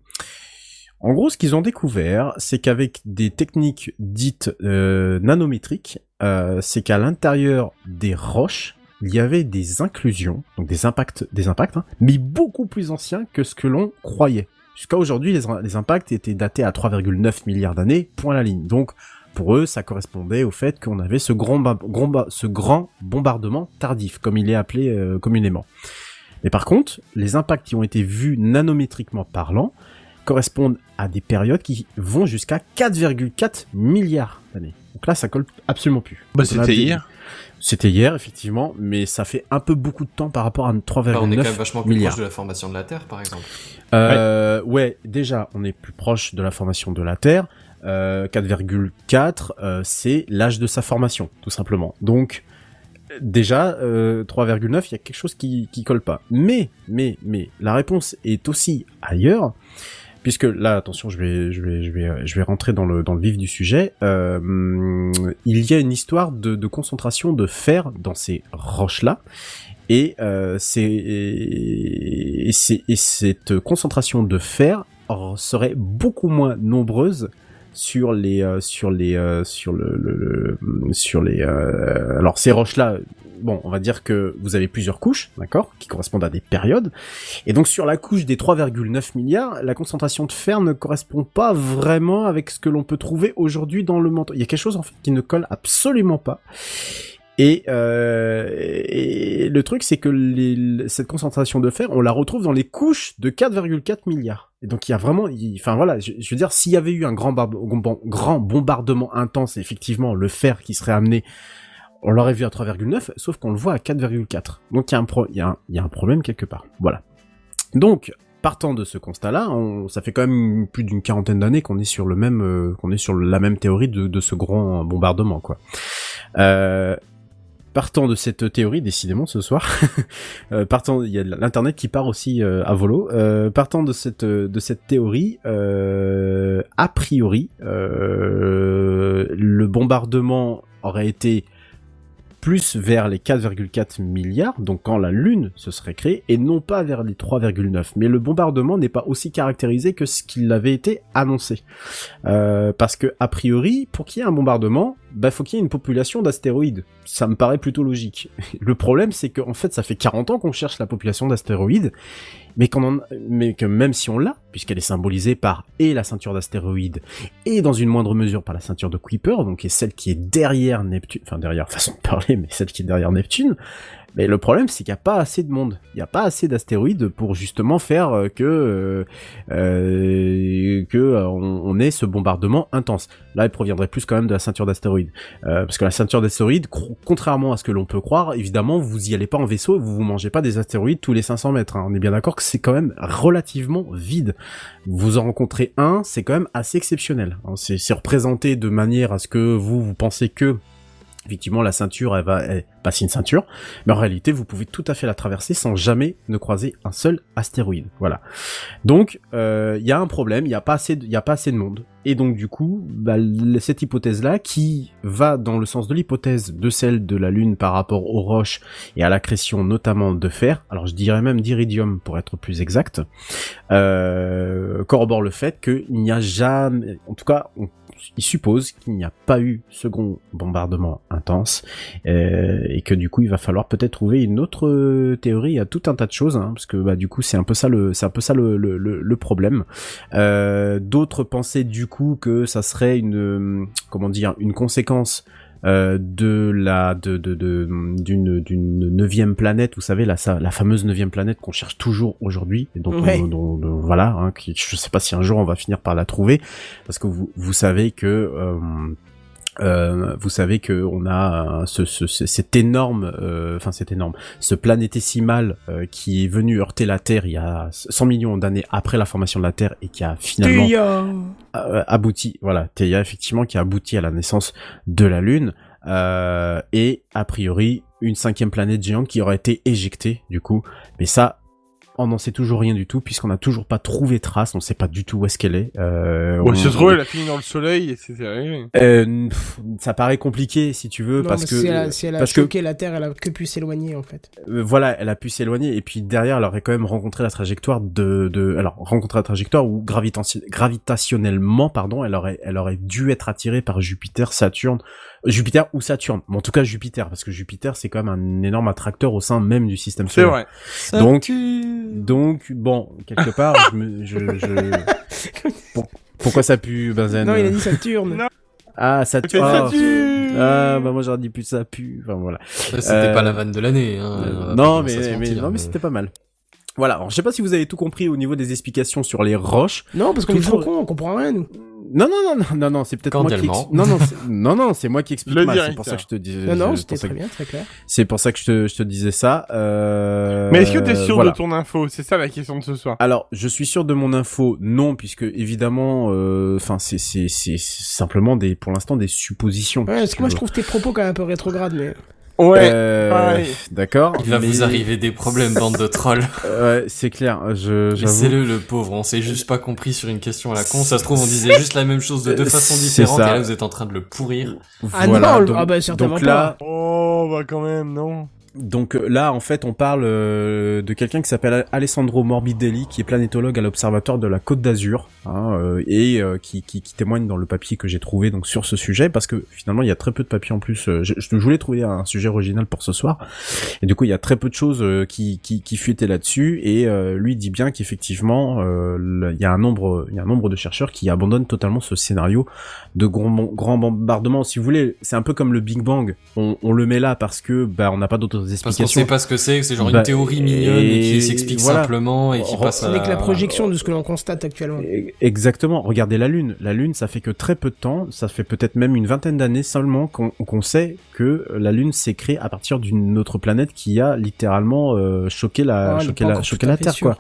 en gros, ce qu'ils ont découvert, c'est qu'avec des techniques dites euh, nanométriques, euh, c'est qu'à l'intérieur des roches, il y avait des inclusions, donc des impacts, des impacts, hein, mais beaucoup plus anciens que ce que l'on croyait. Jusqu'à aujourd'hui, les, les impacts étaient datés à 3,9 milliards d'années, point la ligne. Donc, pour eux, ça correspondait au fait qu'on avait ce grand, ba- grand ba- ce grand bombardement tardif, comme il est appelé euh, communément. Mais par contre, les impacts qui ont été vus nanométriquement parlant correspondent à des périodes qui vont jusqu'à 4,4 milliards d'années. Donc là, ça colle absolument plus. Bah, c'était des- hier. C'était hier, effectivement, mais ça fait un peu beaucoup de temps par rapport à 3,9 Bah, on est quand même vachement plus milliards. proche de la formation de la Terre, par exemple. Euh, euh, ouais, déjà, on est plus proche de la formation de la Terre. Euh, 4,4, euh, c'est l'âge de sa formation, tout simplement. Donc, euh, déjà, euh, 3,9, il y a quelque chose qui, qui colle pas. Mais, mais, mais, la réponse est aussi ailleurs, puisque là, attention, je vais, je vais, je vais, euh, je vais rentrer dans le, dans le vif du sujet. Euh, il y a une histoire de, concentration de fer dans ces roches-là. Et, euh, c'est, et, c'est- et cette concentration de fer euh, serait beaucoup moins nombreuse sur les euh, sur les euh, sur le, le- le- sur les euh, alors ces roches là bon on va dire que vous avez plusieurs couches d'accord qui correspondent à des périodes. Et donc sur la couche des 3,9 milliards la concentration de fer ne correspond pas vraiment avec ce que l'on peut trouver aujourd'hui dans le manteau. Il y a quelque chose en fait qui ne colle absolument pas et, euh, et le truc, c'est que cette concentration de fer, on la retrouve dans les couches de 4,4 milliards. Et donc il y a vraiment, enfin voilà, je, veux dire, s'il y avait eu un grand, bombardement intense, effectivement, le fer qui serait amené, on l'aurait vu à 3,9, sauf qu'on le voit à 4,4. Donc il y a un il y a un, problème quelque part. Voilà. Donc partant de ce constat-là, on- ça fait quand même plus d'une quarantaine d'années qu'on est sur le même, euh, qu'on est sur la même théorie de, de ce grand bombardement, quoi. Euh, partant de cette théorie, décidément ce soir, euh, partant, il y a l'internet qui part aussi euh, à volo. Euh, partant de cette théorie, a priori, le bombardement aurait été plus vers les 4,4 milliards, donc quand la Lune se serait créée, et non pas vers les 3,9. Mais le bombardement n'est pas aussi caractérisé que ce qu'il avait été annoncé. Parce que, a priori, pour qu'il y ait un bombardement, bah, faut qu'il y ait une population d'astéroïdes. Ça me paraît plutôt logique. Le problème, c'est qu'en fait, ça fait 40 ans qu'on cherche la population d'astéroïdes, mais, qu'on en- mais que même si on l'a, puisqu'elle est symbolisée par et la ceinture d'astéroïdes, et dans une moindre mesure par la ceinture de Kuiper, donc celle qui est derrière Neptune, enfin derrière, façon de parler, mais celle qui est derrière Neptune, mais le problème, c'est qu'il n'y a pas assez de monde. Il n'y a pas assez d'astéroïdes pour justement faire euh, que euh, euh, que euh, on, ait ce bombardement intense. Là, il proviendrait plus quand même de la ceinture d'astéroïdes, Euh, parce que la ceinture d'astéroïdes, contrairement à ce que l'on peut croire, évidemment, vous y allez pas en vaisseau, vous vous mangez pas des astéroïdes tous les 500 mètres. hein. On est bien d'accord que c'est quand même relativement vide. Vous en rencontrez un, c'est quand même assez exceptionnel. hein. C'est représenté de manière à ce que vous vous pensez que effectivement la ceinture elle va elle, passer une ceinture mais en réalité vous pouvez tout à fait la traverser sans jamais ne croiser un seul astéroïde. Voilà. Donc euh, il y a un problème il y a pas assez de, il a pas assez de monde. Et donc du coup bah, cette hypothèse là qui va dans le sens de l'hypothèse de celle de la lune par rapport aux roches et à l'accrétion notamment de fer. Alors je dirais même d'iridium pour être plus exact. Euh, corrobore le fait qu'il n'y a jamais en tout cas il suppose qu'il n'y a pas eu second bombardement intense euh, et que du coup il va falloir peut-être trouver une autre euh, théorie à tout un tas de choses hein, parce que bah du coup c'est un peu ça le c'est un peu ça le le, problème. Euh, d'autres pensaient du coup que ça serait une comment dire une conséquence euh, de la de de de- d'une d'une neuvième planète vous savez la la fameuse neuvième planète qu'on cherche toujours aujourd'hui et donc Ouais. on- dont- voilà hein, qui, je sais pas si un jour on va finir par la trouver parce que vous vous savez que euh, euh, vous savez que on a euh, ce, ce, ce- cet énorme, euh, enfin cet énorme, ce planétésimal euh, qui est venu heurter la Terre il y a 100 millions d'années après la formation de la Terre et qui a finalement abouti, voilà, Theia effectivement qui a abouti à la naissance de la Lune euh, et a priori une cinquième planète géante qui aurait été éjectée du coup, mais ça on n'en sait toujours rien du tout puisqu'on n'a toujours pas trouvé trace, on sait pas du tout où est-ce qu'elle est. Euh, Bon, on- se trouve, elle a fini dans le soleil et euh, pff, ça paraît compliqué si tu veux Non, parce que si elle a, si elle a parce que la Terre, elle a que pu s'éloigner en fait. euh, voilà, elle a pu s'éloigner et puis derrière, elle aurait quand même rencontré la trajectoire de, de alors rencontré la trajectoire où gravitation- gravitationnellement, pardon, elle aurait, elle aurait dû être attirée par Jupiter, Saturne, Jupiter ou Saturne, mais en tout cas Jupiter parce que Jupiter c'est quand même un énorme attracteur au sein même du système C'est solaire. vrai. Donc, donc bon, quelque part, je, me, je, je... Pour- pourquoi ça pue, Benzen? Non, il a dit Saturne. Non. Ah, ça C'était ah, Saturne. Ah, bah moi j'aurais dit plus ça pue. Enfin voilà. C'était Euh, pas la vanne de l'année. Hein, Euh, on va non, mais, non, mais c'était pas mal. Voilà. Alors, je sais pas si vous avez tout compris au niveau des explications sur les roches. Non, parce qu'on est trop con, on comprend rien nous. Non, non, non, non, non, non, c'est peut-être moi qui non, non, c'est- non, non, c'est moi qui explique Le mal. C'est pour ça que je te disais. Non, non, c'est c'était très que- bien, très clair. C'est pour ça que je te, je te disais ça. Euh... Mais est-ce que t'es sûr voilà. de ton info? C'est ça la question de ce soir. Alors, je suis sûr de mon info, non, puisque évidemment, euh, enfin, c'est c'est c'est c'est simplement des, pour l'instant, des suppositions. Ouais, parce que moi je trouve tes propos quand même un peu rétrogrades, mais. Ouais. Euh. D'accord. Il va mais- vous arriver des problèmes, bande de trolls. Ouais, c'est clair. Je, j'avoue. Laissez-le, le pauvre. On s'est juste pas compris sur une question à la con. Ça se trouve, on disait juste la même chose de deux Euh, façons c'est différentes. Et là, vous êtes en train de le pourrir. Ah Voilà, non, donc, ah bah certainement donc là, Oh, bah quand même, non. Donc euh, là, en fait, on parle euh, de quelqu'un qui s'appelle Alessandro Morbidelli, qui est planétologue à l'Observatoire de la Côte d'Azur, hein, euh, et euh, qui, qui, qui témoigne dans le papier que j'ai trouvé donc sur ce sujet, parce que finalement, il y a très peu de papiers en plus. euh, je, je voulais trouver un sujet original pour ce soir, et du coup, il y a très peu de choses euh, qui, qui, qui fuitaient là-dessus, et lui dit bien qu'effectivement, il y a un nombre, il y a un nombre de chercheurs qui abandonnent totalement ce scénario de grand, grand bombardement. Si vous voulez, c'est un peu comme le Big Bang. On, on le met là parce que bah on n'a pas d'autres Parce qu'on explications. sait pas ce que c'est, que c'est genre Bah, une théorie mignonne et, et qui s'explique voilà. simplement et qui Re- passe Ce à... n'est que la projection de ce que l'on constate actuellement. E- Exactement. Regardez la Lune. La Lune, ça fait que très peu de temps, ça fait peut-être même une vingtaine d'années seulement qu'on sait que la Lune s'est créée à partir d'une autre planète qui a littéralement euh, choqué la, Ah, choqué la, choqué la Terre, sûr.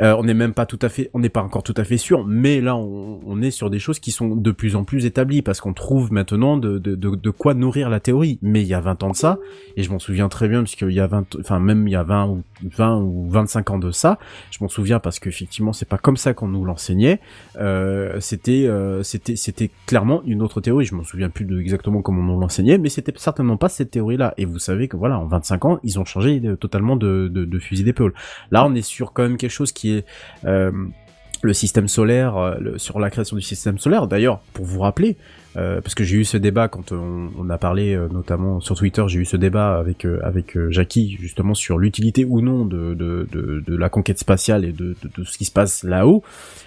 Euh, on n'est même pas tout à fait, on n'est pas encore tout à fait sûr, mais là, on, on est sur des choses qui sont de plus en plus établies parce qu'on trouve maintenant de, de, de, de quoi nourrir la théorie. Mais il y a 20 ans de ça, et je m'en souviens très bien puisqu'il y a 20, enfin même il y a 20 ou 20 ou 25 ans de ça, je m'en souviens parce qu'effectivement c'est pas comme ça qu'on nous l'enseignait. Euh, c'était, euh, c'était, c'était clairement une autre théorie. Je m'en souviens plus de exactement comment on l'enseignait, mais c'était certainement pas cette théorie-là. Et vous savez que voilà, en 25 ans, ils ont changé de- totalement de, de, de fusil d'épaule. Là, on est sur quand même quelque chose qui est euh, le système solaire, euh, sur la création du système solaire. D'ailleurs, pour vous rappeler, euh, parce que j'ai eu ce débat quand on, a parlé notamment sur Twitter, j'ai eu ce débat avec avec Jackie justement sur l'utilité ou non de, de, de, la conquête spatiale et de, de, ce qui se passe là-haut.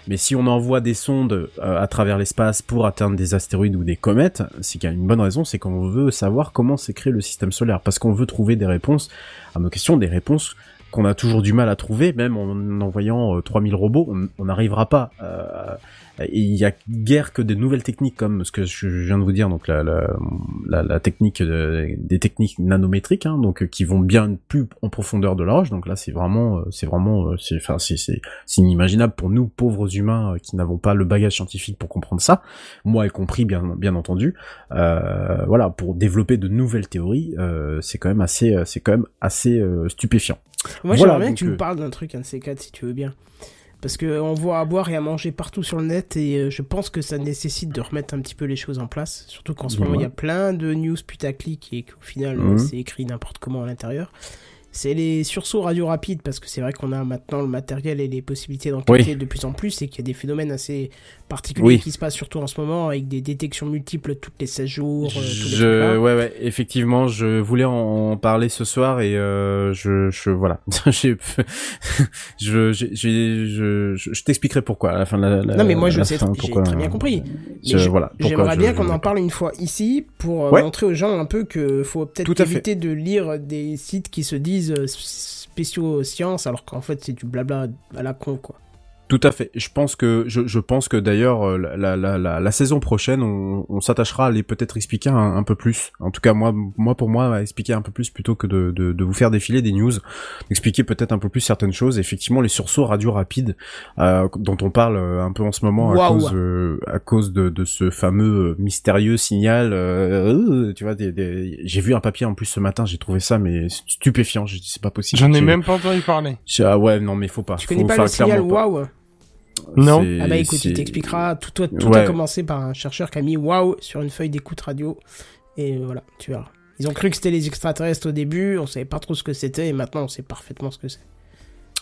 Mais si on envoie des sondes à travers l'espace pour atteindre des astéroïdes ou des comètes, c'est qu'il y a une bonne raison, c'est qu'on veut savoir comment s'est créé le système solaire, parce qu'on veut trouver des réponses à nos questions, des réponses qu'on a toujours du mal à trouver, même en envoyant euh, 3000 robots, on on n'arrivera pas. Il y a guère que des nouvelles techniques comme ce que je viens de vous dire, donc la, la, la, la technique euh, des techniques nanométriques, hein, donc euh, qui vont bien plus en profondeur de la roche. Donc là, c'est vraiment, euh, c'est vraiment, euh, c'est, enfin, c'est, c'est, c'est inimaginable pour nous pauvres humains qui n'avons pas le bagage scientifique pour comprendre ça, moi y compris bien, bien entendu. Euh, voilà, pour développer de nouvelles théories, euh, c'est quand même assez, c'est quand même assez euh, stupéfiant. Moi, Voilà, j'aimerais bien que tu me parles d'un truc, un de ces quatre, si tu veux bien. Parce que on voit à boire et à manger partout sur le net et euh, je pense que ça nécessite de remettre un petit peu les choses en place. Surtout qu'en ce moment, il y a plein de news putaclic et qu'au final, c'est écrit n'importe comment à l'intérieur. C'est les sursauts radio rapides parce que c'est vrai qu'on a maintenant le matériel et les possibilités d'enquêter de plus en plus et qu'il y a des phénomènes assez Oui. qui se passent surtout en ce moment avec des détections multiples toutes les 16 jours. euh, Je, ouais, ouais, effectivement, je voulais en parler ce soir et euh, je, je, voilà, je, j'ai, j'ai- je, je, je t'expliquerai pourquoi à la fin de la. la Non, mais moi, je sais, fin, j'ai pourquoi, très bien euh, compris. voilà, J'aimerais bien qu'on en parle une fois ici pour euh, Ouais. montrer aux gens un peu que faut peut-être éviter de lire des sites qui se disent euh, spéciaux sciences alors qu'en fait c'est du blabla à la con quoi. Tout à fait. Je pense que je, je pense que d'ailleurs euh, la, la, la, la saison prochaine, on, on s'attachera à les peut-être expliquer un, un peu plus. En tout cas, moi, moi pour moi, à expliquer un peu plus plutôt que de, de, de vous faire défiler des news, expliquer peut-être un peu plus certaines choses. Effectivement, les sursauts radio rapides euh, dont on parle euh, un peu en ce moment à cause euh, à cause de, de ce fameux mystérieux signal. euh, euh, tu vois, des, des- j'ai vu un papier en plus ce matin. J'ai trouvé ça mais stupéfiant. J'ai dit c'est pas possible. J'en ai même pas entendu parler. Ah ouais, non mais faut pas. Tu Faut- connais pas le signal clairement pas. Non. Ah bah écoute, il t'expliquera. Tout, tout, tout Ouais. a commencé par un chercheur qui a mis waouh sur une feuille d'écoute radio et voilà, tu verras. Ils ont cru que c'était les extraterrestres au début, on savait pas trop ce que c'était et maintenant on sait parfaitement ce que c'est.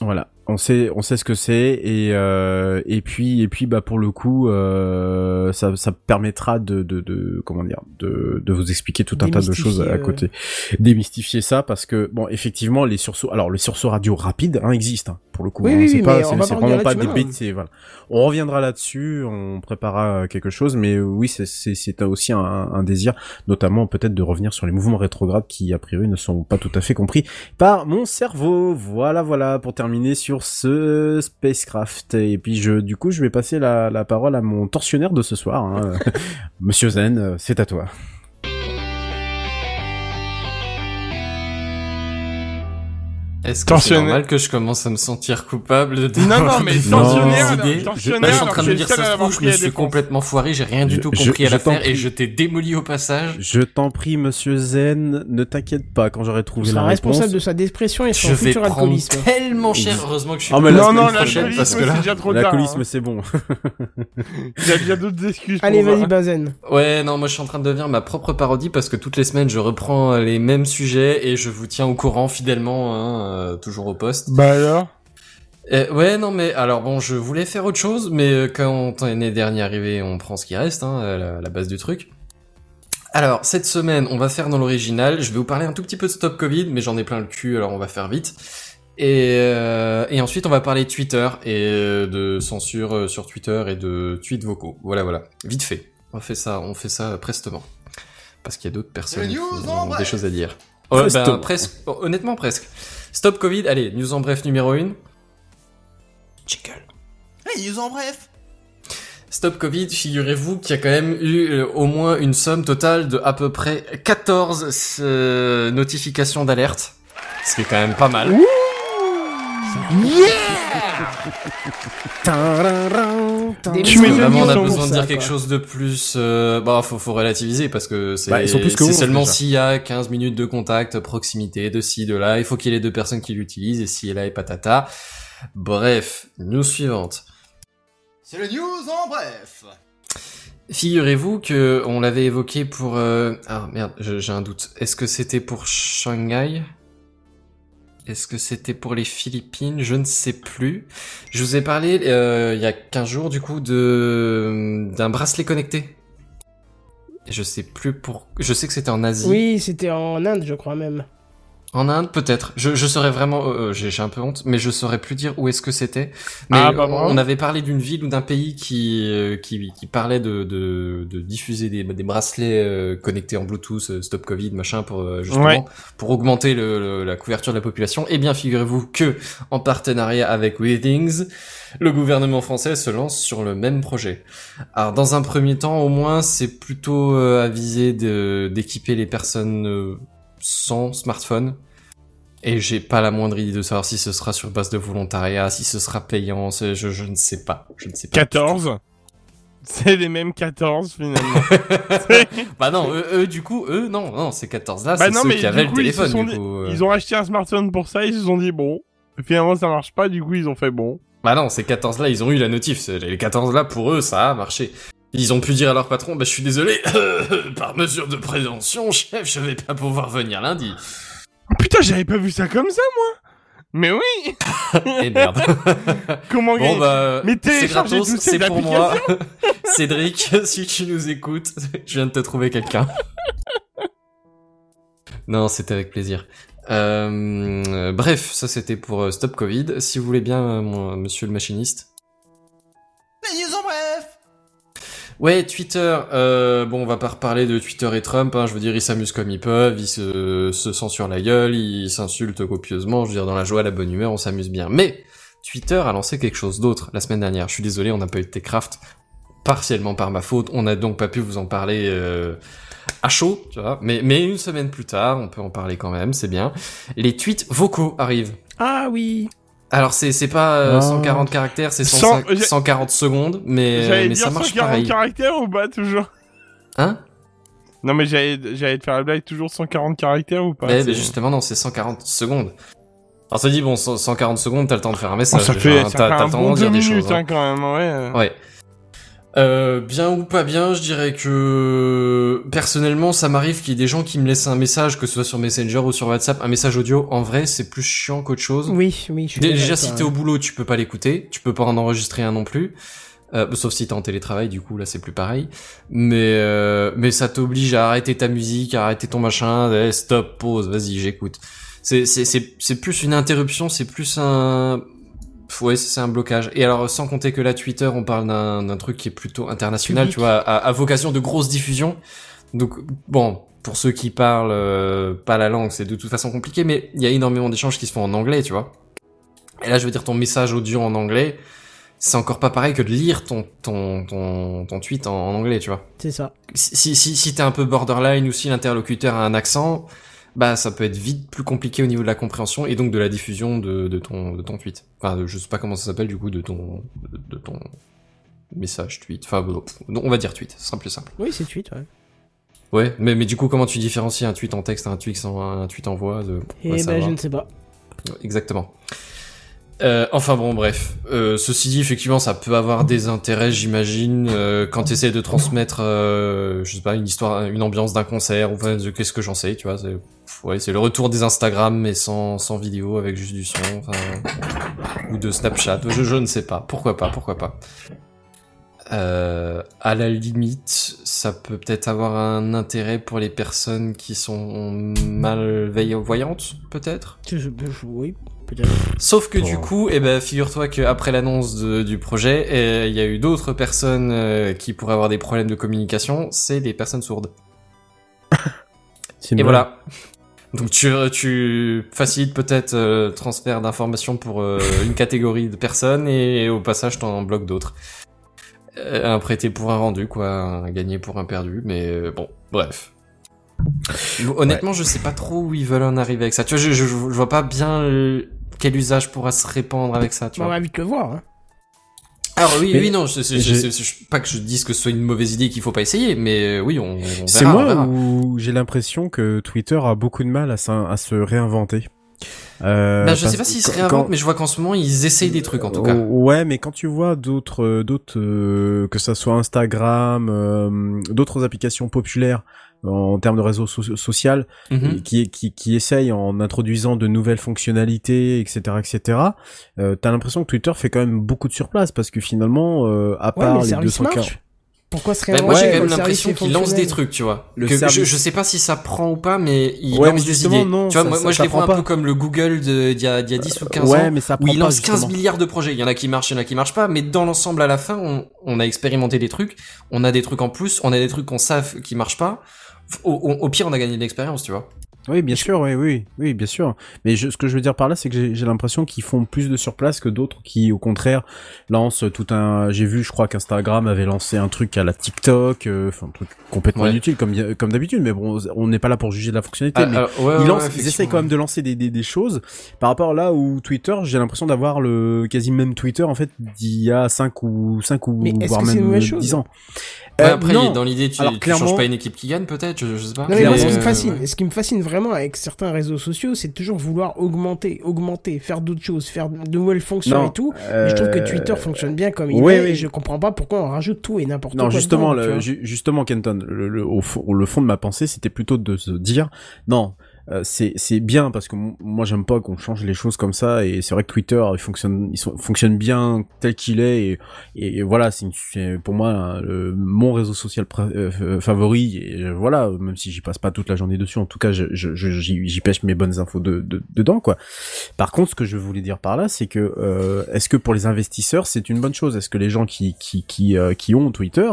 Voilà, on sait, on sait ce que c'est et euh, et puis et puis bah pour le coup, euh, ça, ça permettra de, de, de comment dire, de, de vous expliquer tout un tas de choses à côté, démystifier ça parce que bon effectivement les sursauts, alors les sursauts radio rapides hein, existent hein, pour le coup, Oui, hein, oui, c'est oui, pas, c'est pas vraiment pas des bêtes, c'est voilà, on reviendra là-dessus, on préparera quelque chose, mais oui c'est c'est c'est aussi un, un désir, notamment peut-être de revenir sur les mouvements rétrogrades qui a priori ne sont pas tout à fait compris par mon cerveau. Voilà, voilà, pour terminer terminer sur ce spacecraft. Et puis je, du coup, je vais passer la, la parole à mon tortionnaire de ce soir, hein. Monsieur Zen, euh, c'est à toi. Est-ce que c'est normal que je commence à me sentir coupable de Non, non, mais Non. tensionnaire, tensionnaire, je suis en train de dire, ça je me suis complètement foiré, j'ai rien du tout je- compris à je t'en l'affaire et prie. je t'ai démoli au passage. Je t'en prie, Monsieur Zen, ne t'inquiète pas quand j'aurai trouvé la réponse. responsable de sa dépression et Je son vais futur prendre alcoolisme. tellement cher, heureusement que je suis Ah, mais Non, non, semaine prochaine l'alcoolisme, parce que c'est là. déjà trop tard. L'alcoolisme, hein. c'est bon. Il y a d'autres excuses. Allez, vas-y. Ouais, non, moi je suis en train de devenir ma propre parodie parce que toutes les semaines je reprends les mêmes sujets et je vous tiens au courant fidèlement, hein, euh, toujours au poste. Bah alors? Euh, ouais, non, mais alors bon, je voulais faire autre chose, mais euh, quand l'année dernière arrivé, on prend ce qui reste, hein, la, la base du truc. Alors, cette semaine, on va faire dans l'original. Je vais vous parler un tout petit peu de Stop Covid, mais j'en ai plein le cul, alors on va faire vite. Et, euh, et ensuite, on va parler de Twitter et de censure sur Twitter et de tweets vocaux. Voilà, voilà. Vite fait. On fait ça, on fait ça prestement. Parce qu'il y a d'autres personnes qui ont des choses à dire. Oh, ben, presque, honnêtement, presque. Stop Covid, allez, news en bref numéro 1. Jingle. Hey, news en bref Stop Covid, figurez-vous qu'il y a quand même eu euh, au moins une somme totale de à peu près 14 euh, notifications d'alerte. Ce qui est quand même pas mal. Des Tu Vraiment, on a besoin de dire quelque chose de plus. Euh, bah, faut, faut relativiser parce que c'est Bah, ils sont plus que c'est 11 seulement s'il y a 15 minutes de contact, proximité, de ci, de là. Il faut qu'il y ait les deux personnes qui l'utilisent et si et là et patata. Bref, news suivante. C'est le news en bref Figurez-vous que on l'avait évoqué pour euh, ah merde, j'ai un doute. Est-ce que c'était pour Shanghai? Est-ce que c'était pour les Philippines? Je ne sais plus. Je vous ai parlé euh, il y a 15 jours du coup d'un bracelet connecté. Je sais plus pour je sais que c'était en Asie. Oui, c'était en Inde, je crois même. En Inde, peut-être. Je, je saurais vraiment, euh, euh, j'ai j'ai un peu honte, mais je saurais plus dire où est-ce que c'était. Mais Ah, bah, on, avait parlé d'une ville ou d'un pays qui, euh, qui qui parlait de, de, de diffuser des, des bracelets euh, connectés en Bluetooth, euh, stop Covid, machin, pour justement Ouais. pour augmenter le, le- la couverture de la population. Eh bien, figurez-vous que en partenariat avec Withings, le gouvernement français se lance sur le même projet. Alors, dans un premier temps, au moins, c'est plutôt euh, avisé de- d'équiper les personnes euh, sans smartphone. Et j'ai pas la moindre idée de savoir si ce sera sur base de volontariat, si ce sera payant, je, je ne sais pas. Je ne sais pas. 14. C'est les mêmes 14 finalement. Bah non, eux, eux, du coup, eux, non, non, ces 14 là, bah c'est ceux mais qui avaient coup, le ils téléphone, sont du dit- coup. euh. Ils ont acheté un smartphone pour ça, ils se sont dit bon. Finalement, ça marche pas, du coup, ils ont fait bon. Bah non, ces 14 là, ils ont eu la notif. Les 14 là, pour eux, ça a marché. Ils ont pu dire à leur patron, bah je suis désolé, par mesure de prévention, chef, je vais pas pouvoir venir lundi. Oh, putain, j'avais pas vu ça comme ça, moi Mais oui Et merde. Comment Bon bah, Mais c'est gratos, c'est pour moi. Cédric, si tu nous écoutes, je viens de te trouver quelqu'un. non, c'était avec plaisir. Euh, euh, bref, ça c'était pour euh, Stop Covid. Si vous voulez bien, euh, mon- monsieur le machiniste. Les news en bref Ouais, Twitter. Euh, bon, on va pas reparler de Twitter et Trump. Hein, je veux dire, ils s'amusent comme ils peuvent, ils se, se censurent la gueule, ils s'insultent copieusement. Je veux dire, dans la joie, la bonne humeur, on s'amuse bien. Mais Twitter a lancé quelque chose d'autre la semaine dernière. Je suis désolé, on n'a pas eu de Techcraft, partiellement par ma faute. On n'a donc pas pu vous en parler euh, à chaud, tu vois. Mais, mais une semaine plus tard, on peut en parler quand même, c'est bien. Les tweets vocaux arrivent. Ah oui. Alors c'est c'est pas euh, Ah. 140 caractères, c'est Cent- 105 j'ai- 140 secondes, mais, J'allais mais dire ça marche 140 pareil. caractères ou pas, toujours Hein? Non, mais j'allais j'allais te faire la blague, toujours 140 caractères ou pas? C'est- mais justement, non, c'est 140 secondes. Alors, ça dit, bon, 100 140 secondes, t'as le temps de faire un Oh, message. ça fait, ça t'as fait t'as un le temps bon de deux dire des minutes, choses. hein. hein, quand même, ouais. euh. Ouais. Euh, bien ou pas bien, je dirais que personnellement, ça m'arrive qu'il y ait des gens qui me laissent un message, que ce soit sur Messenger ou sur WhatsApp, un message audio. En vrai, c'est plus chiant qu'autre chose. Oui, oui, je suis Déjà, si t'es au boulot, tu peux pas l'écouter, tu peux pas en enregistrer un non plus. Euh, sauf si t'es en télétravail, du coup là c'est plus pareil. Mais euh, mais ça t'oblige à arrêter ta musique, à arrêter ton machin. Eh, stop, pause, vas-y, j'écoute. C'est c'est c'est c'est plus une interruption, c'est plus un ouais c'est un blocage. Et alors sans compter que là Twitter, on parle d'un truc qui est plutôt international, Public. tu vois, à, à vocation de grosse diffusion. Donc bon, pour ceux qui parlent euh, pas la langue, c'est de toute façon compliqué, mais il y a énormément d'échanges qui se font en anglais, tu vois. Et là, je veux dire, ton message audio en anglais, c'est encore pas pareil que de lire ton, ton, ton, ton tweet en, en anglais, tu vois. C'est ça. Si, si, si t'es un peu borderline ou si l'interlocuteur a un accent, bah, ça peut être vite plus compliqué au niveau de la compréhension et donc de la diffusion de, de ton, de ton tweet. Enfin, je sais pas comment ça s'appelle, du coup, de ton, de, de ton message tweet. Enfin, bon, on va dire tweet, ce sera plus simple. Oui, c'est tweet, ouais. Ouais, mais, mais du coup, comment tu différencies un tweet en texte, un tweet en, un tweet en voix de... Ouais, ça ben, je ne sais pas. Exactement. Euh, enfin bon, bref. Euh, ceci dit, effectivement, ça peut avoir des intérêts, j'imagine, euh, quand tu essaies de transmettre, je sais pas, une histoire, une ambiance d'un concert, ou qu'est-ce que j'en sais, tu vois. C'est, le retour des Instagram, mais sans, sans vidéo, avec juste du son, ou de Snapchat. Je, je ne sais pas. Pourquoi pas, pourquoi pas. À la limite, ça peut peut-être avoir un intérêt pour les personnes qui sont malveillantes, peut-être? Oui, peut-être. Sauf que du coup, eh ben, figure-toi qu'après l'annonce du projet, eh, il y a eu d'autres personnes euh, qui pourraient avoir des problèmes de communication, c'est les personnes sourdes. Et voilà. Donc tu, tu facilites peut-être euh, le transfert d'informations pour euh, une catégorie de personnes et, au passage t'en bloques d'autres. Euh, un prêté pour un rendu, quoi, un gagné pour un perdu, mais euh, bon, bref. Honnêtement, je sais pas trop où ils veulent en arriver avec ça. Tu vois, je, je, je vois pas bien le- quel usage pourra se répandre avec ça, tu On vois. va vite le voir. Hein. Alors oui, Mais oui, non, je, je, je- je- je- pas que je dise que ce soit une mauvaise idée qu'il faut pas essayer, mais euh, oui, on, on C'est verra, on moi verra. où j'ai l'impression que Twitter a beaucoup de mal à, s'in- à se réinventer. Euh, Ben, je sais pas s'ils se réinventent, quand- mais je vois qu'en ce moment ils essayent des trucs en tout cas. Ouais, mais quand tu vois d'autres, euh, d'autres, euh, que ça soit Instagram, euh, d'autres applications populaires en termes de réseau so- social, Mhm. et qui, qui, qui essayent en introduisant de nouvelles fonctionnalités, etc., etc. Euh, T'as l'impression que Twitter fait quand même beaucoup de surplace parce que finalement, euh, à Ouais, part le les service 240 marche. Pourquoi se Ben, réinventer moi j'ai Ouais, quand même l'impression est qu'ils lancent des trucs, tu vois. Le Que- que service- je, je sais pas si ça prend ou pas, mais ils Ouais, mais des idées. non, tu vois, ça- moi, ça- moi je les vois un pas. peu comme le Google de- d'il y a, d'il y a 10 ou 15 Ouais, ans, mais ça où prend ils pas, lancent 15 justement. milliards de projets. Il y en a qui marchent, il y en a qui marchent pas, mais dans l'ensemble à la fin, on, on a expérimenté des trucs, on a des trucs en plus, on a des trucs qu'on savent qui marchent pas. Au, au- au pire, on a gagné de l'expérience, tu vois. Oui, bien sûr, oui, oui, oui, bien sûr. Mais je, ce que je veux dire par là, c'est que j'ai j'ai l'impression qu'ils font plus de surplace que d'autres qui, au contraire, lancent tout un. J'ai vu, je crois qu'Instagram avait lancé un truc à la TikTok, euh, enfin un truc complètement Ouais. inutile comme comme d'habitude. Mais bon, on n'est pas là pour juger de la fonctionnalité. Ah, mais alors, ouais, ils lancent, ouais, ils essaient quand même de lancer des, des, des choses par rapport là où Twitter, j'ai l'impression d'avoir le quasi même Twitter en fait d'il y a 5 ou 5 ou Mais voire même mauvaise chose? 10 ans. Ouais, Euh, après, non. dans l'idée, tu, Alors, tu clairement- changes pas une équipe qui gagne, peut-être, je, je sais pas. Non, mais moi, ce qui, euh, me fascine, ouais. ce qui me fascine vraiment avec certains réseaux sociaux, c'est toujours vouloir augmenter, augmenter, faire d'autres choses, faire de nouvelles fonctions Non, et tout. Mais je trouve que euh, Twitter fonctionne bien comme il ouais, est et je comprends pas pourquoi on rajoute tout et n'importe quoi. Non, justement, dedans, le, justement, Kenton, le, le- au, fond, le fond de ma pensée, c'était plutôt de se dire, non, euh, c'est bien parce que moi j'aime pas qu'on change les choses comme ça et c'est vrai que Twitter il fonctionne il fonctionne bien tel qu'il est et, voilà c'est pour moi le- mon réseau social euh, f- favori et euh, voilà même si j'y passe pas toute la journée dessus en tout cas j'y pêche mes bonnes infos de, de- dedans quoi. Par contre ce que je voulais dire par là c'est que euh, est-ce que pour les investisseurs c'est une bonne chose? Est-ce que les gens qui qui qui, euh, qui ont Twitter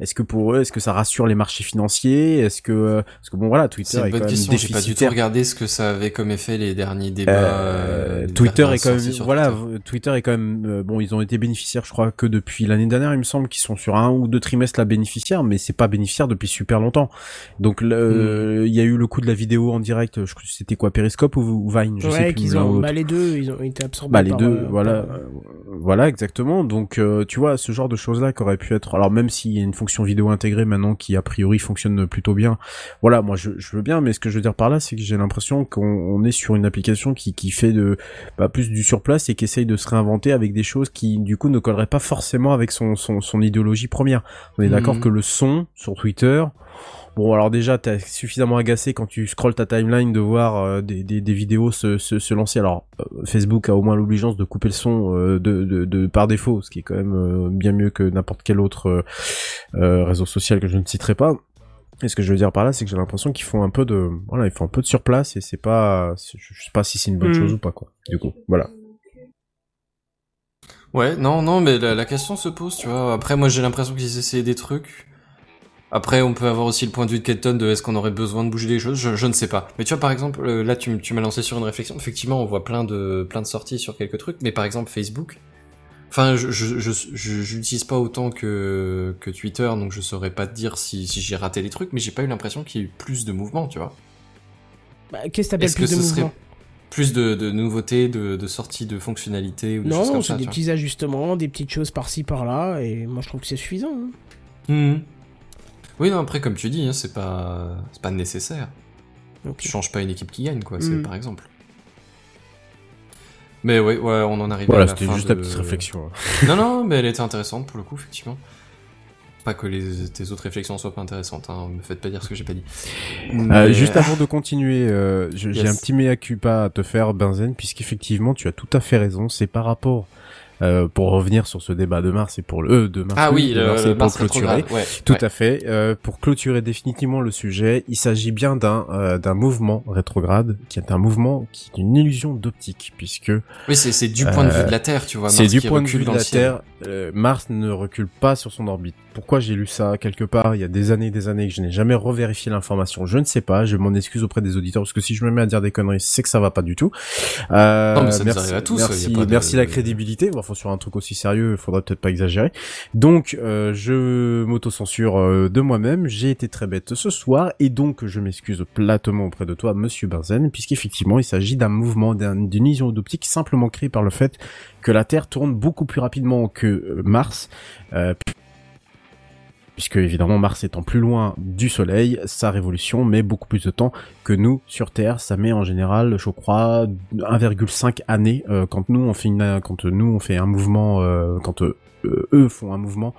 est-ce que pour eux est-ce que ça rassure les marchés financiers? Est-ce que euh, parce que bon voilà Twitter est une bonne quand même j'ai pas du tout regardé ce que ça avait comme effet les derniers débats. euh, euh, Twitter la est quand même voilà Twitter. est quand même bon ils ont été bénéficiaires je crois que depuis l'année dernière il me semble qu'ils sont sur un ou deux trimestres là bénéficiaires mais c'est pas bénéficiaire depuis super longtemps donc Hmm. il y a eu le coup de la vidéo en direct je crois que c'était quoi Periscope ou, ou Vine je sais ouais, plus qu'ils l'un ou ont, bah, les deux, ils ont été absorbés. Bah les par, deux, euh, voilà, par- voilà exactement. Donc euh, tu vois ce genre de choses là qui aurait pu être. Alors même s'il y a une fonction vidéo intégrée maintenant qui a priori fonctionne plutôt bien, voilà, moi je, je veux bien. Mais ce que je veux dire par là, c'est que j'ai l'impression qu'on on est sur une application qui qui fait de bah, plus du surplace et qui essaye de se réinventer avec des choses qui du coup ne colleraient pas forcément avec son son, son idéologie première. On est d'accord Mhm. que le son sur Twitter. Bon alors déjà t'es suffisamment agacé quand tu scrolles ta timeline de voir euh, des, des, des vidéos se, se, se lancer. Alors euh, Facebook a au moins l'obligeance de couper le son euh, de, de, de par défaut, ce qui est quand même euh, bien mieux que n'importe quel autre euh, euh, réseau social que je ne citerai pas. Et ce que je veux dire par là, c'est que j'ai l'impression qu'ils font un peu de voilà, ils font un peu de surplace et c'est pas je sais pas si c'est une bonne Mhm. chose ou pas quoi. Du coup, voilà. Ouais, non, non, mais la, la question se pose, tu vois. Après, moi, j'ai l'impression qu'ils essaient des trucs. Après, on peut avoir aussi le point de vue de Kelton de est-ce qu'on aurait besoin de bouger les choses, je, je ne sais pas. Mais tu vois, par exemple, euh, là, tu, m'as lancé sur une réflexion. Effectivement, on voit plein de, plein de sorties sur quelques trucs, mais par exemple, Facebook. Enfin, je, l'utilise pas autant que, que Twitter, donc je saurais pas te dire si, si j'ai raté les trucs, mais j'ai pas eu l'impression qu'il y ait eu plus de mouvements, tu vois. Bah, Qu'est-ce que t'appelles Est-ce que plus de ce serait mouvement plus de, de nouveautés, de, de sorties de fonctionnalités ou des choses Non, comme c'est ça, des petits ajustements, des petites choses par-ci par-là, et moi je trouve que c'est suffisant. hein. Mhm. Oui, non, après, comme tu dis, hein, c'est pas, c'est pas nécessaire. Ok. Tu changes pas une équipe qui gagne, quoi, c'est Mm. par exemple. Mais ouais, ouais, on en arrive Voilà, à la c'était fin juste de... la petite réflexion. hein. Non, non, mais elle était intéressante pour le coup, effectivement. Pas que les, tes autres réflexions soient pas intéressantes, hein, me faites pas dire ce que j'ai pas dit. Euh, juste avant de continuer, euh, j'ai Yes. un petit mea culpa à te faire, Benzen, puisqu'effectivement, tu as tout à fait raison. C'est par rapport, euh, pour revenir sur ce débat de mars et pour le euh, de mars, Ah oui, de le, mars le et pour clôturer. ouais. Tout ouais. à fait. Euh, pour clôturer définitivement le sujet, il s'agit bien d'un euh, d'un mouvement rétrograde, qui est un mouvement qui est une illusion d'optique, puisque Oui, c'est, c'est du point de vue Euh, de la Terre, tu vois. c'est du point de vue de la ciel. Terre. Euh, Mars ne recule pas sur son orbite. Pourquoi j'ai lu ça quelque part il y a des années et des années que je n'ai jamais revérifié l'information Je ne sais pas. Je m'en excuse auprès des auditeurs parce que si je me mets à dire des conneries, c'est que ça va pas du tout. Euh, Non, mais ça nous merci, à tous, Merci, de- merci la crédibilité. Bon, Enfin, sur un truc aussi sérieux, il faudrait peut-être pas exagérer. Donc, euh, je m'auto-censure euh, de moi-même. J'ai été très bête ce soir et donc je m'excuse platement auprès de toi, Monsieur Benzen, puisqu'effectivement, il s'agit d'un mouvement, d'un- d'une illusion d'optique simplement créée par le fait que la Terre tourne beaucoup plus rapidement que euh, Mars. euh, puisque évidemment Mars étant plus loin du Soleil, sa révolution met beaucoup plus de temps que nous sur Terre. Ça met en général, je crois, 1,5 années euh, quand nous on fait une, quand nous on fait un mouvement, euh, quand eux font un mouvement,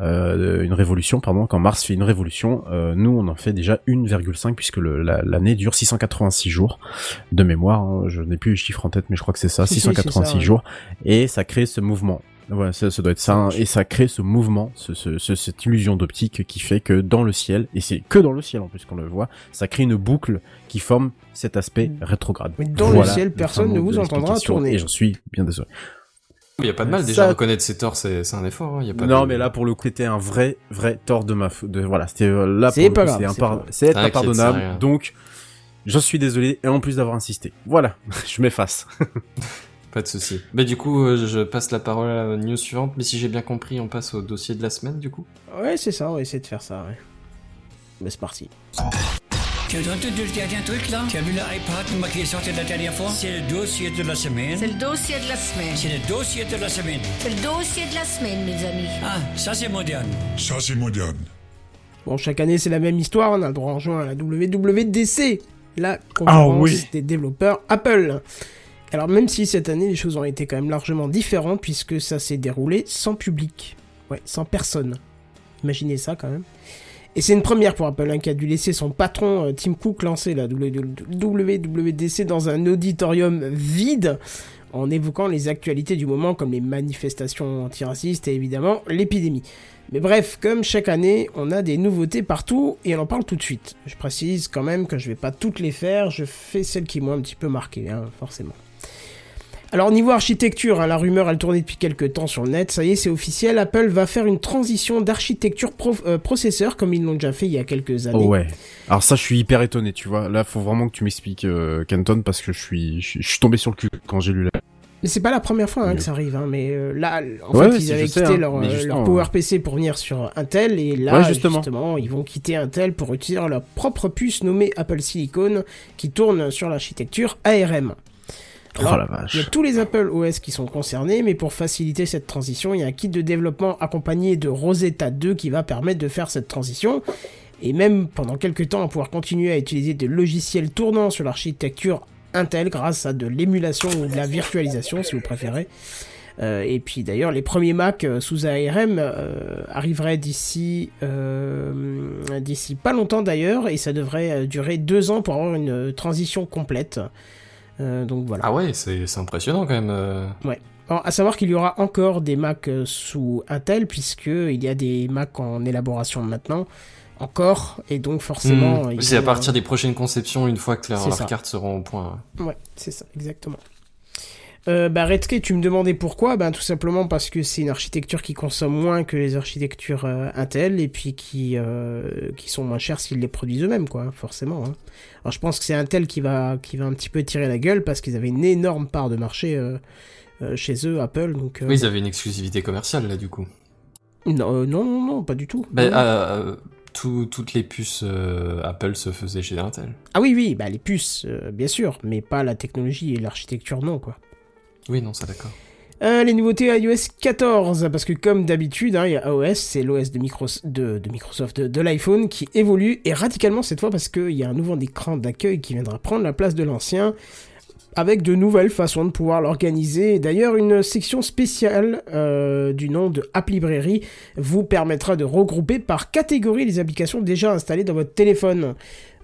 euh, une révolution, pardon, quand Mars fait une révolution, euh, nous on en fait déjà 1,5 puisque la- l'année dure 686 jours de mémoire. hein. je n'ai plus les chiffres en tête, mais je crois que c'est ça, Si, si, c'est 686 ça, ouais. jours, et ça crée ce mouvement. Voilà, ça, ça doit être ça, hein. et ça crée ce mouvement, ce, ce- ce- cette illusion d'optique qui fait que dans le ciel, et c'est que dans le ciel en plus qu'on le voit, ça crée une boucle qui forme cet aspect rétrograde. Mais dans le ciel, personne ne vous entendra tourner. Et j'en suis bien désolé. Il y a pas de mal, déjà, Ça- reconnaître ses torts, c'est, c'est un effort, hein. Il y a pas non, de- mais là pour le coup, c'était un vrai, vrai tort de ma faute. De, voilà, c'était euh, là. C'est pour pas le coup, grave, C'est c'est impar- impardonnable. Donc, j'en suis désolé. Et en plus d'avoir insisté, voilà, je m'efface. Pas de souci. Mais du coup, euh, je passe la parole à la news suivante. Mais si j'ai bien compris, on passe au dossier de la semaine, du coup? Ouais, c'est ça, on va essayer de faire ça, ouais. Mais c'est parti. Tu as entendu le dernier truc là Tu as vu l'iPad qui est sorti la dernière fois C'est le dossier de la semaine. C'est le dossier de la semaine. C'est le dossier de la semaine. C'est le dossier de la semaine, mes amis. Ah, ça c'est moderne. Ça, c'est moderne. Bon, chaque année, c'est la même histoire. On a le droit en juin à la WWDC, la conférence Ah oui. des développeurs Apple. Alors, même si cette année, les choses ont été quand même largement différentes, puisque ça s'est déroulé sans public. Ouais, sans personne. Imaginez ça quand même. Et c'est une première pour Apple, hein, qui a dû laisser son patron euh, Tim Cook lancer la WWDC dans un auditorium vide, en évoquant les actualités du moment comme les manifestations antiracistes et évidemment l'épidémie. Mais bref, comme chaque année, on a des nouveautés partout et on en parle tout de suite. Je précise quand même que je vais pas toutes les faire, je fais celles qui m'ont un petit peu marqué, hein, forcément. Alors niveau architecture, hein, la rumeur elle tournait depuis quelques temps sur le net, ça y est c'est officiel, Apple va faire une transition d'architecture pro- euh, processeur comme ils l'ont déjà fait il y a quelques années. Oh ouais. Alors ça, je suis hyper étonné, tu vois. Là, faut vraiment que tu m'expliques, euh, Kenton, parce que je suis, je suis, je suis tombé sur le cul quand j'ai lu la. Mais c'est pas la première fois hein, que ça arrive, hein, mais euh, là, en Ouais, fait, ils avaient sais, quitté hein, leur, euh, PowerPC pour venir sur Intel, et là, Ouais, justement. justement. ils vont quitter Intel pour utiliser leur propre puce nommée Apple Silicon, qui tourne sur l'architecture ARM. Alors, oh la Il y a tous les Apple OS qui sont concernés, mais pour faciliter cette transition, il y a un kit de développement accompagné de Rosetta 2 qui va permettre de faire cette transition. Et même pendant quelques temps, on va pouvoir continuer à utiliser des logiciels tournant sur l'architecture Intel grâce à de l'émulation ou de la virtualisation, si vous préférez. Euh, et puis d'ailleurs, les premiers Mac euh, sous ARM euh, arriveraient d'ici euh, d'ici pas longtemps d'ailleurs, et ça devrait durer deux ans pour avoir une transition complète. Euh, donc voilà. Ah ouais, c'est, impressionnant quand même. euh. Alors, à savoir qu'il y aura encore des Mac euh, sous Intel, puisque il y a des Mac en élaboration maintenant, encore, et donc forcément. Hmm. C'est à partir des prochaines conceptions, une fois que leurs ça. cartes seront au point. Ouais, c'est ça, exactement. Euh, bah tu me demandais pourquoi? Ben tout simplement parce que c'est une architecture qui consomme moins que les architectures euh, Intel et puis qui qui sont moins chères s'ils les produisent eux-mêmes, quoi, forcément. hein. Alors je pense que c'est Intel qui va qui va un petit peu tirer la gueule parce qu'ils avaient une énorme part de marché euh, euh, chez eux, Apple. Donc euh, Oui, ils avaient une exclusivité commerciale là du coup. non, non, non, non, pas du tout. Euh, tout- toutes les puces euh, Apple se faisaient chez Intel. Ah oui, oui, bah les puces, euh, bien sûr, mais pas la technologie et l'architecture, non, quoi. Oui, non, ça d'accord. Euh, les nouveautés iOS 14, parce que comme d'habitude, hein, il y a iOS, c'est l'OS de, Micros- de, de Microsoft, de, de l'iPhone, qui évolue, et radicalement cette fois, parce qu'il y a un nouveau écran d'accueil qui viendra prendre la place de l'ancien, avec de nouvelles façons de pouvoir l'organiser. D'ailleurs, une section spéciale euh, du nom de App Librairie vous permettra de regrouper par catégorie les applications déjà installées dans votre téléphone.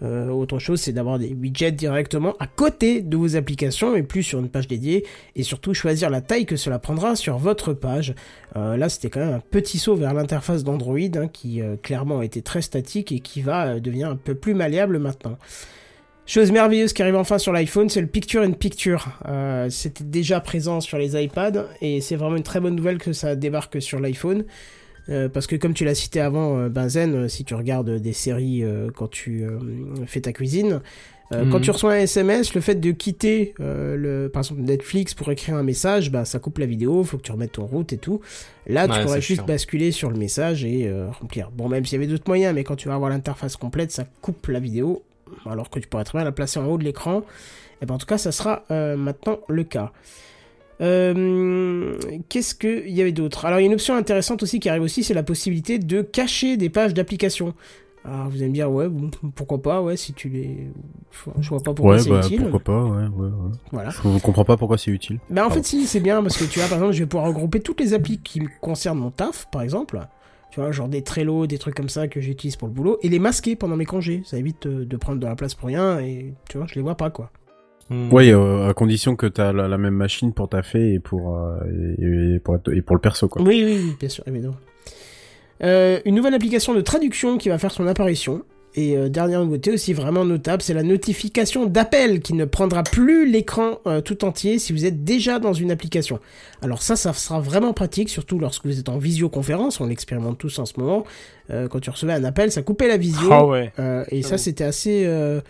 Euh, autre chose, c'est d'avoir des widgets directement à côté de vos applications et plus sur une page dédiée et surtout choisir la taille que cela prendra sur votre page. Euh, là, c'était quand même un petit saut vers l'interface d'Android hein, qui euh, clairement était très statique et qui va devenir un peu plus malléable maintenant. Chose merveilleuse qui arrive enfin sur l'iPhone, c'est le Picture in Picture. C'était déjà présent sur les iPads et c'est vraiment une très bonne nouvelle que ça débarque sur l'iPhone. Euh, parce que comme tu l'as cité avant, euh, Benzen, euh, si tu regardes des séries quand tu fais ta cuisine, Mhm. quand tu reçois un SMS, le fait de quitter le, par exemple Netflix pour écrire un message, bah ça coupe la vidéo, faut que tu remettes ton route et tout. Là, tu pourrais juste chiant. basculer sur le message et remplir. Bon, même s'il y avait d'autres moyens, mais quand tu vas avoir l'interface complète, ça coupe la vidéo, alors que tu pourrais très bien la placer en haut de l'écran. Et ben en tout cas, ça sera maintenant le cas. Euh, Qu'est-ce qu'il y avait d'autre? Alors, il y a une option intéressante aussi qui arrive aussi, c'est la possibilité de cacher des pages d'application. Alors, vous allez me dire, ouais, bon, pourquoi pas, ouais, si tu les... Je vois pas pourquoi ouais, c'est bah utile. pourquoi pas, ouais, ouais, ouais. Voilà. Je comprends pas pourquoi c'est utile. Ben en Pardon. fait si c'est bien parce que tu vois par exemple je vais pouvoir regrouper toutes les applis qui me concernent mon taf par exemple tu vois genre des Trello des trucs comme ça que j'utilise pour le boulot et les masquer pendant mes congés ça évite euh, de prendre de la place pour rien et tu vois je les vois pas quoi Hmm. Ouais, euh, à condition que t'as la, la même machine pour taffer et pour euh, et, et pour et pour le perso quoi. oui oui, oui bien sûr évidemment Euh, une nouvelle application de traduction qui va faire son apparition et euh, dernière nouveauté aussi vraiment notable, c'est la notification d'appel qui ne prendra plus l'écran euh, tout entier si vous êtes déjà dans une application. Alors ça, ça sera vraiment pratique, surtout lorsque vous êtes en visioconférence, on l'expérimente tous en ce moment. Euh, quand tu recevais un appel, ça coupait la visio. Ah ouais. Euh, et ça, c'était assez, euh,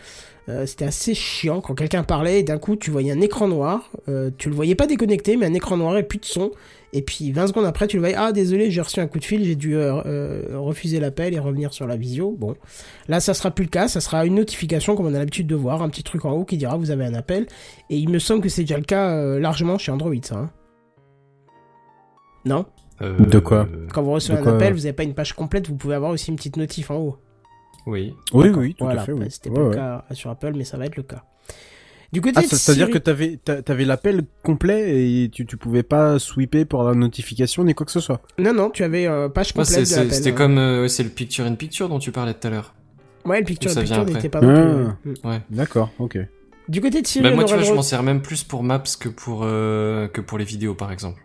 euh, c'était assez chiant quand quelqu'un parlait et d'un coup, tu voyais un écran noir. Euh, tu le voyais pas déconnecté, mais un écran noir et plus de son. Et puis 20 secondes après, tu le voyais. Ah, désolé, j'ai reçu un coup de fil, j'ai dû euh, euh, refuser l'appel et revenir sur la visio. Bon, là, ça sera plus le cas. Ça sera une notification comme on a l'habitude de voir, un petit truc en haut qui dira vous avez un appel. Et il me semble que c'est déjà le cas euh, largement chez Android, ça. hein. Non? Euh, De quoi? Quand vous recevez De un appel, vous n'avez pas une page complète, vous pouvez avoir aussi une petite notif en haut. Oui. Oui, oui, tout Voilà, à fait. Oui. C'était Ouais, pas le ouais. cas sur Apple, mais ça va être le cas. Du côté Ah, de ça- c'est-à-dire Siri- que t'avais t'a- t'avais l'appel complet et tu, tu pouvais pas sweeper pour la notification ni quoi que ce soit. Non, non, tu avais euh, page Ouais, complète c'est- de c'est- l'appel. C'était hein. comme euh, ouais, c'est le picture in picture dont tu parlais tout à l'heure. Ouais, le picture in picture n'était pas non plus. Ah. euh, mm. Ouais. D'accord, ok. Du côté de Siri, Bah, moi, tu vois, je m'en sers même plus pour Maps que pour euh, que pour les vidéos, par exemple.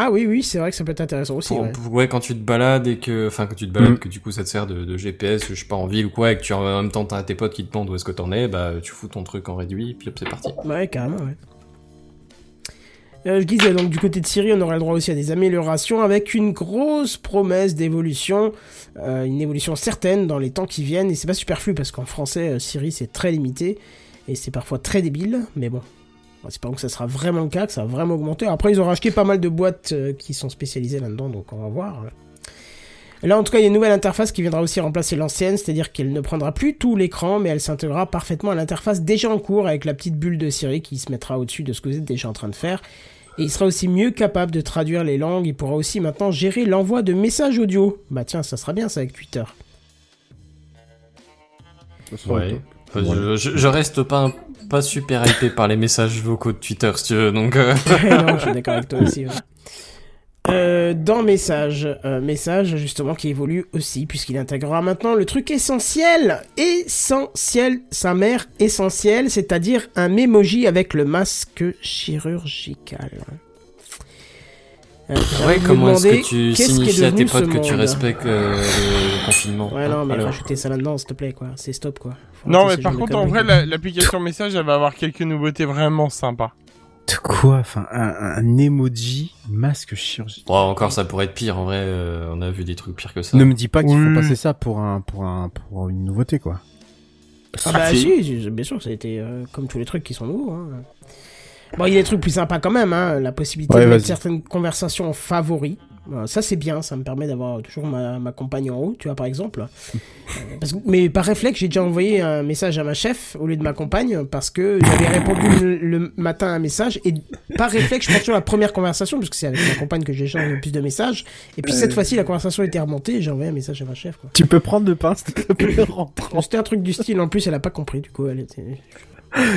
Ah oui, oui, c'est vrai que ça peut être intéressant aussi. Pour- ouais. pour- ouais, quand tu te balades et que, enfin, quand tu te balades, Mm. que du coup ça te sert de, de GPS, je sais pas, en ville ou quoi, et que tu en même temps t'as tes potes qui te demandent où est-ce que t'en es, bah tu fous ton truc en réduit, puis hop, c'est parti. Ouais, carrément, ouais. Euh, je disais donc du côté de Siri, on aura le droit aussi à des améliorations avec une grosse promesse d'évolution, euh, une évolution certaine dans les temps qui viennent. Et c'est pas superflu parce qu'en français, euh, Siri c'est très limité et c'est parfois très débile, mais bon. Espérons que ça sera vraiment le cas, que ça va vraiment augmenter. Après, ils ont racheté pas mal de boîtes euh, qui sont spécialisées là-dedans, donc on va voir. Là, en tout cas, il y a une nouvelle interface qui viendra aussi remplacer l'ancienne, c'est-à-dire qu'elle ne prendra plus tout l'écran, mais elle s'intégrera parfaitement à l'interface déjà en cours avec la petite bulle de Siri qui se mettra au-dessus de ce que vous êtes déjà en train de faire. Et il sera aussi mieux capable de traduire les langues. Il pourra aussi maintenant gérer l'envoi de messages audio. Bah tiens, ça sera bien ça avec Twitter. Ouais. Enfin, je, je, je reste pas, un- pas super hypé par les messages vocaux de Twitter, si tu veux, donc. euh, non, je suis d'accord avec toi aussi. Euh, dans Message, euh, Message justement qui évolue aussi puisqu'il intégrera maintenant le truc essentiel, essentiel, sa mère essentielle, c'est-à-dire un memoji avec le masque chirurgical. Euh, Ouais, me comment est-ce que tu qui est signifies à tes potes que tu respectes euh, le confinement Ouais, non, mais Alors, rajouter ça là-dedans, s'il te plaît, quoi. C'est stop, quoi. Faut Non, mais par contre, en vrai, l'application message, elle va avoir quelques nouveautés vraiment sympas. De quoi Enfin, un, un emoji masque chirurgien. Bon, encore, ça pourrait être pire. En vrai, euh, on a vu des trucs pires que ça. Ne me dis pas qu'il Oui. faut passer ça pour un pour un pour une nouveauté quoi. Ah bah si, si, bien sûr, ça a été euh, comme tous les trucs qui sont nouveaux. Hein. Bon, il y a des trucs plus sympas quand même, hein. la possibilité Ouais, de mettre certaines conversations en favoris. Euh, ça c'est bien, ça me permet d'avoir toujours ma, ma compagne en haut, tu vois par exemple. Euh, parce que- mais par réflexe, j'ai déjà envoyé un message à ma chef au lieu de ma compagne parce que j'avais répondu le, le matin à un message et par réflexe, je prends toujours la première conversation parce que c'est avec ma compagne que j'échange le plus de messages. Et puis cette fois-ci, la conversation était remontée et j'ai envoyé un message à ma chef. Quoi. Tu peux prendre le pain s'il te plaît rentrant. C'était un truc du style, en plus elle a pas compris, du coup elle était...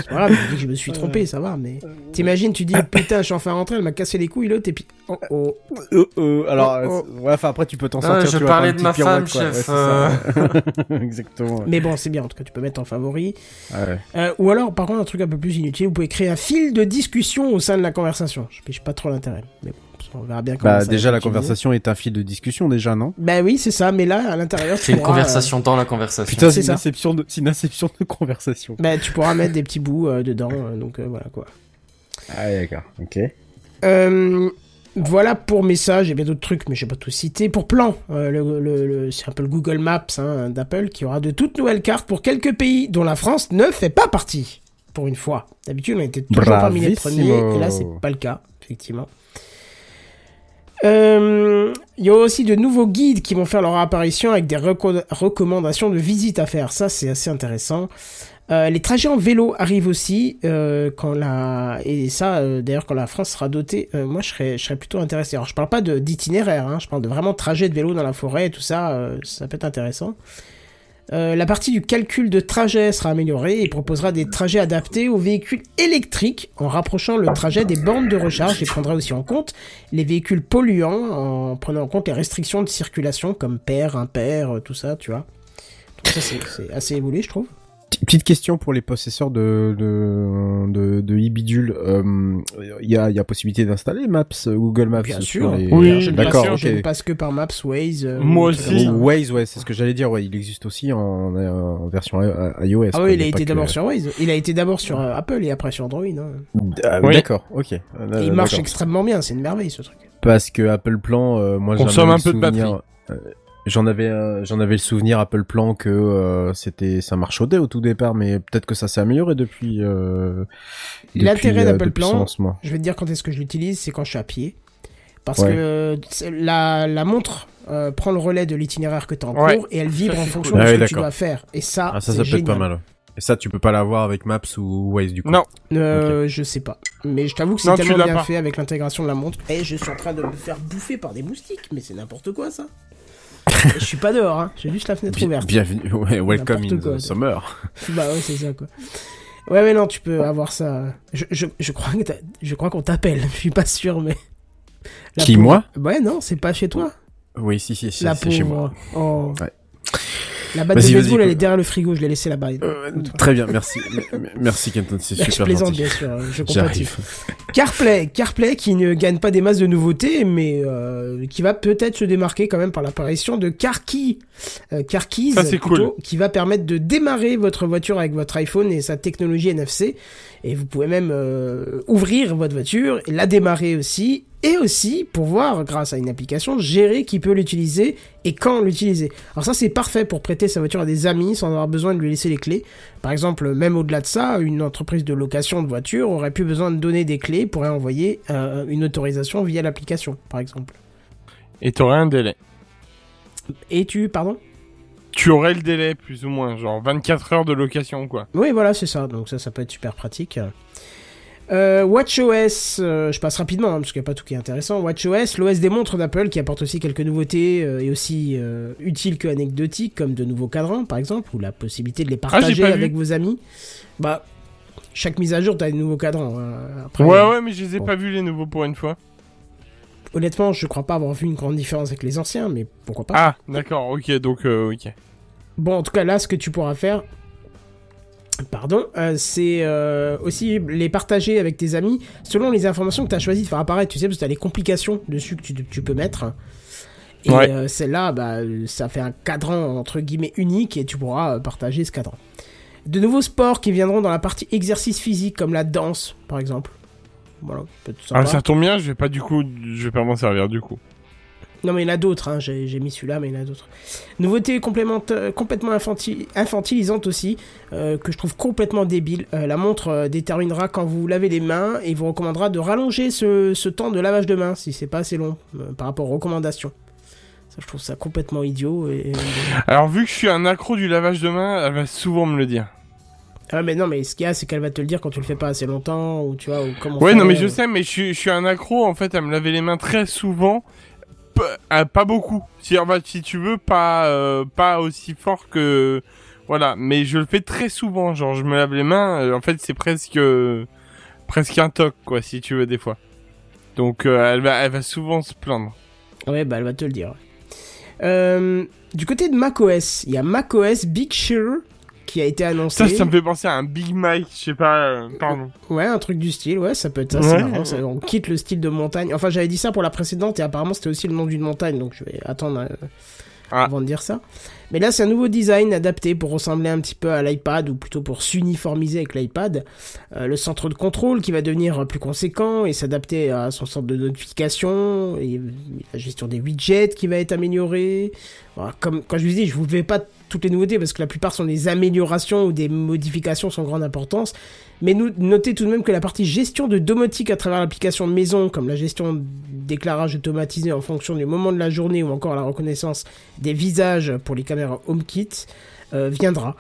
Voilà, je me je suis trompé, ça va, mais... T'imagines, tu dis, putain, je suis enfin rentré, elle m'a cassé les couilles, l'autre, et puis... Oh, oh. Euh, euh, alors, Oh, euh, ouais, enfin après tu peux t'en Ah, sortir. je tu parlais de ma femme, chef, Ouais. Exactement. ouais. Mais bon, c'est bien, en tout cas, tu peux mettre en favori. Ouais. Euh, ou alors, par contre, un truc un peu plus inutile, vous pouvez créer un fil de discussion au sein de la conversation. Je pêche pas trop l'intérêt, mais bon, on verra bien comment Bah ça déjà la conversation est un fil de discussion déjà non? Bah oui, c'est ça, mais là, à l'intérieur, tu C'est une conversation dans la conversation. Putain C'est une inception de c'est une inception de conversation. euh, bah, tu pourras mettre des petits bouts euh, dedans, euh, donc euh, voilà, quoi. Ah d'accord. Ok. Euh, voilà pour message, il y a bien d'autres trucs, mais je vais pas tout citer. Pour plan, euh, le, le- le- c'est un peu le Google Maps hein, d'Apple qui aura de toutes nouvelles cartes pour quelques pays dont la France ne fait pas partie. Pour une fois. D'habitude, on était toujours parmi les premiers, et là, c'est pas le cas, effectivement. Euh, Il y a aussi de nouveaux guides qui vont faire leur apparition avec des reco- recommandations de visites à faire. Ça, c'est assez intéressant. Euh, les trajets en vélo arrivent aussi euh, quand la et ça euh, d'ailleurs quand la France sera dotée. euh, moi, je serais je serais plutôt intéressé. Alors, je parle pas d'itinéraire, hein, je parle de vraiment trajet de vélo dans la forêt et tout ça. euh, ça peut être intéressant. Euh, la partie du calcul de trajet sera améliorée et proposera des trajets adaptés aux véhicules électriques en rapprochant le trajet des bornes de recharge et prendra aussi en compte les véhicules polluants en prenant en compte les restrictions de circulation comme pair, impair, euh, tout ça, tu vois. Ça c'est assez évolué, je trouve. Petite question pour les possesseurs de de de, de e-bidule. Euh, Il y a il y a possibilité d'installer Maps euh, Google Maps Bien sûr. les- Oui, je ne d'accord. passe- ok. Je ne passe que par Maps, Waze. euh, Moi aussi. Ou Waze, ouais, c'est ce que j'allais dire. Ouais, il existe aussi en, en version iOS. Ah quoi, oui, il a été que- d'abord sur Waze. Il a été d'abord sur euh, Apple et après sur Android. hein. Ah, Oui. D'accord, ok. Et il marche extrêmement bien, c'est une merveille ce truc. Parce que Apple Plan, euh, moi avais un le peu de euh, J'en avais, euh, j'en avais le souvenir Apple Plan que euh, c'était, ça marchaudait au tout départ, mais peut-être que ça s'est amélioré depuis. Euh, L'intérêt euh, d'Apple Plan, je vais te dire quand est-ce que je l'utilise, c'est quand je suis à pied. Parce Ouais. que la, la montre euh, prend le relais de l'itinéraire que tu as en Ouais. cours et elle vibre Ça, en fonction cool. de Ah ce oui, que tu dois faire. Et ça, Ah ça, ça peut être pas mal. Et ça, tu peux pas l'avoir avec Maps ou Waze du coup? Non. Euh, Je sais pas. Mais je t'avoue que c'est tellement bien pas. fait avec l'intégration de la montre. Et je suis en train de me faire bouffer par des moustiques. Mais c'est n'importe quoi ça. Je suis pas dehors, hein. j'ai juste la fenêtre ouverte. bienvenue, ouais, welcome in quoi. the summer. Bah ouais, c'est ça quoi. Ouais, mais non, tu peux avoir ça. Je, je, je crois que t'as- je crois qu'on t'appelle. Je suis pas sûr, mais. La Qui, pauvre- moi? Ouais, non, c'est pas chez toi. Oui, si, si, si, c'est chez moi. Oh. Ouais. La batte de baseball, elle est derrière le frigo. Je l'ai laissée là-bas. Euh, très bien, merci, merci Kenton, c'est Bah, je super plaisante, gentil. bien sûr. Je compatis. J'arrive. CarPlay, CarPlay qui ne gagne pas des masses de nouveautés, mais euh, qui va peut-être se démarquer quand même par l'apparition de CarKey, euh, CarKeys, Ça, c'est plutôt, cool. qui va permettre de démarrer votre voiture avec votre iPhone et sa technologie NFC. Et vous pouvez même euh, ouvrir votre voiture et la démarrer aussi, et aussi pouvoir, grâce à une application, gérer qui peut l'utiliser et quand l'utiliser. Alors ça, c'est parfait pour prêter sa voiture à des amis sans avoir besoin de lui laisser les clés. Par exemple, même au-delà de ça, une entreprise de location de voiture aurait plus besoin de donner des clés, pourrait envoyer euh, une autorisation via l'application, par exemple. Et t'aurais un délai. Et tu, pardon? Tu aurais le délai, plus ou moins, genre 24 heures de location, quoi. Oui, voilà, c'est ça. Donc ça, ça peut être super pratique. Euh, WatchOS, euh, je passe rapidement hein, parce qu'il n'y a pas tout qui est intéressant. WatchOS, l'OS des montres d'Apple qui apporte aussi quelques nouveautés euh, et aussi euh, utiles que anecdotiques comme de nouveaux cadrans par exemple ou la possibilité de les partager pas vu. avec vos amis. Bah, chaque mise à jour, t'as des nouveaux cadrans. hein. Après, ouais, ouais, mais je les ai bon. pas vus les nouveaux pour une fois. Honnêtement, je crois pas avoir vu une grande différence avec les anciens, mais pourquoi pas. Ah, d'accord, ok, donc, ok. Bon, en tout cas, là, ce que tu pourras faire, pardon, euh, c'est euh, aussi les partager avec tes amis selon les informations que tu as choisi de faire apparaître. Tu sais, parce que tu as les complications dessus que tu, tu peux mettre. Et Ouais. euh, celle-là, bah, ça fait un cadran entre guillemets unique et tu pourras partager ce cadran. De nouveaux sports qui viendront dans la partie exercice physique, comme la danse, par exemple. Voilà, peut Ah, ça tombe bien, je vais pas du coup, je vais pas m'en servir du coup. Non, mais il y en a d'autres, hein. j'ai mis celui-là, mais il y en a d'autres. Nouveauté euh, complètement infanti- infantilisante aussi, euh, que je trouve complètement débile. Euh, la montre déterminera quand vous lavez les mains et vous recommandera de rallonger ce, ce temps de lavage de mains si c'est pas assez long par rapport aux recommandations. Ça, je trouve ça complètement idiot. Et, Alors vu que je suis un accro du lavage de main, elle va souvent me le dire. Ah, mais non, mais ce qu'il y a, c'est qu'elle va te le dire quand tu le fais pas assez longtemps, ou tu vois, ou comment Ouais, non mais je sais, mais je suis, je suis un accro en fait à me laver les mains très souvent, euh, pas beaucoup. Si, enfin, si tu veux, pas, euh, pas aussi fort que, voilà. Mais je le fais très souvent, genre je me lave les mains. euh, en fait, c'est presque, presque un toc quoi, si tu veux des fois. Donc elle va, elle va souvent se plaindre. Ouais, bah elle va te le dire. Du côté de macOS, il y a macOS Big Sur qui a été annoncé. Ça, ça me fait penser à un Big Mike, je sais pas, euh, pardon. Ouais, un truc du style, ouais, ça peut être ça, Ouais. c'est marrant. ça- on quitte le style de montagne. Enfin, j'avais dit ça pour la précédente et apparemment c'était aussi le nom d'une montagne, donc je vais attendre euh, Ah. avant de dire ça. Mais là, c'est un nouveau design adapté pour ressembler un petit peu à l'iPad ou plutôt pour s'uniformiser avec l'iPad. Euh, le centre de contrôle qui va devenir plus conséquent et s'adapter à son centre de notification et la gestion des widgets qui va être améliorée. Voilà, comme quand je vous dis, je vous fais pas toutes les nouveautés parce que la plupart sont des améliorations ou des modifications sans grande importance. Mais notez tout de même que la partie gestion de domotique à travers l'application maison, comme la gestion d'éclairage automatisé en fonction du moment de la journée ou encore la reconnaissance des visages pour les caméras HomeKit, euh, viendra.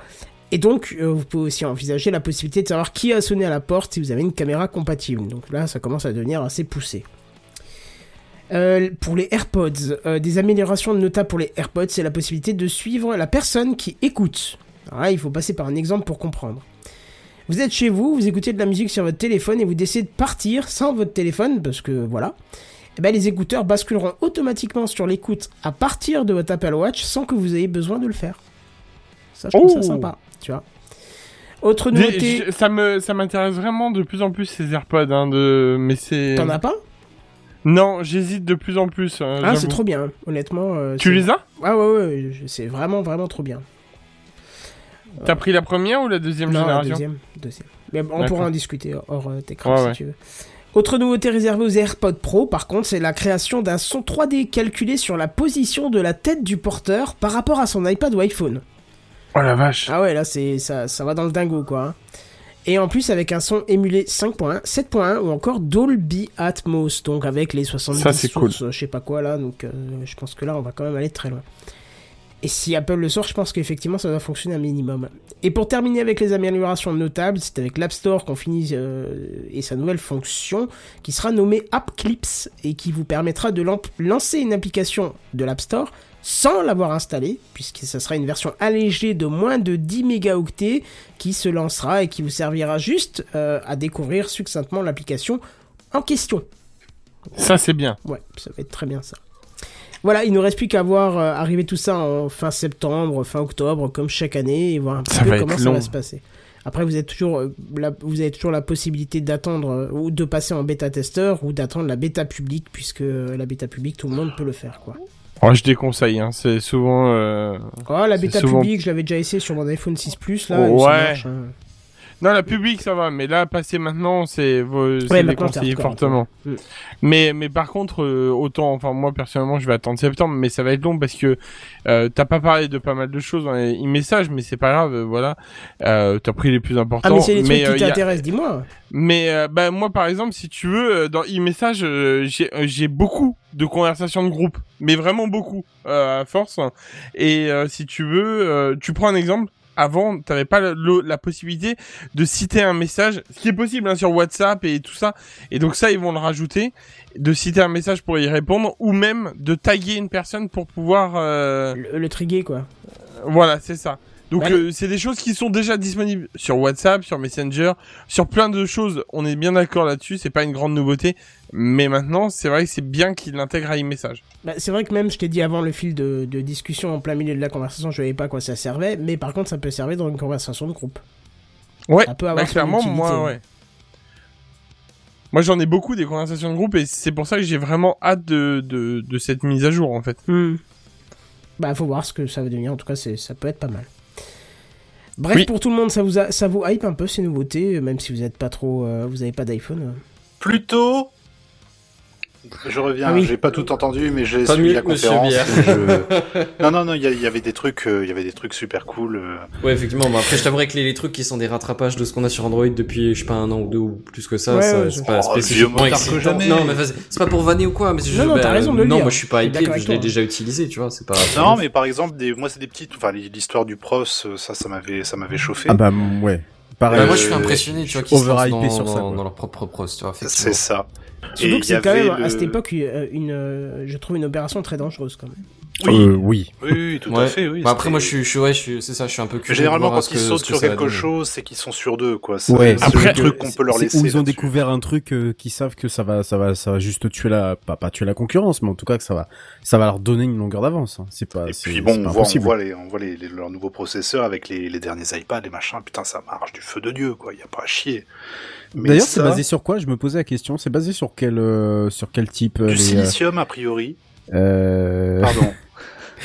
Et donc, euh, vous pouvez aussi envisager la possibilité de savoir qui a sonné à la porte si vous avez une caméra compatible. Donc là, ça commence à devenir assez poussé. Euh, pour les AirPods, euh, des améliorations notables pour les AirPods, c'est la possibilité de suivre la personne qui écoute. Alors là, il faut passer par un exemple pour comprendre. Vous êtes chez vous, vous écoutez de la musique sur votre téléphone et vous décidez de partir sans votre téléphone, parce que voilà. Eh ben, les écouteurs basculeront automatiquement sur l'écoute à partir de votre Apple Watch sans que vous ayez besoin de le faire. Ça, je trouve ça Oh. sympa, tu vois. Autre nouveauté. je- ça me, ça m'intéresse vraiment de plus en plus ces AirPods, hein, de, mais c'est. T'en as pas? Non, j'hésite de plus en plus. hein, Ah, c'est trop bien, honnêtement. euh, Tu les as? Ah ouais, ouais, c'est vraiment, vraiment trop bien. T'as pris la première ou la deuxième Non, la génération? deuxième, deuxième. Mais on pourra en discuter hors euh, Ouais, si ouais. tu veux. Autre nouveauté réservée aux AirPods Pro, par contre, c'est la création d'un son 3D calculé sur la position de la tête du porteur par rapport à son iPad ou iPhone. Oh la vache. Ah ouais, là, c'est ça, ça va dans le dingo, quoi. hein. Et en plus, avec un son émulé 5.1, 7.1 ou encore Dolby Atmos, donc avec les 70 Ça, sources, cool. euh, je sais pas quoi là, donc euh, je pense que là, on va quand même aller très loin. Et si Apple le sort, je pense qu'effectivement, ça va fonctionner un minimum. Et pour terminer avec les améliorations notables, c'est avec l'App Store qu'on finit euh, et sa nouvelle fonction qui sera nommée App Clips et qui vous permettra de lancer une application de l'App Store sans l'avoir installée, puisque ça sera une version allégée de moins de 10 mégaoctets qui se lancera et qui vous servira juste euh, à découvrir succinctement l'application en question. Ça, c'est bien. Ouais, ça va être très bien ça. Voilà, il ne reste plus qu'à voir euh, arriver tout ça en fin septembre, fin octobre, comme chaque année, et voir un petit Ça peu comment ça va se passer. Après, vous êtes toujours, euh, la, vous avez toujours la possibilité d'attendre ou de passer en bêta testeur ou d'attendre la bêta publique, puisque la bêta publique, tout le monde peut le faire, quoi. Oh, je déconseille, hein. c'est souvent. euh, Oh, la bêta souvent- publique, je l'avais déjà essayé sur mon iPhone 6 Plus, là, Ouais. Non, la publique, ça va, mais là, passer maintenant, c'est euh, c'est Ouais, déconseillé fortement. Mm. Mais, mais par contre, euh, autant, enfin, moi, personnellement, je vais attendre septembre, mais ça va être long parce que euh, t'as pas parlé de pas mal de choses dans les messages, mais c'est pas grave, euh, voilà. Euh, t'as pris les plus importants. Ah, mais c'est les trucs euh, qui a- t'intéressent, dis-moi. Mais euh, bah, moi, par exemple, si tu veux, euh, dans e-message, euh, j'ai euh, j'ai beaucoup de conversations de groupe, mais vraiment beaucoup, euh, à force. Et euh, si tu veux, euh, tu prends un exemple. Avant, t'avais pas le- la possibilité de citer un message, ce qui est possible hein, sur WhatsApp et tout ça. Et donc ça, ils vont le rajouter, de citer un message pour y répondre, ou même de taguer une personne pour pouvoir. euh, Le, le triguer, quoi. voilà, c'est ça. Donc euh, c'est des choses qui sont déjà disponibles sur WhatsApp, sur Messenger, sur plein de choses. On est bien d'accord là-dessus, c'est pas une grande nouveauté, mais maintenant c'est vrai que c'est bien qu'il l'intègre à e-message. Bah, c'est vrai que même, je t'ai dit avant le fil de, de discussion en plein milieu de la conversation, je savais pas à quoi ça servait, mais par contre, ça peut servir dans une conversation de groupe. Ouais, Ça peut avoir bah, son clairement, moi, ouais. Moi j'en ai beaucoup des conversations de groupe et c'est pour ça que j'ai vraiment hâte de, de, de cette mise à jour en fait. Hmm. Bah, faut voir ce que ça va devenir. En tout cas, ça peut être pas mal. Bref, Oui. pour tout le monde, ça vous, a- ça vous hype un peu ces nouveautés, euh, même si vous n'êtes pas trop, euh, vous avez pas d'iPhone. euh. Plutôt. Je reviens, Ah oui. j'ai pas tout entendu, mais j'ai suivi la conférence. Je- Non, non, non, il y, avait des trucs, euh, il y avait des trucs super cool. euh. Ouais, effectivement. Mais après, je t'avouerais que les, les trucs qui sont des rattrapages de ce qu'on a sur Android depuis, je sais pas, un an ou deux ou plus que ça, Ouais, ça, ouais, c'est je- pas Oh, spécifiquement excitant. jamais. Non, mais vas-y, c'est pas pour vanner ou quoi, mais c'est juste, Non, non, bah, t'as raison de le non, moi je suis pas Je hypé, je l'ai déjà utilisé, tu vois, c'est pas. Non, mais par exemple, des, moi c'est des petites, enfin l'histoire du pros, euh, ça, ça m'avait, ça m'avait chauffé. Ah bah ouais. Pareil. Bah, moi, je suis impressionné, tu vois, qu'ils overhypé dans, sur ça, dans, leur propre pros, tu vois, c'est ça. Surtout que c'est quand même, à cette époque, euh, une, euh, je trouve une opération très dangereuse quand même. Oui, Euh, oui. oui, oui, tout Ouais. à fait, oui. Bah, après, moi, je suis, je suis, ouais, je suis, c'est ça, je suis un peu curieux. Généralement, quand ce ils que- sautent que sur quelque chose, c'est qu'ils sont sur deux, quoi. Ça, Ouais, c'est après, le truc qu'on peut leur C'est laisser. où ils ont découvert un truc euh, qui savent que ça va, ça va, ça va juste tuer la, pas, pas tuer la concurrence, mais en tout cas que ça va, ça va leur donner une longueur d'avance. hein. C'est pas, Et c'est- puis bon, c'est on voit, on voit, les, on voit les, les- leurs nouveaux processeurs avec les, les derniers iPads, les machins. Putain, ça marche du feu de dieu, quoi. Il y a pas à chier. D'ailleurs, c'est basé sur quoi? Je me posais la question. C'est basé sur quel, euh, sur quel type euh, du silicium a priori. euh, Pardon.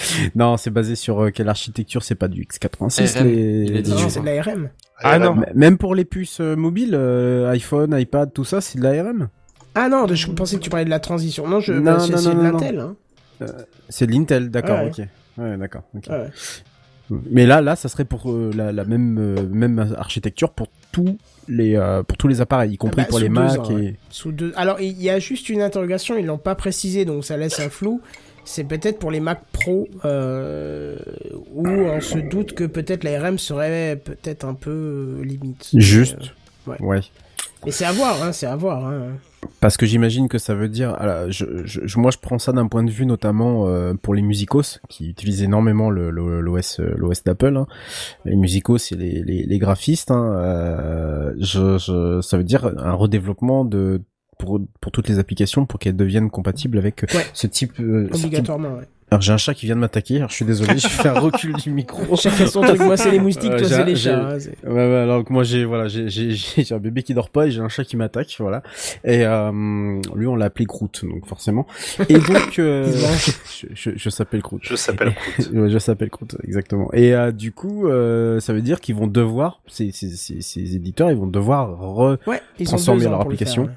Non, c'est basé sur euh, quelle architecture C'est pas du x86. RM, les... Non, c'est de l'ARM. Ah non. Même pour les puces euh, mobiles, euh, iPhone, iPad, tout ça, c'est de l'ARM. Ah non, je pensais que tu parlais de la transition. Non, je, Non, bah, c'est non, c'est non, de l'Intel. Hein. C'est de l'Intel, d'accord, Ouais. ok. Ouais, d'accord. ok. Ouais. Mais là, là, ça serait pour euh, la, la même euh, même architecture pour tous les euh, pour tous les appareils, y compris bah, pour les Mac ans, et. ouais. Sous deux... Alors, il y a juste une interrogation, ils l'ont pas précisé, donc ça laisse un flou. C'est peut-être pour les Mac Pro, euh, où on se doute que peut-être l'ARM serait peut-être un peu euh, limite. Juste. Euh, ouais. C'est à voir, hein, c'est à voir. Hein. Parce que j'imagine que ça veut dire, alors, je, je, je- moi je prends ça d'un point de vue notamment euh, pour les musicos qui utilisent énormément le- l'OS l'OS d'Apple. Hein. Les musicos, c'est les, les, les graphistes. Hein. Euh, je, je, ça veut dire un redéveloppement de pour pour toutes les applications pour qu'elles deviennent compatibles avec euh, Ouais. ce type. euh, ce type- Obligatoirement, ouais. Alors j'ai un chat qui vient de m'attaquer. Alors je suis désolé, j'ai fait un recul du micro. Chacun son truc, moi c'est les moustiques, toi c'est les chats. hein, Ouais, ouais, alors que moi j'ai voilà j'ai j'ai j'ai un bébé qui dort pas et j'ai un chat qui m'attaque voilà et euh, lui on l'a appelé Groot donc forcément et donc euh, je, je, je s'appelle Groot Je s'appelle Groot. Ouais, je s'appelle Groot exactement et euh, du coup euh, ça veut dire qu'ils vont devoir ces, ces, ces, ces éditeurs ils vont devoir re Ouais, ils ont transformer leur le application faire,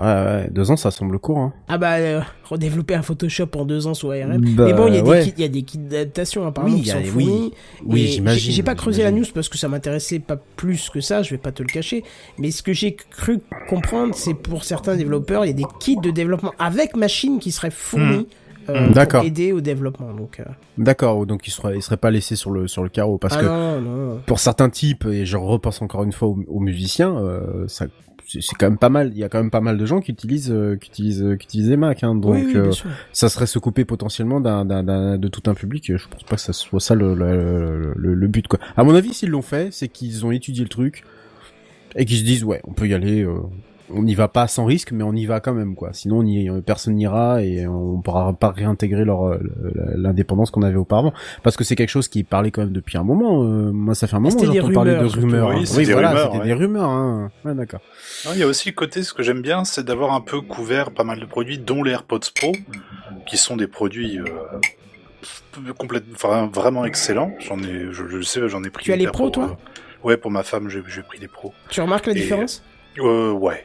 ouais. ouais, deux ans ça semble court hein. Ah bah, euh, redévelopper un Photoshop en deux ans sous ARM. Bah, Mais bon, il y a des ouais. kits, il y a des kits d'adaptation apparemment Oui, qui il sont fournis. oui. Oui, j'imagine, j'ai- pas creusé la news parce que ça m'intéressait pas plus que ça, je vais pas te le cacher. Mais ce que j'ai cru comprendre, c'est pour certains développeurs, il y a des kits de développement avec machine qui seraient fournis. euh. D'accord. Pour aider au développement. Donc, euh, d'accord donc ils seraient ils seraient pas laissés sur le sur le carreau parce ah que non, non. pour certains types, et je repense encore une fois aux, aux musiciens, euh, ça, c'est quand même pas mal. Il y a quand même pas mal de gens qui utilisent, euh, qui utilisent, euh, qui utilisent les Mac. Hein, donc, oui, oui, euh, ça serait se couper potentiellement d'un, d'un, d'un- de tout un public. Je pense pas que ça soit ça le, le, le, le but. Quoi. À mon avis, s'ils l'ont fait, c'est qu'ils ont étudié le truc et qu'ils se disent ouais, on peut y aller. On n'y va pas sans risque, mais on y va quand même, quoi. Sinon, on y, personne n'ira et on pourra pas réintégrer leur euh, l'indépendance qu'on avait auparavant, parce que c'est quelque chose qui parlait quand même depuis un moment. euh, moi, ça fait un moment que j'entends parler de rumeurs, rumeurs. Oui, hein. c'était des voilà, rumeurs, c'était ouais. des rumeurs. Hein. Ouais, d'accord. Non, il y a aussi le côté, ce que j'aime bien, c'est d'avoir un peu couvert pas mal de produits, dont les AirPods Pro, qui sont des produits euh, complètement, vraiment excellents. J'en ai, je, sais, j'en ai pris. Tu as les pros, pour, toi? euh, Ouais, pour ma femme, j'ai j'ai pris des pros. Tu remarques la Et- différence? Euh, ouais.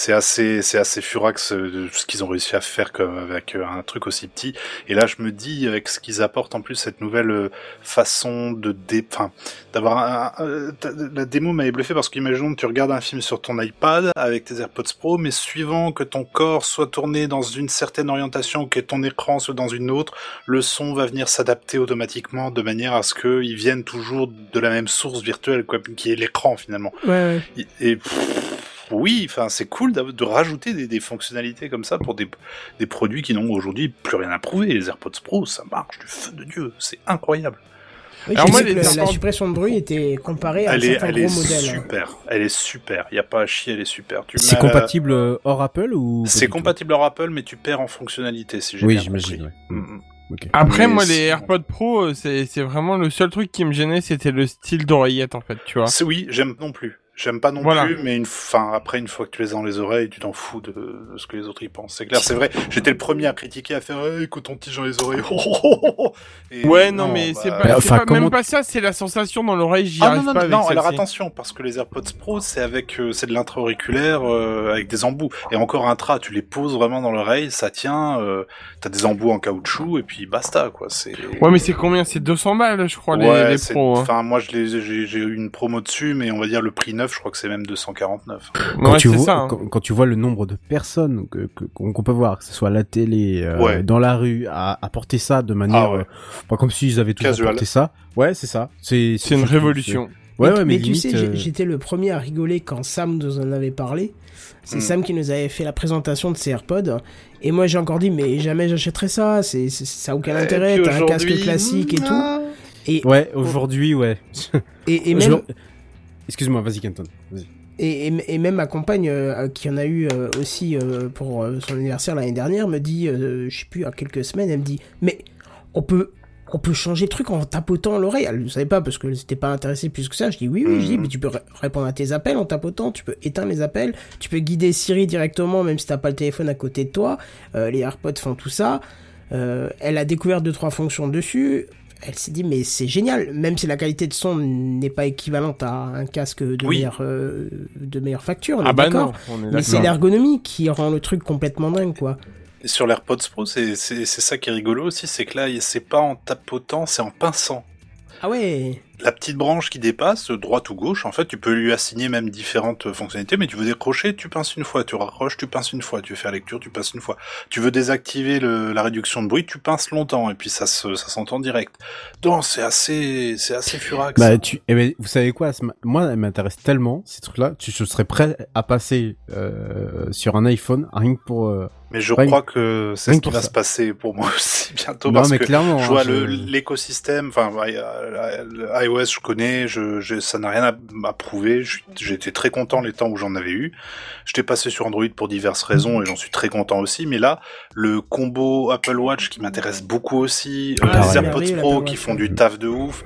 C'est assez, c'est assez furax euh, ce qu'ils ont réussi à faire comme avec euh, un truc aussi petit. Et là, je me dis avec ce qu'ils apportent en plus cette nouvelle euh, façon de dé, enfin, d'avoir un, la démo m'avait bluffé parce qu'imaginons que tu regardes un film sur ton iPad avec tes AirPods Pro, mais suivant que ton corps soit tourné dans une certaine orientation, que ton écran soit dans une autre, le son va venir s'adapter automatiquement de manière à ce qu'il vienne toujours de la même source virtuelle, quoi, qui est l'écran finalement. Ouais, ouais. Et pff, oui, enfin c'est cool de rajouter des, des fonctionnalités comme ça pour des, des produits qui n'ont aujourd'hui plus rien à prouver. Les AirPods Pro, ça marche du feu de dieu, c'est incroyable. Oui, Alors moi, les la, suppression de bruit était comparée à Elle est, elle est gros modèles. super, elle est super. Il y a pas à chier, elle est super. Tu C'est compatible euh, hors Apple ou C'est compatible hors Apple, mais tu perds en fonctionnalité si j'ai Oui, bien j'imagine. compris. ouais. Ok. Après, Mais moi, les AirPods Pro, euh, c'est vraiment le seul truc qui me gênait, c'était le style d'oreillette, en fait, tu vois. Oui, j'aime non plus. J'aime pas non Voilà. plus, mais une fin après une fois que tu les as dans les oreilles, tu t'en fous de, de ce que les autres y pensent. C'est clair, c'est vrai. J'étais le premier à critiquer, à faire hey, coton-tige dans les oreilles. Et Ouais, non, mais c'est bah, pas, c'est enfin, pas- comment- même pas ça, c'est la sensation dans l'oreille, j'y Ah arrive non, non, pas non, avec non, alors attention, parce que les AirPods Pro, c'est avec, euh, c'est de l'intra-auriculaire euh, avec des embouts. Et encore intra, tu les poses vraiment dans l'oreille, ça tient, euh, t'as des embouts en caoutchouc, et puis basta, quoi. C'est... Ouais, mais c'est combien? C'est 200 balles, je crois, les, Ouais, les pros. hein. Enfin, moi, je les, j'ai, j'ai eu une promo dessus, mais on va dire le prix neuf, je crois que c'est même 249. quand, Ouais, tu vois, ça. hein. quand, quand tu vois le nombre de personnes que que- qu'on qu'on peut voir, que ce soit à la télé, euh, Ouais. dans la rue, à, à porter ça de manière, Ah ouais. euh, pas comme s'ils avaient tous apporté ça. Ouais, c'est ça. C'est C'est une révolution. c'est- Ouais, ouais, mais, mais tu sais, euh, j'étais le premier à rigoler quand Sam nous en avait parlé. C'est Hmm. Sam qui nous avait fait la présentation de ses AirPods. Et moi, j'ai encore dit, mais jamais j'achèterai ça. C'est, c'est- ça a aucun intérêt. T'as un casque classique et ah. tout. Et, Ouais, aujourd'hui, ouais. et, et Je- même, Excuse-moi, vas-y, Kenton. Et, et, et même ma compagne, euh, qui en a eu euh, aussi euh, pour son anniversaire l'année dernière, me dit, je sais plus, à quelques semaines, elle me dit, mais on peut, on peut changer le truc en tapotant l'oreille. Elle ne savait pas parce qu'elle s'était pas intéressée plus que ça. Je dis oui, oui, je dis, Mhm. mais tu peux ré- répondre à tes appels en tapotant, tu peux éteindre les appels, tu peux guider Siri directement même si t'as pas le téléphone à côté de toi. Euh, les AirPods font tout ça. Euh, elle a découvert deux trois fonctions dessus. Elle s'est dit mais c'est génial, même si la qualité de son n'est pas équivalente à un casque de Oui. meilleure euh, de meilleure facture. on est Ah bah d'accord. Mais c'est l'ergonomie qui rend le truc complètement dingue quoi. Et sur l'AirPods Pro, c'est, c'est, c'est ça qui est rigolo aussi, c'est que là, c'est pas en tapotant, c'est en pinçant. Ah ouais. La petite branche qui dépasse, droite ou gauche, en fait, tu peux lui assigner même différentes fonctionnalités, mais tu veux décrocher, tu pinces une fois, tu raccroches, tu pinces une fois, tu veux faire lecture, tu pinces une fois. Tu veux désactiver le- la réduction de bruit, tu pinces longtemps, et puis ça se, ça s'entend direct. Donc, c'est assez, c'est assez furax. Bah, tu, eh ben, vous savez quoi, moi, elle m'intéresse tellement, ces trucs-là, tu, je serais prêt à passer, euh, sur un iPhone, rien que pour, euh, mais je crois que c'est ce qui va ça. se passer pour moi aussi bientôt, non, parce mais que clairement, je hein, vois le- l'écosystème, enfin, iOS, je connais, je, je- ça n'a rien à, à prouver. J'étais très content les temps où j'en avais eu. J'étais passé sur Android pour diverses raisons et j'en suis très content aussi. Mais là, le combo Apple Watch qui m'intéresse beaucoup aussi, euh, Ah, les. AirPods Merveilleux, Pro qui font du taf de ouf.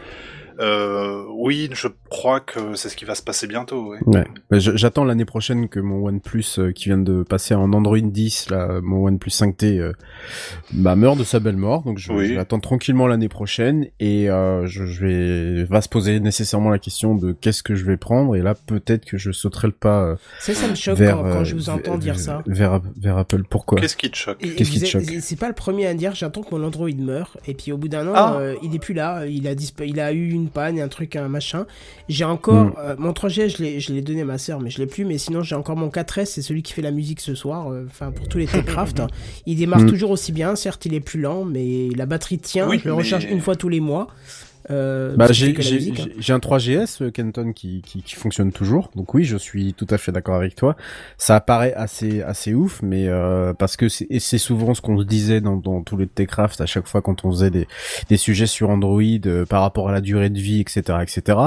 Euh, oui, je crois que c'est ce qui va se passer bientôt. ouais. Ouais. Bah, J'attends l'année prochaine que mon OnePlus euh, qui vient de passer en Android 10, là, mon OnePlus 5T, euh, bah, meurt de sa belle mort. Donc je, Oui. je l'attends tranquillement l'année prochaine et euh, je, je vais va se poser nécessairement la question de qu'est-ce que je vais prendre et là peut-être que je sauterai le pas euh, Ça, ça me choque vers quand, quand je vous entends dire ça. vers vers Apple. Pourquoi? Qu'est-ce qui te choque? Qu'est-ce qui te choque? C'est pas le premier à dire. J'attends que mon Android meure. Et puis au bout d'un an, Ah. euh, il est plus là. Il a il a eu une panne, un truc, un machin. J'ai encore Mm. euh, mon 3G. Je l'ai, je l'ai donné à ma sœur, mais je l'ai plus. Mais sinon, j'ai encore mon 4S. C'est celui qui fait la musique ce soir. euh, Enfin, pour tous les Techcraft. il démarre Mm. toujours aussi bien. Certes, il est plus lent, mais la batterie tient. Oui, je le mais- recharge une fois tous les mois. Euh, Bah, j'ai hein. j'ai- un 3GS euh, Kenton qui, qui, qui fonctionne toujours. Donc oui, je suis tout à fait d'accord avec toi. Ça apparaît assez assez ouf, mais euh, parce que c'est et c'est souvent ce qu'on se disait dans, dans tous les Techcraft à chaque fois quand on faisait des, des sujets sur Android euh, par rapport à la durée de vie, etc., etc.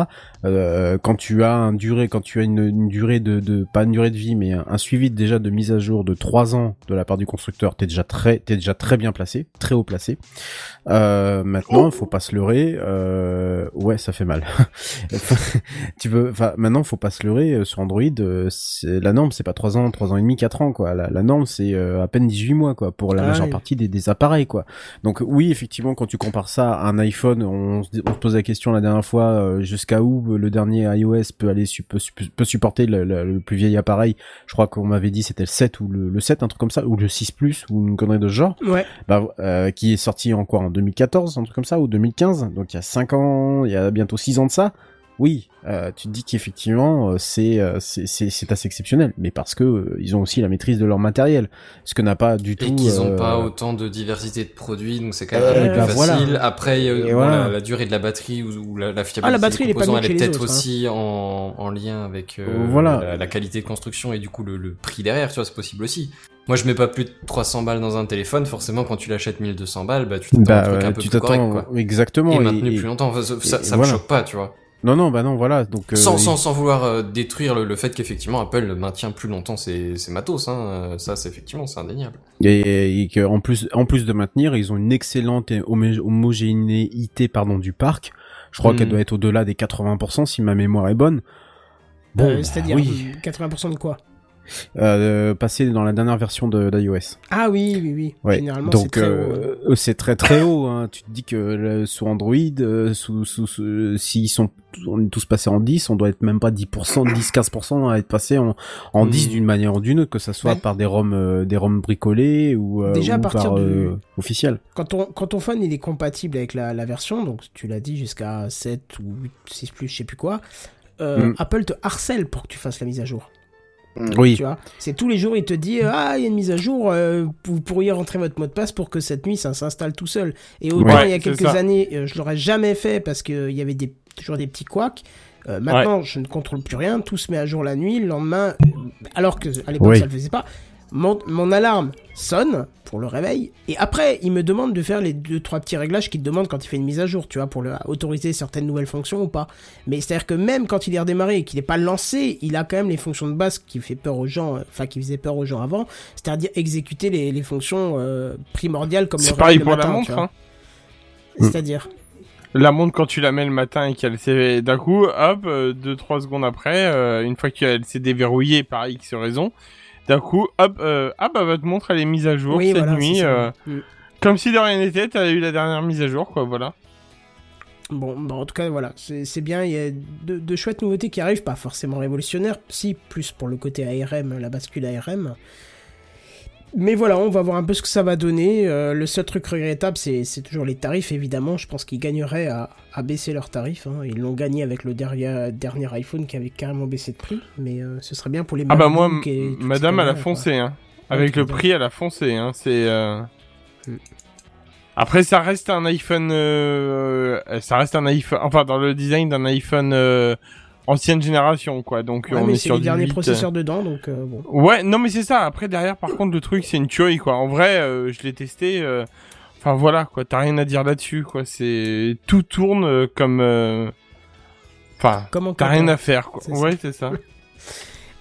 Euh, quand tu as un durée, quand tu as une, une durée de, de pas une durée de vie, mais un, un suivi déjà de mise à jour de 3 ans de la part du constructeur, t'es déjà très t'es déjà très bien placé, très haut placé. Euh, maintenant, faut pas se leurrer. Euh, ouais, ça fait mal. tu veux, enfin, maintenant, faut pas se leurrer. euh, Sur Android, euh, la norme, c'est pas 3 ans, 3 ans et demi, 4 ans, quoi. La, la norme, c'est à peine 18 mois, quoi, pour la Ah majeure oui. partie des, des appareils, quoi. Donc oui, effectivement, quand tu compares ça à un iPhone, on, on se pose la question la dernière fois, jusqu'à où le dernier iOS peut aller, su- peut, peut supporter le, le- le plus vieil appareil. Je crois qu'on m'avait dit c'était le 7 ou le, le 7, un truc comme ça, ou le 6 plus, ou une connerie de ce genre. Ouais. bah, euh, qui est sorti en quoi? En 2014 un truc comme ça ou 2015 donc il y a 5 ans il y a bientôt 6 ans de ça? Oui euh, tu te dis qu'effectivement euh, c'est euh, c'est c'est assez exceptionnel mais parce que euh, ils ont aussi la maîtrise de leur matériel ce que n'a pas du tout Et qu'ils ont euh, pas autant de diversité de produits, donc c'est quand même Euh, un peu et plus bah facile. voilà. Après, Et bon, voilà. la, la durée de la batterie ou, ou la, la fiabilité Ah, la batterie, elle des composants, elle est peut-être hein. aussi en, en lien avec euh, Voilà. la, la qualité de construction et du coup le, le prix derrière, tu vois, c'est possible aussi. Moi, je mets pas plus de 300 balles dans un téléphone, forcément, quand tu l'achètes 1200 balles, bah, tu t'attends à un bah, truc un peu tu plus correct, quoi. exactement Et et- maintenu et- plus longtemps, Enfin, ça, ça, et ça me voilà. choque pas, tu vois. Non non bah non voilà donc euh, sans, il- sans, sans vouloir euh, détruire le, le fait qu'effectivement Apple maintient plus longtemps ses, ses matos, hein. euh, ça c'est effectivement c'est indéniable. et, et que en plus en plus de maintenir ils ont une excellente homogénéité pardon du parc je crois Mhm. qu'elle doit être au-delà des 80% si ma mémoire est bonne Bon, Euh, bah C'est-à-dire oui. euh, 80% de quoi? Euh, passer dans la dernière version d'iOS. Ah oui, oui, oui. Ouais. Généralement, c'est très euh, eux, c'est très très haut. Hein. Tu te dis que le- sous Android, euh, sous, sous, sous- s'ils sont on est tous passés en 10, on doit être même pas 10%, 10-15% à être passé en, en Mhm. 10 d'une manière ou d'une autre, que ça soit par des ROM euh, des ROM bricolés ou, euh, Déjà, à ou partir par du- euh, officiel. Quand ton, quand ton phone il est compatible avec la, la version, donc tu l'as dit jusqu'à 7 ou 8, 6 plus, je sais plus quoi, euh, Mm. Apple te harcèle pour que tu fasses la mise à jour. Oui. Tu vois, c'est tous les jours il te dit ah il y a une mise à jour, euh, vous pourriez rentrer votre mot de passe pour que cette nuit ça s'installe tout seul. Et autant Ouais, il y a quelques ça. années euh, je l'aurais jamais fait parce que il y avait des, toujours des petits couacs. Euh, maintenant je ne contrôle plus rien, tout se met à jour la nuit, le lendemain, alors que à l'époque Oui. ça le faisait pas. Mon, mon alarme sonne pour le réveil et après il me demande de faire les deux trois petits réglages qu'il te demande quand il fait une mise à jour, tu vois, pour le, autoriser certaines nouvelles fonctions ou pas. Mais c'est à dire que même quand il est redémarré et qu'il n'est pas lancé, il a quand même les fonctions de base qui fait peur aux gens, euh, enfin qui faisaient peur aux gens avant, c'est-à-dire exécuter les, les fonctions euh, primordiales comme le C'est pareil le pour la matin, montre. Hein. C'est-à-dire La montre, quand tu la mets le matin et qu'elle s'est d'un coup, hop, 2-3 secondes après, euh, une fois qu'elle s'est déverrouillée par X raison, d'un coup, hop, euh, ah bah votre montre elle est mise à jour Oui, cette voilà, nuit. euh, Mm. Comme si de rien n'était, t'as eu la dernière mise à jour, quoi, voilà. Bon, bah, en tout cas, voilà, c'est c'est bien. Il y a de, de chouettes nouveautés qui arrivent, pas forcément révolutionnaires, si, plus pour le côté ARM, la bascule ARM. Mais voilà, on va voir un peu ce que ça va donner. Euh, le seul truc regrettable, c'est c'est toujours les tarifs, évidemment. Je pense qu'ils gagneraient à, à baisser leurs tarifs. hein. Ils l'ont gagné avec le dernier, dernier iPhone qui avait carrément baissé de prix. Mais euh, ce serait bien pour les Ah bah moi, et madame, elle a foncé, hein. Avec le prix, elle a foncé, hein. C'est. euh, Mm. Après, ça reste un iPhone. ça reste un iPhone. Enfin, dans le design d'un iPhone ancienne génération, quoi. Donc, Ouais, on mais est c'est sur les derniers 8, euh. processeurs dedans, donc euh, bon. Ouais, non, mais c'est ça. Après, derrière, par contre, le truc, c'est une tuerie, quoi. En vrai, euh, je l'ai testé. euh, Enfin, voilà, quoi. T'as rien à dire là-dessus, quoi. C'est tout tourne comme. Enfin, Comme t'as rien à faire, quoi. Ouais, c'est ça.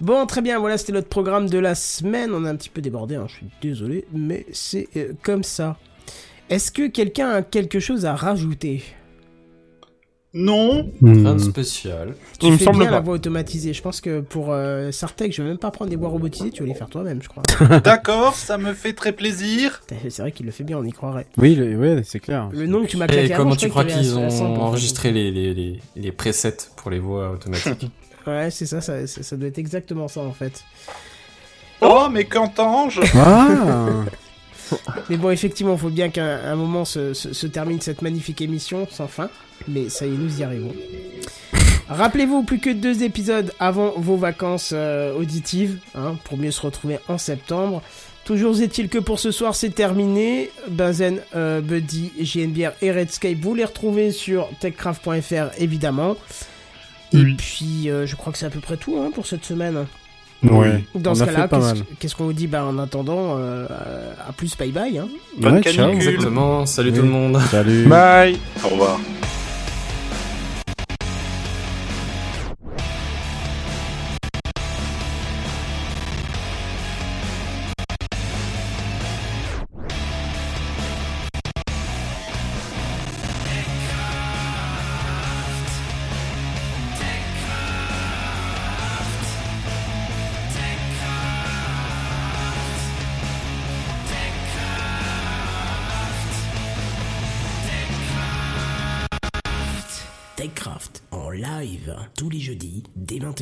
Bon, très bien, voilà, c'était notre programme de la semaine. On a un petit peu débordé, hein, je suis désolé, mais c'est comme ça. Est-ce que quelqu'un a quelque chose à rajouter? Non. Rien Hmm. de spécial. Tu me fais semble bien la pas. voix automatisée. Je pense que pour euh, Sartek, je vais même pas prendre des voix robotisées, tu vas les faire toi-même, je crois. D'accord, ça me fait très plaisir. C'est vrai qu'il le fait bien, on y croirait. Oui, le- ouais, c'est clair. Le nom que tu m'as Et avant, comment je tu crois qu'ils avait à- à 100 ont enregistré les, les, les, les presets pour les voix automatiques Ouais, c'est ça, ça, ça, ça doit être exactement ça en fait. Oh, mais qu'entends-je Ah Mais bon, effectivement, il faut bien qu'à un moment se, se- se termine cette magnifique émission sans fin. Mais ça y est, nous y arrivons. Rappelez-vous, plus que deux épisodes avant vos vacances euh, auditives, hein, pour mieux se retrouver en septembre. Toujours est-il que pour ce soir, c'est terminé. Benzen, euh, Buddy, JNBR et Redscape, vous les retrouvez sur techcraft.fr, évidemment. Et Oui. puis, euh, je crois que c'est à peu près tout hein, pour cette semaine. Ouais. Dans on ce cas-là, qu'est-ce qu'on vous dit? Bah, En attendant, euh, à plus, bye bye. Hein. Bonne Ouais, ciao. Exactement. Salut Oui. tout le monde. Salut. Bye. Au revoir.